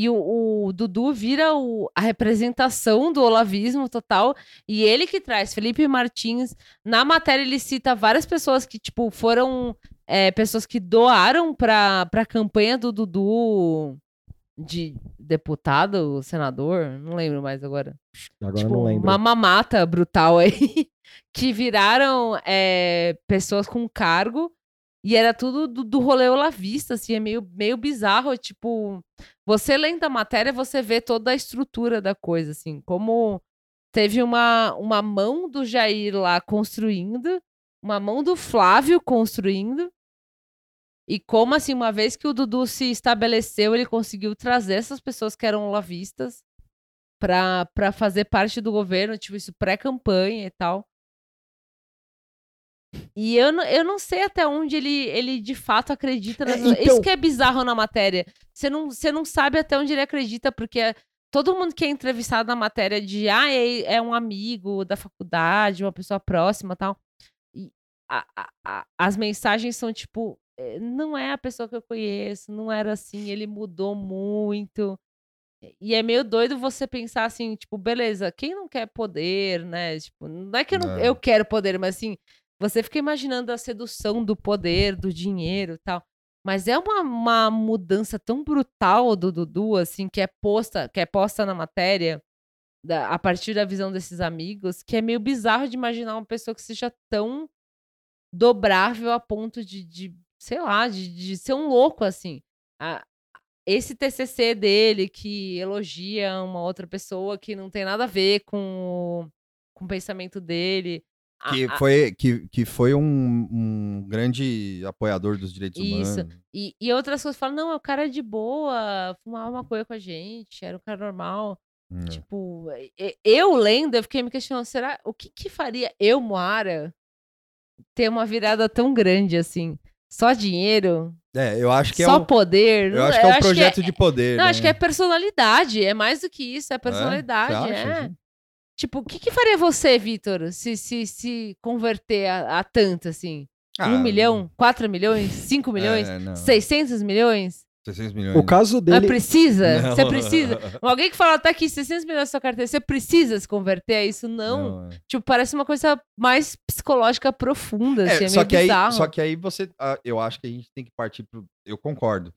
e o, o Dudu vira o- a representação do olavismo total e ele que traz, Felipe Martins, na matéria ele cita várias pessoas que, tipo, foram é, pessoas que doaram pra, pra campanha do Dudu de deputado, senador, não lembro mais agora. Agora tipo, não lembro. uma mamata brutal aí, que viraram é, pessoas com cargo e era tudo do, do rolê olavista, assim, é meio, meio bizarro, tipo, você lendo a matéria, você vê toda a estrutura da coisa, assim, como teve uma, uma mão do Jair lá construindo, uma mão do Flávio construindo, e como, assim, uma vez que o Dudu se estabeleceu, ele conseguiu trazer essas pessoas que eram olavistas pra fazer parte do governo, tipo, isso pré-campanha e tal. E eu, não- eu não sei até onde ele, ele de fato acredita. É, então- Isso que é bizarro na matéria. Você não, você não sabe até onde ele acredita, porque todo mundo que é entrevistado na matéria de ah, é, é um amigo da faculdade, uma pessoa próxima tal. E a- a- a- as mensagens são tipo, "Eh, não é a pessoa que eu conheço, não era assim, ele mudou muito. E é meio doido você pensar assim, tipo, beleza, quem não quer poder, né? Tipo, não é que eu, não- É. eu quero poder, mas assim, você fica imaginando a sedução do poder, do dinheiro tal. Mas é uma, uma mudança tão brutal do Dudu, assim, que é posta, que é posta na matéria, da- a partir da visão desses amigos, que é meio bizarro de imaginar uma pessoa que seja tão dobrável a ponto de, de sei lá, de, de ser um louco, assim. A- esse TCC dele que elogia uma outra pessoa que não tem nada a ver com, com o pensamento dele. Que a- foi, que, que foi um, um grande apoiador dos direitos Isso. humanos. E, e outras coisas falam, não, é o cara de boa, fumava maconha com a gente, era um cara normal. É. Tipo, eu lendo, eu fiquei me questionando, será, o que que faria eu, Moara, ter uma virada tão grande assim? Só dinheiro? É, eu acho que é só um, poder? eu acho que é um projeto de poder. Não, né? acho que é personalidade, é mais do que isso, é Você personalidade, é. Tipo, o que que faria você, Vitor, se, se, se converter a, a tanto, assim? Ah, um milhão? Quatro milhões? Cinco milhões? É, não. 600 milhões? 600 milhões. O caso Mas dele. precisa? Não. Você precisa? Alguém que fala, tá aqui 600 milhões na sua carteira, você precisa se converter a isso? Não. Não, é. Tipo, parece uma coisa mais psicológica profunda, É, assim, é só, meio que aí, bizarro. só que aí você. ah, eu acho que a gente tem que partir pro. Eu concordo.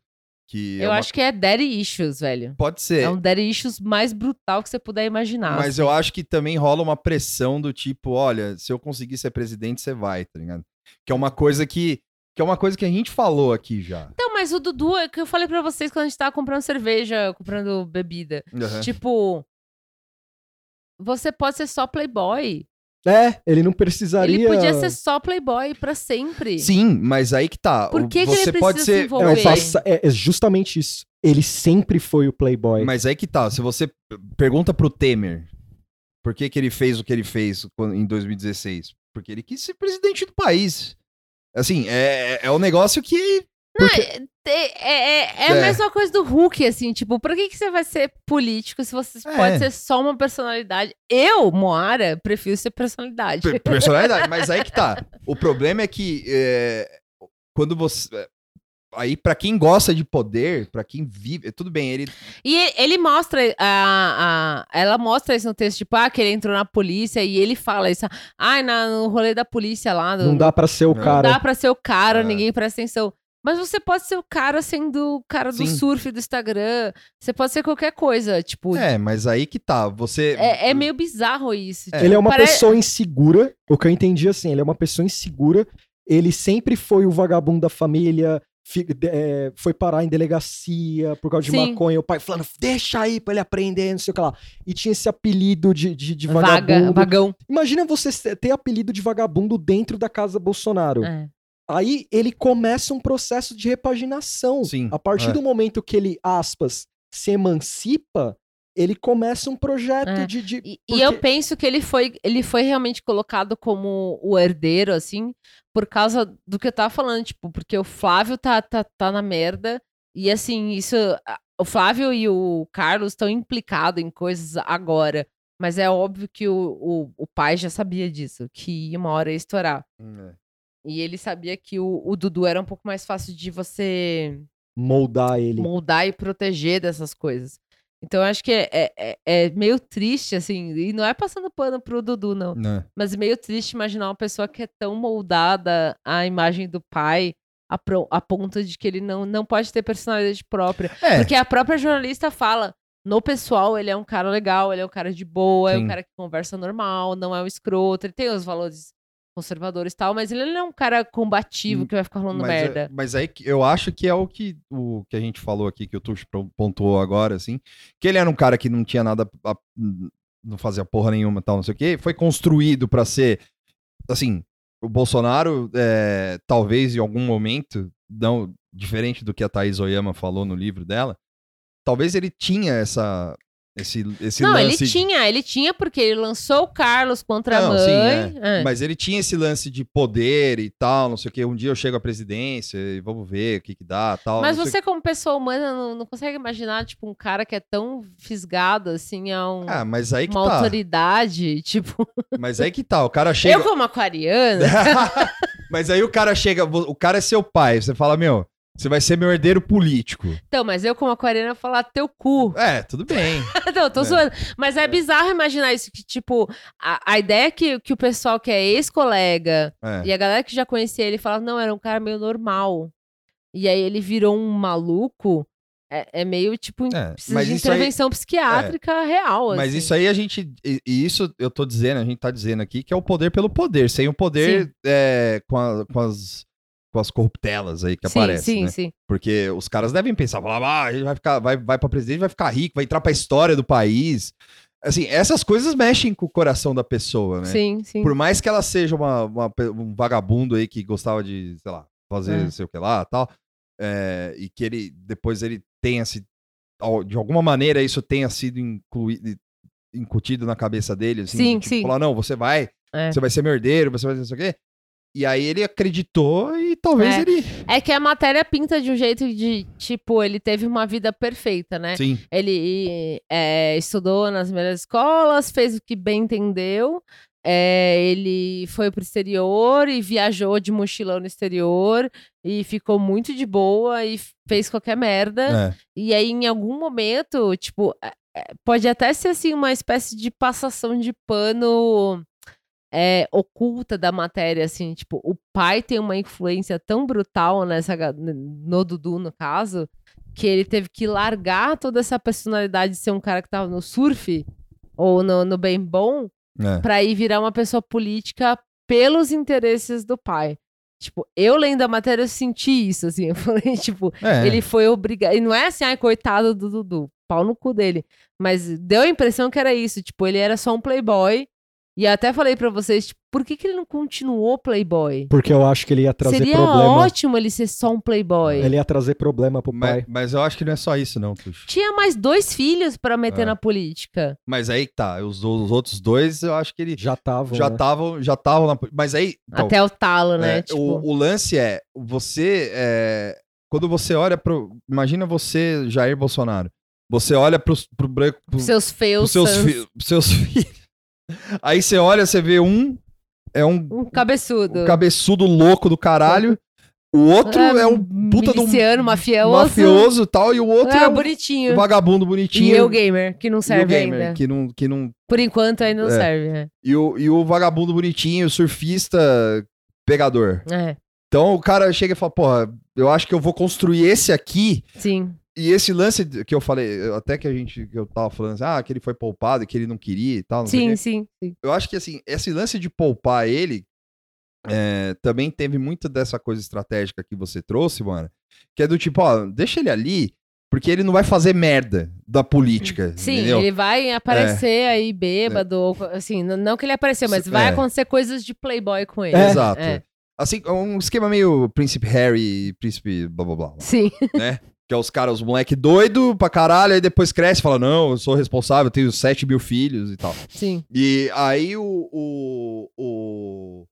Que é Eu uma- acho que é daddy issues, velho. Pode ser. É um daddy issues mais brutal que você puder imaginar. Mas eu acho que também rola uma pressão do tipo, olha, se eu conseguir ser presidente, você vai, tá ligado? Que é uma coisa que. Que é uma coisa que a gente falou aqui já. Então, mas o Dudu, é que eu falei pra vocês quando a gente tava comprando cerveja, comprando bebida. Uhum. Tipo, você pode ser só playboy. É, ele não precisaria. Ele podia ser só playboy pra sempre. Sim, mas aí que tá. Por que, que você ele pode precisa se ser. É, o envolver? passa- é, é justamente isso. Ele sempre foi o Playboy. Mas aí que tá. Se você pergunta pro Temer por que, que ele fez o que ele fez em 2016, porque ele quis ser presidente do país. Assim, é, é um negócio que. Não, é, é, é- é a É. mesma coisa do Hulk, assim, tipo, por que, que você vai ser político se você É. pode ser só uma personalidade? Eu, Moara, prefiro ser personalidade. per- personalidade. mas aí que tá. O problema é que é, quando você. Aí, pra quem gosta de poder, pra quem vive. Tudo bem, ele. E ele, ele mostra, a, a- ela mostra isso no texto, tipo, ah, que ele entrou na polícia e ele fala isso. Ah, na, no rolê da polícia lá. do- Não dá pra ser o Não cara. dá pra ser o cara, É. ninguém presta atenção. Mas você pode ser o cara sendo o cara do Sim. surf do Instagram. Você pode ser qualquer coisa. Tipo, é, É, mas aí que tá. Você. é, meio bizarro isso. É. tipo, Ele é uma pare- pessoa insegura. O que eu entendi assim, ele é uma pessoa insegura ele sempre foi o vagabundo da família, fi- de- é, foi parar em delegacia por causa de Sim. maconha, o pai falando, deixa aí pra ele aprender, não sei o que lá. E tinha esse apelido de, de, de Vaga, vagabundo. vagão. Imagina você ter apelido de vagabundo dentro da casa Bolsonaro. É. Aí ele começa um processo de repaginação. Sim, A partir é. do momento que ele, aspas, se emancipa, ele começa um projeto É. de. de- E, e porque- eu penso que ele foi, ele foi realmente colocado como o herdeiro, assim, por causa do que eu tava falando, tipo, porque o Flávio tá, tá, tá na merda. E assim, isso. O Flávio e o Carlos estão implicados em coisas agora. Mas é óbvio que o, o, o pai já sabia disso, que uma hora ia estourar. É. E ele sabia que o, o Dudu era um pouco mais fácil de você moldar ele. moldar e proteger dessas coisas. Então eu acho que é, é, é- é meio triste, assim, e não é passando pano pro Dudu, não. Né? Mas meio triste imaginar uma pessoa que é tão moldada à imagem do pai a, pro- a ponto de que ele não, não pode ter personalidade própria. É, Porque a própria jornalista fala. No pessoal, ele é um cara legal, ele é um cara de boa, é Sim. um cara que conversa normal, não é um escroto, ele tem os valores conservadores e tal, mas ele não é um cara combativo Hum, que vai ficar falando mas, é- merda. mas aí que- eu acho que é o que, o que a gente falou aqui, que o Tuxo pro- pontuou agora, assim, que ele era um cara que não tinha nada, a- não fazia porra nenhuma e tal, não sei o quê, foi construído pra ser, assim, o Bolsonaro, é, talvez em algum momento, não diferente do que a Thaís Oyama falou no livro dela, talvez ele tinha essa, esse, esse não, ele lance de- tinha, ele tinha porque ele lançou o Carlos contra Não, a sim, mãe. é. é. Mas ele tinha esse lance de poder e tal, não sei o que. Um dia eu chego à presidência e vamos ver o que que dá tal. Mas você, como pessoa humana, não, não consegue imaginar, tipo, um cara que é tão fisgado, assim, a um- que- Ah, mas aí que uma tá. autoridade, tipo... Mas aí que tá. O cara chega. Eu, como aquariana... mas aí o cara chega. O cara é seu pai. Você fala, meu, você vai ser meu herdeiro político. então, mas eu, como aquariana, falar teu cu. É, tudo bem. não, tô É. zoando. Mas é bizarro imaginar isso, que, tipo, a, a ideia que, que o pessoal que é ex-colega É. e a galera que já conhecia ele fala, não, era um cara meio normal. E aí ele virou um maluco... É, é meio, tipo, É, precisa mas de isso aí- intervenção psiquiátrica real, Mas assim. isso aí a gente. E e isso eu tô dizendo, a gente tá dizendo aqui que é o poder pelo poder. Sem o poder é, com, a- com as. Com as corruptelas aí que sim, aparecem. sim, né? sim. Porque os caras devem pensar, falar, ah, vai ficar, vai, vai pra presidente, vai ficar rico, vai entrar pra história do país. Assim, essas coisas mexem com o coração da pessoa, né? Sim, sim. Por mais que ela seja uma, uma um vagabundo aí que gostava de, sei lá, fazer É. sei o que lá tal, é, e que ele, depois ele tenha se, de alguma maneira isso tenha sido incluído, incutido na cabeça dele, assim, Sim, tipo, sim. falar, não, você vai, É. você vai ser meu herdeiro, você vai ser não sei o quê. E aí ele acreditou e talvez É. ele... É que a matéria pinta de um jeito de, tipo, ele teve uma vida perfeita, né? Sim, Ele é, estudou nas melhores escolas, fez o que bem entendeu. é, ele foi pro exterior e viajou de mochilão no exterior e ficou muito de boa e fez qualquer merda. é. E aí, em algum momento, tipo, é, é, pode até ser assim uma espécie de passação de pano é, oculta da matéria, assim, tipo, o pai tem uma influência tão brutal nessa no Dudu, no caso, que ele teve que largar toda essa personalidade de ser um cara que tava no surf ou no, no bem bom é. pra ir virar uma pessoa política pelos interesses do pai. Tipo, eu lendo a matéria, eu senti isso, assim. Eu falei, tipo, É. ele foi obrigado. E não é assim, ai, coitado do Dudu, pau no cu dele. Mas deu a impressão que era isso. Tipo, ele era só um playboy. E até falei pra vocês, tipo, por que, que ele não continuou playboy? Porque eu acho que ele ia trazer Seria problema. ótimo ele ser só um playboy. Ele ia trazer problema pro Mas, pai. mas eu acho que não é só isso, não, Tuxo. Tinha mais dois filhos pra meter É. na política. Mas aí tá, os, os outros dois, eu acho que ele Já estavam. já né? estavam, já estavam na. Mas aí. então, Até o talo, né? é, tipo, o, o lance é, você. é, quando você olha pro. Imagina você, Jair Bolsonaro. Você olha pros, pro branco. Pro, seus seus, fi- pros seus filhos. Aí você olha, você vê um. É um, Um cabeçudo. um cabeçudo louco do caralho. O outro é, um puta de um miliciano, mafioso. mafioso e tal. E o outro É, é, um bonitinho. vagabundo E bonitinho. eu gamer, que não serve gamer, ainda. Que não, que não Por enquanto ainda não É. serve, né? E o, e o vagabundo bonitinho, o surfista pegador. É, Então o cara chega e fala, porra, eu acho que eu vou construir esse aqui. sim. E esse lance que eu falei, até que a gente, que eu tava falando assim, ah, que ele foi poupado e que ele não queria e tal. Sim, sim, sim. Eu acho que assim, esse lance de poupar ele, é, também teve muito dessa coisa estratégica que você trouxe, mano. Que é do tipo, ó, deixa ele ali, porque ele não vai fazer merda da política. Sim, entendeu? ele vai aparecer aí bêbado, ou co- assim, não que ele apareceu, mas vai É. acontecer coisas de playboy com ele. É. Exato. É. Assim, um esquema meio Príncipe Harry, Príncipe blá blá blá. Sim. né? Que é os caras, os moleque doido pra caralho, aí depois cresce e fala, não, eu sou responsável, eu tenho 7 mil filhos e tal. Sim. E aí o, o, o,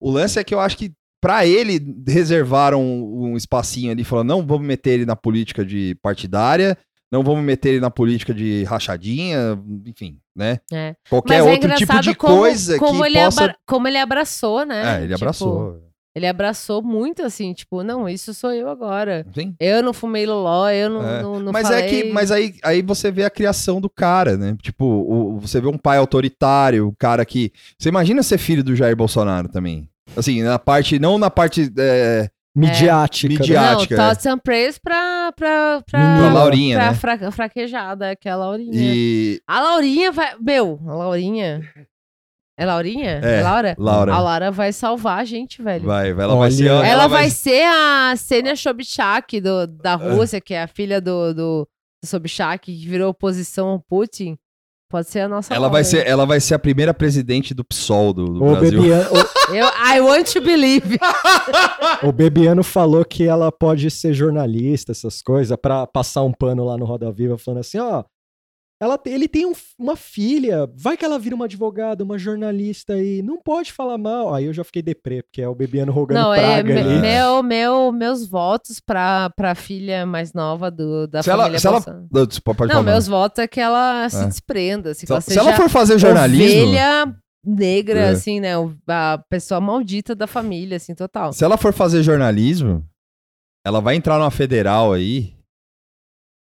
o lance é que eu acho que pra ele reservaram um, um espacinho ali, falando, não vamos meter ele na política de partidária, não vamos meter ele na política de rachadinha, enfim, né? É. Qualquer é outro tipo de como, coisa como que ele possa... abra- como ele abraçou, né? É, ele Tipo, abraçou. Ele abraçou muito assim, tipo, não, isso sou eu agora. Sim. Eu não fumei loló, eu não, É. não, não mas falei... é que, mas aí, aí você vê a criação do cara, né? Tipo, o- você vê um pai autoritário, o cara que. Você imagina ser filho do Jair Bolsonaro também? Assim, na parte, não na parte. é, Midiática. né? Midiática. Não, prática, thoughts and prayers pra, pra, pra. Pra Laurinha, pra né? fra- fraquejada, que é a Laurinha. e. A Laurinha vai... Meu, a Laurinha... É Laurinha? É, Laura? Laura. A Laura vai salvar a gente, velho. Vai, vai, ela vai Olha. ser. Ela, vai... ser a Sênia Sobchak do, da Rússia, que é a filha do, do, do Sobchak, que virou oposição ao Putin. Pode ser a nossa Ela Laura. vai, ser, ela vai ser a primeira presidente do PSOL do, do O Brasil. Bebiano, o- Eu, I want to believe. o Bebiano falou que ela pode ser jornalista, essas coisas, pra passar um pano lá no Roda Viva, falando assim, ó. Ela, ele tem um- uma filha, vai que ela vira uma advogada, uma jornalista e não pode falar mal. Aí eu já fiquei deprê, porque é o Bebiano rogando Não, é praga me- ali. meu, meu, meus votos pra, pra filha mais nova do, da Se ela. família Se ela. Não, falar. meus votos é que ela se É. desprenda, assim, Se, ela se ela for fazer jornalismo. ovelha negra, É. assim, né? o- A pessoa maldita da família, assim, total. Se ela for fazer jornalismo, ela vai entrar numa federal aí.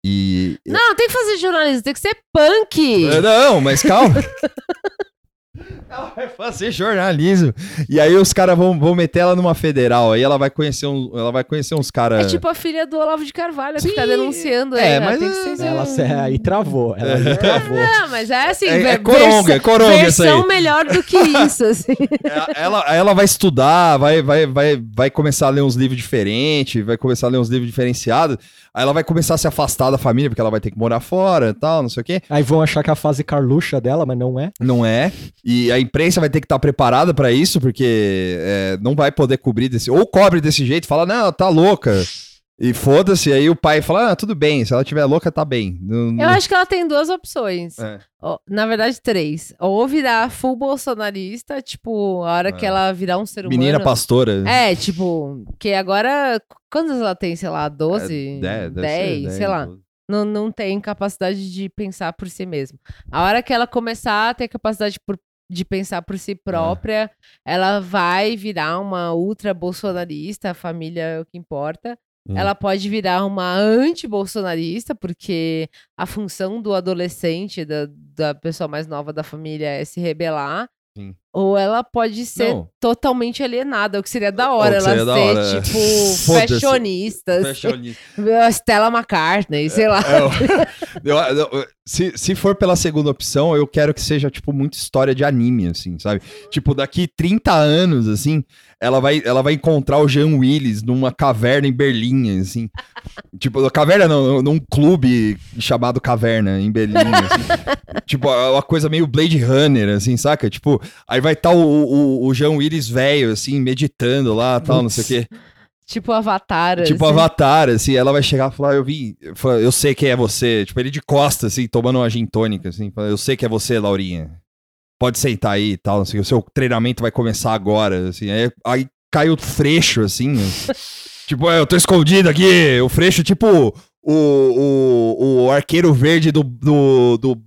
E. Não, tem que fazer jornalismo, tem que ser punk. Não, mas calma. ela vai fazer jornalismo. E aí os caras vão, vão meter ela numa federal. Aí ela vai conhecer, um, ela vai conhecer uns É caras. tipo a filha do Olavo de Carvalho, Sim. que tá denunciando É, aí, né? mas Tem que é- ser... Ela se- aí travou, ela aí travou. Não, mas é assim, É- é coronga, é coronga isso aí. versão melhor do que isso, assim. É, Ela, ela vai estudar, vai, vai, vai, vai começar a ler uns livros diferentes, vai começar a ler uns livros diferenciados. Aí ela vai começar a se afastar da família, porque ela vai ter que morar fora e tal, não sei o quê. Aí vão achar que é a fase Carluxa dela, mas não é. Não é. E a imprensa vai ter que estar preparada pra isso, porque é, não vai poder cobrir desse. Ou cobre desse jeito, fala, não, tá louca. E foda-se. Aí o pai fala, ah, tudo bem, se ela tiver louca, tá bem. Não- Eu não- acho que ela tem duas opções. É. Na verdade, três. Ou virar full bolsonarista, tipo, a hora que É. ela virar um ser humano. Menina pastora. É, tipo, que agora. Quantas ela tem? Sei lá, 12? É, dez, deve 10, ser sei lá. Não, não tem capacidade de pensar por si mesma. A hora que ela começar a ter capacidade por- de pensar por si própria, ela vai virar uma ultra bolsonarista, a família é o que importa. Hum. Ela pode virar uma anti-bolsonarista, porque a função do adolescente, da, da pessoa mais nova da família, é se rebelar. Sim. Ou ela pode ser Não. totalmente alienada, o que seria da hora ela ser, hora, é. tipo, fashionista. Fashionista. Stella McCartney, sei lá. É, eu- eu- eu- se, se for pela segunda opção, eu quero que seja, tipo, muita história de anime, assim, sabe? Tipo, daqui 30 anos, assim, ela vai, ela vai encontrar o Jean Willis numa caverna em Berlim, assim. tipo, caverna não, num clube chamado Caverna, em Berlim, assim. tipo, é uma coisa meio Blade Runner, assim, saca? Tipo, aí vai estar o, o, o Jean Willis velho, assim, meditando lá, tal, não sei o quê. Tipo Avatar. Tipo assim. Avatar, assim, ela vai chegar e falar, eu vi, eu sei quem é você. Tipo, ele de costas, assim, tomando uma gin tônica, assim, eu sei que é você, Laurinha. Pode sentar aí e tal, assim, o seu treinamento vai começar agora, assim. Aí, aí cai o freixo, assim, tipo, é, eu tô escondido aqui, o freixo, tipo, o, o, o arqueiro verde do, do, do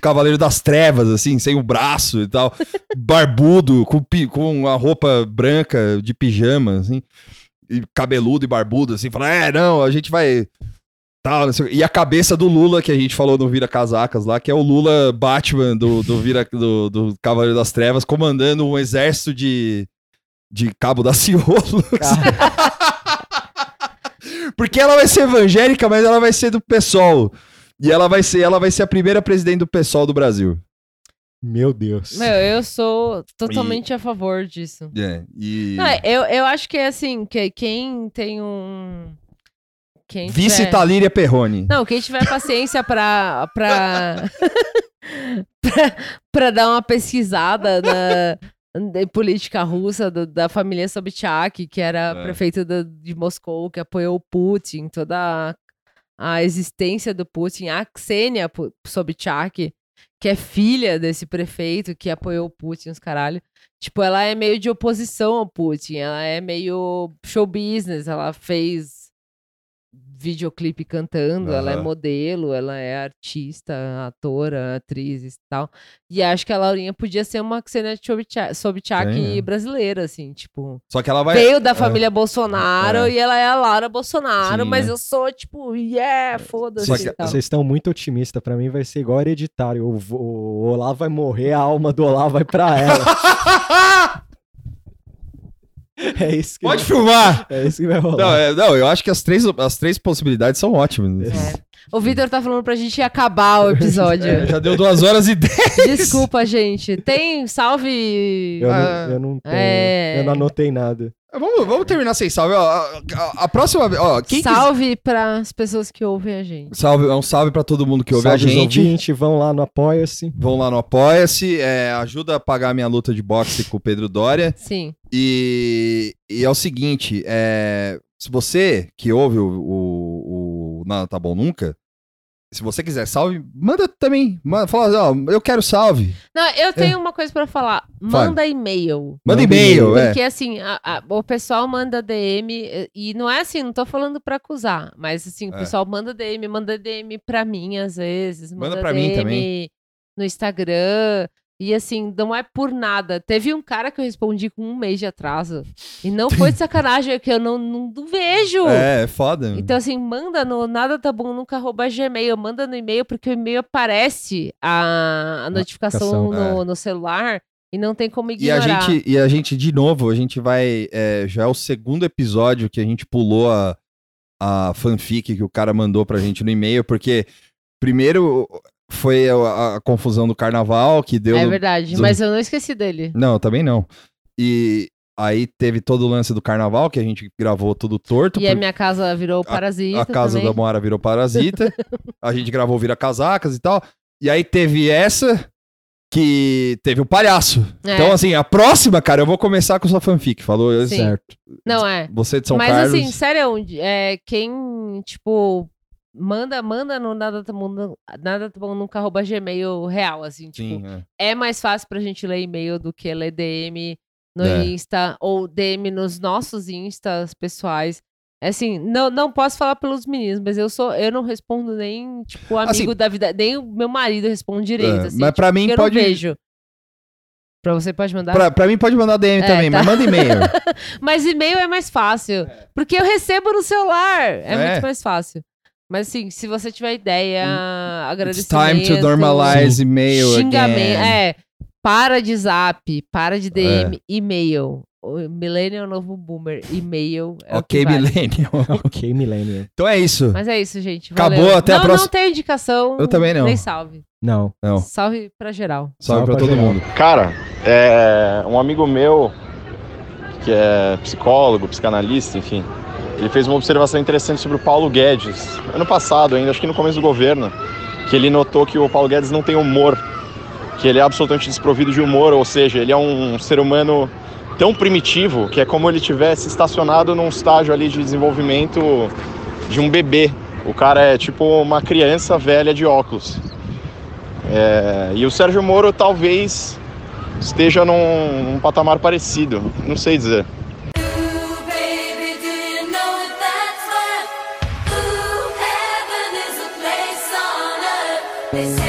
Cavaleiro das Trevas, assim, sem o braço e tal, barbudo, com, com a roupa branca de pijama, assim e cabeludo e barbudo, assim, fala, é, não, a gente vai. Tal, sei. E a cabeça do Lula, que a gente falou no Vira Casacas lá, que é o Lula Batman do, do, Vira, do, do Cavaleiro das Trevas, comandando um exército de, de Cabo da Ciolo. Porque ela vai ser evangélica, mas ela vai ser do PSOL. E ela vai ser, ela vai ser a primeira presidente do PSOL do Brasil. Meu Deus. Meu, eu sou totalmente a favor disso. É, e... Não, eu, eu acho que é assim, que quem tem um. Quem Vice tiver- Talíria Perrone. Não, quem tiver paciência pra. pra, pra, pra dar uma pesquisada na de política russa do- da família Sobchak, que era É. prefeito da- de Moscou, que apoiou o Putin, toda a, a existência do Putin, a Ksenia Pu- Sobchak, que é filha desse prefeito que apoiou o Putin, os caralho. Tipo, ela é meio de oposição ao Putin, ela é meio show business, ela fez videoclipe cantando, ela é modelo, ela é artista, atora, atriz e tal. E acho que a Laurinha podia ser uma Ksenia Sobchak, é. brasileira, assim, tipo... Só que ela vai... Veio da é. família Bolsonaro É. e ela é a Laura Bolsonaro, Sim, mas é. eu sou, tipo, yeah, foda-se e que- tal. Vocês estão muito otimistas. Pra mim vai ser igual hereditário. O, o, o Olá vai morrer, a alma do Olá vai pra ela. é isso que, Pode filmar! é isso que vai rolar. Não, é- não, eu acho que as três, as três possibilidades são ótimas. É. O Vitor tá falando pra gente acabar o episódio. É, já deu duas horas e dez. Desculpa, gente. Tem salve. Eu, Ah, não, eu não tenho, é. eu não anotei nada. Vamos, vamos terminar sem salve. Ó, a, a- a próxima vez. Ó, quem salve pras pessoas que ouvem a gente. Salve, é um salve pra todo mundo que ouve Salve a gente. ouvintes, vão lá no Apoia-se. Vão lá no Apoia-se, é, ajuda a pagar minha luta de boxe com o Pedro Dória. Sim. E, e é o seguinte: é, se você que ouve o, o, o Nada Tá Bom Nunca, se você quiser salve, manda também. Manda, fala, ó, eu quero salve. Não, eu tenho uma coisa pra falar. Manda e-mail. Manda e-mail, é. Porque assim, a- a- o pessoal manda DM, e não é assim, não tô falando pra acusar, mas assim, o É. pessoal manda DM, manda DM pra mim às vezes, Manda manda, pra mim também. no Instagram, e assim, não é por nada. Teve um cara que eu respondi com um mês de atraso, e não foi de sacanagem, é que eu não, não, não vejo. É, é foda. Então, assim, manda no nada tá bom nunca arroba gmail, manda no e-mail, porque o e-mail aparece a, a notificação no, no celular e não tem como E a, ignorar. gente, e a gente, de novo, a gente vai. é, já é o segundo episódio que a gente pulou a, a fanfic que o cara mandou pra gente no e-mail, porque primeiro foi a, a- a confusão do carnaval que deu. É verdade, do- mas eu não esqueci dele. Não, também não. E aí teve todo o lance do carnaval, que a gente gravou tudo torto. E a por- minha casa virou parasita a casa também. da Moara virou parasita. a gente gravou Vira Casacas e tal. E aí teve essa que teve o palhaço. É. Então, assim, a próxima, cara, eu vou começar com sua fanfic. Falou? Sim. Certo. Não, é. Você de São mas Carlos. assim, sério, é, quem, tipo, manda, manda no nada tá bom, nada tá bom nunca arroba gmail real, assim, tipo, Sim, é. é mais fácil pra gente ler e-mail do que ler DM no É. Insta ou DM nos nossos Instas pessoais. É Assim, não, não posso falar pelos meninos, mas eu sou, eu não respondo nem, tipo, amigo Assim, da vida, nem o meu marido responde direito, É, assim, mas tipo, pra mim pode- vejo. Pra você pode mandar? Pra, pra mim pode mandar DM É, também, tá. mas manda e-mail. Mas e-mail é mais fácil. Porque eu recebo no celular. É, É. muito mais fácil. Mas assim, se você tiver ideia, It's agradecimento... time to normalize e-mail Xingamento. again. É. Para de zap, para de DM, e-mail. O Millennial novo boomer, e-mail. É o ok, vale. Millennium. Ok, Millennium. então é isso. Mas é isso, gente. Acabou, valeu. até a não, próxima- Não tem indicação. Eu também não. Nem salve. Não. Não, Salve pra geral. salve Salve pra pra todo geral. mundo. Cara, é, um amigo meu, que é psicólogo, psicanalista, enfim, ele fez uma observação interessante sobre o Paulo Guedes, ano passado ainda, acho que no começo do governo, que ele notou que o Paulo Guedes não tem humor, que ele é absolutamente desprovido de humor, ou seja, ele é um ser humano tão primitivo que é como ele tivesse estacionado num estágio ali de desenvolvimento de um bebê. O cara é tipo uma criança velha de óculos. É, e o Sérgio Moro talvez esteja num, num patamar parecido, não sei dizer. This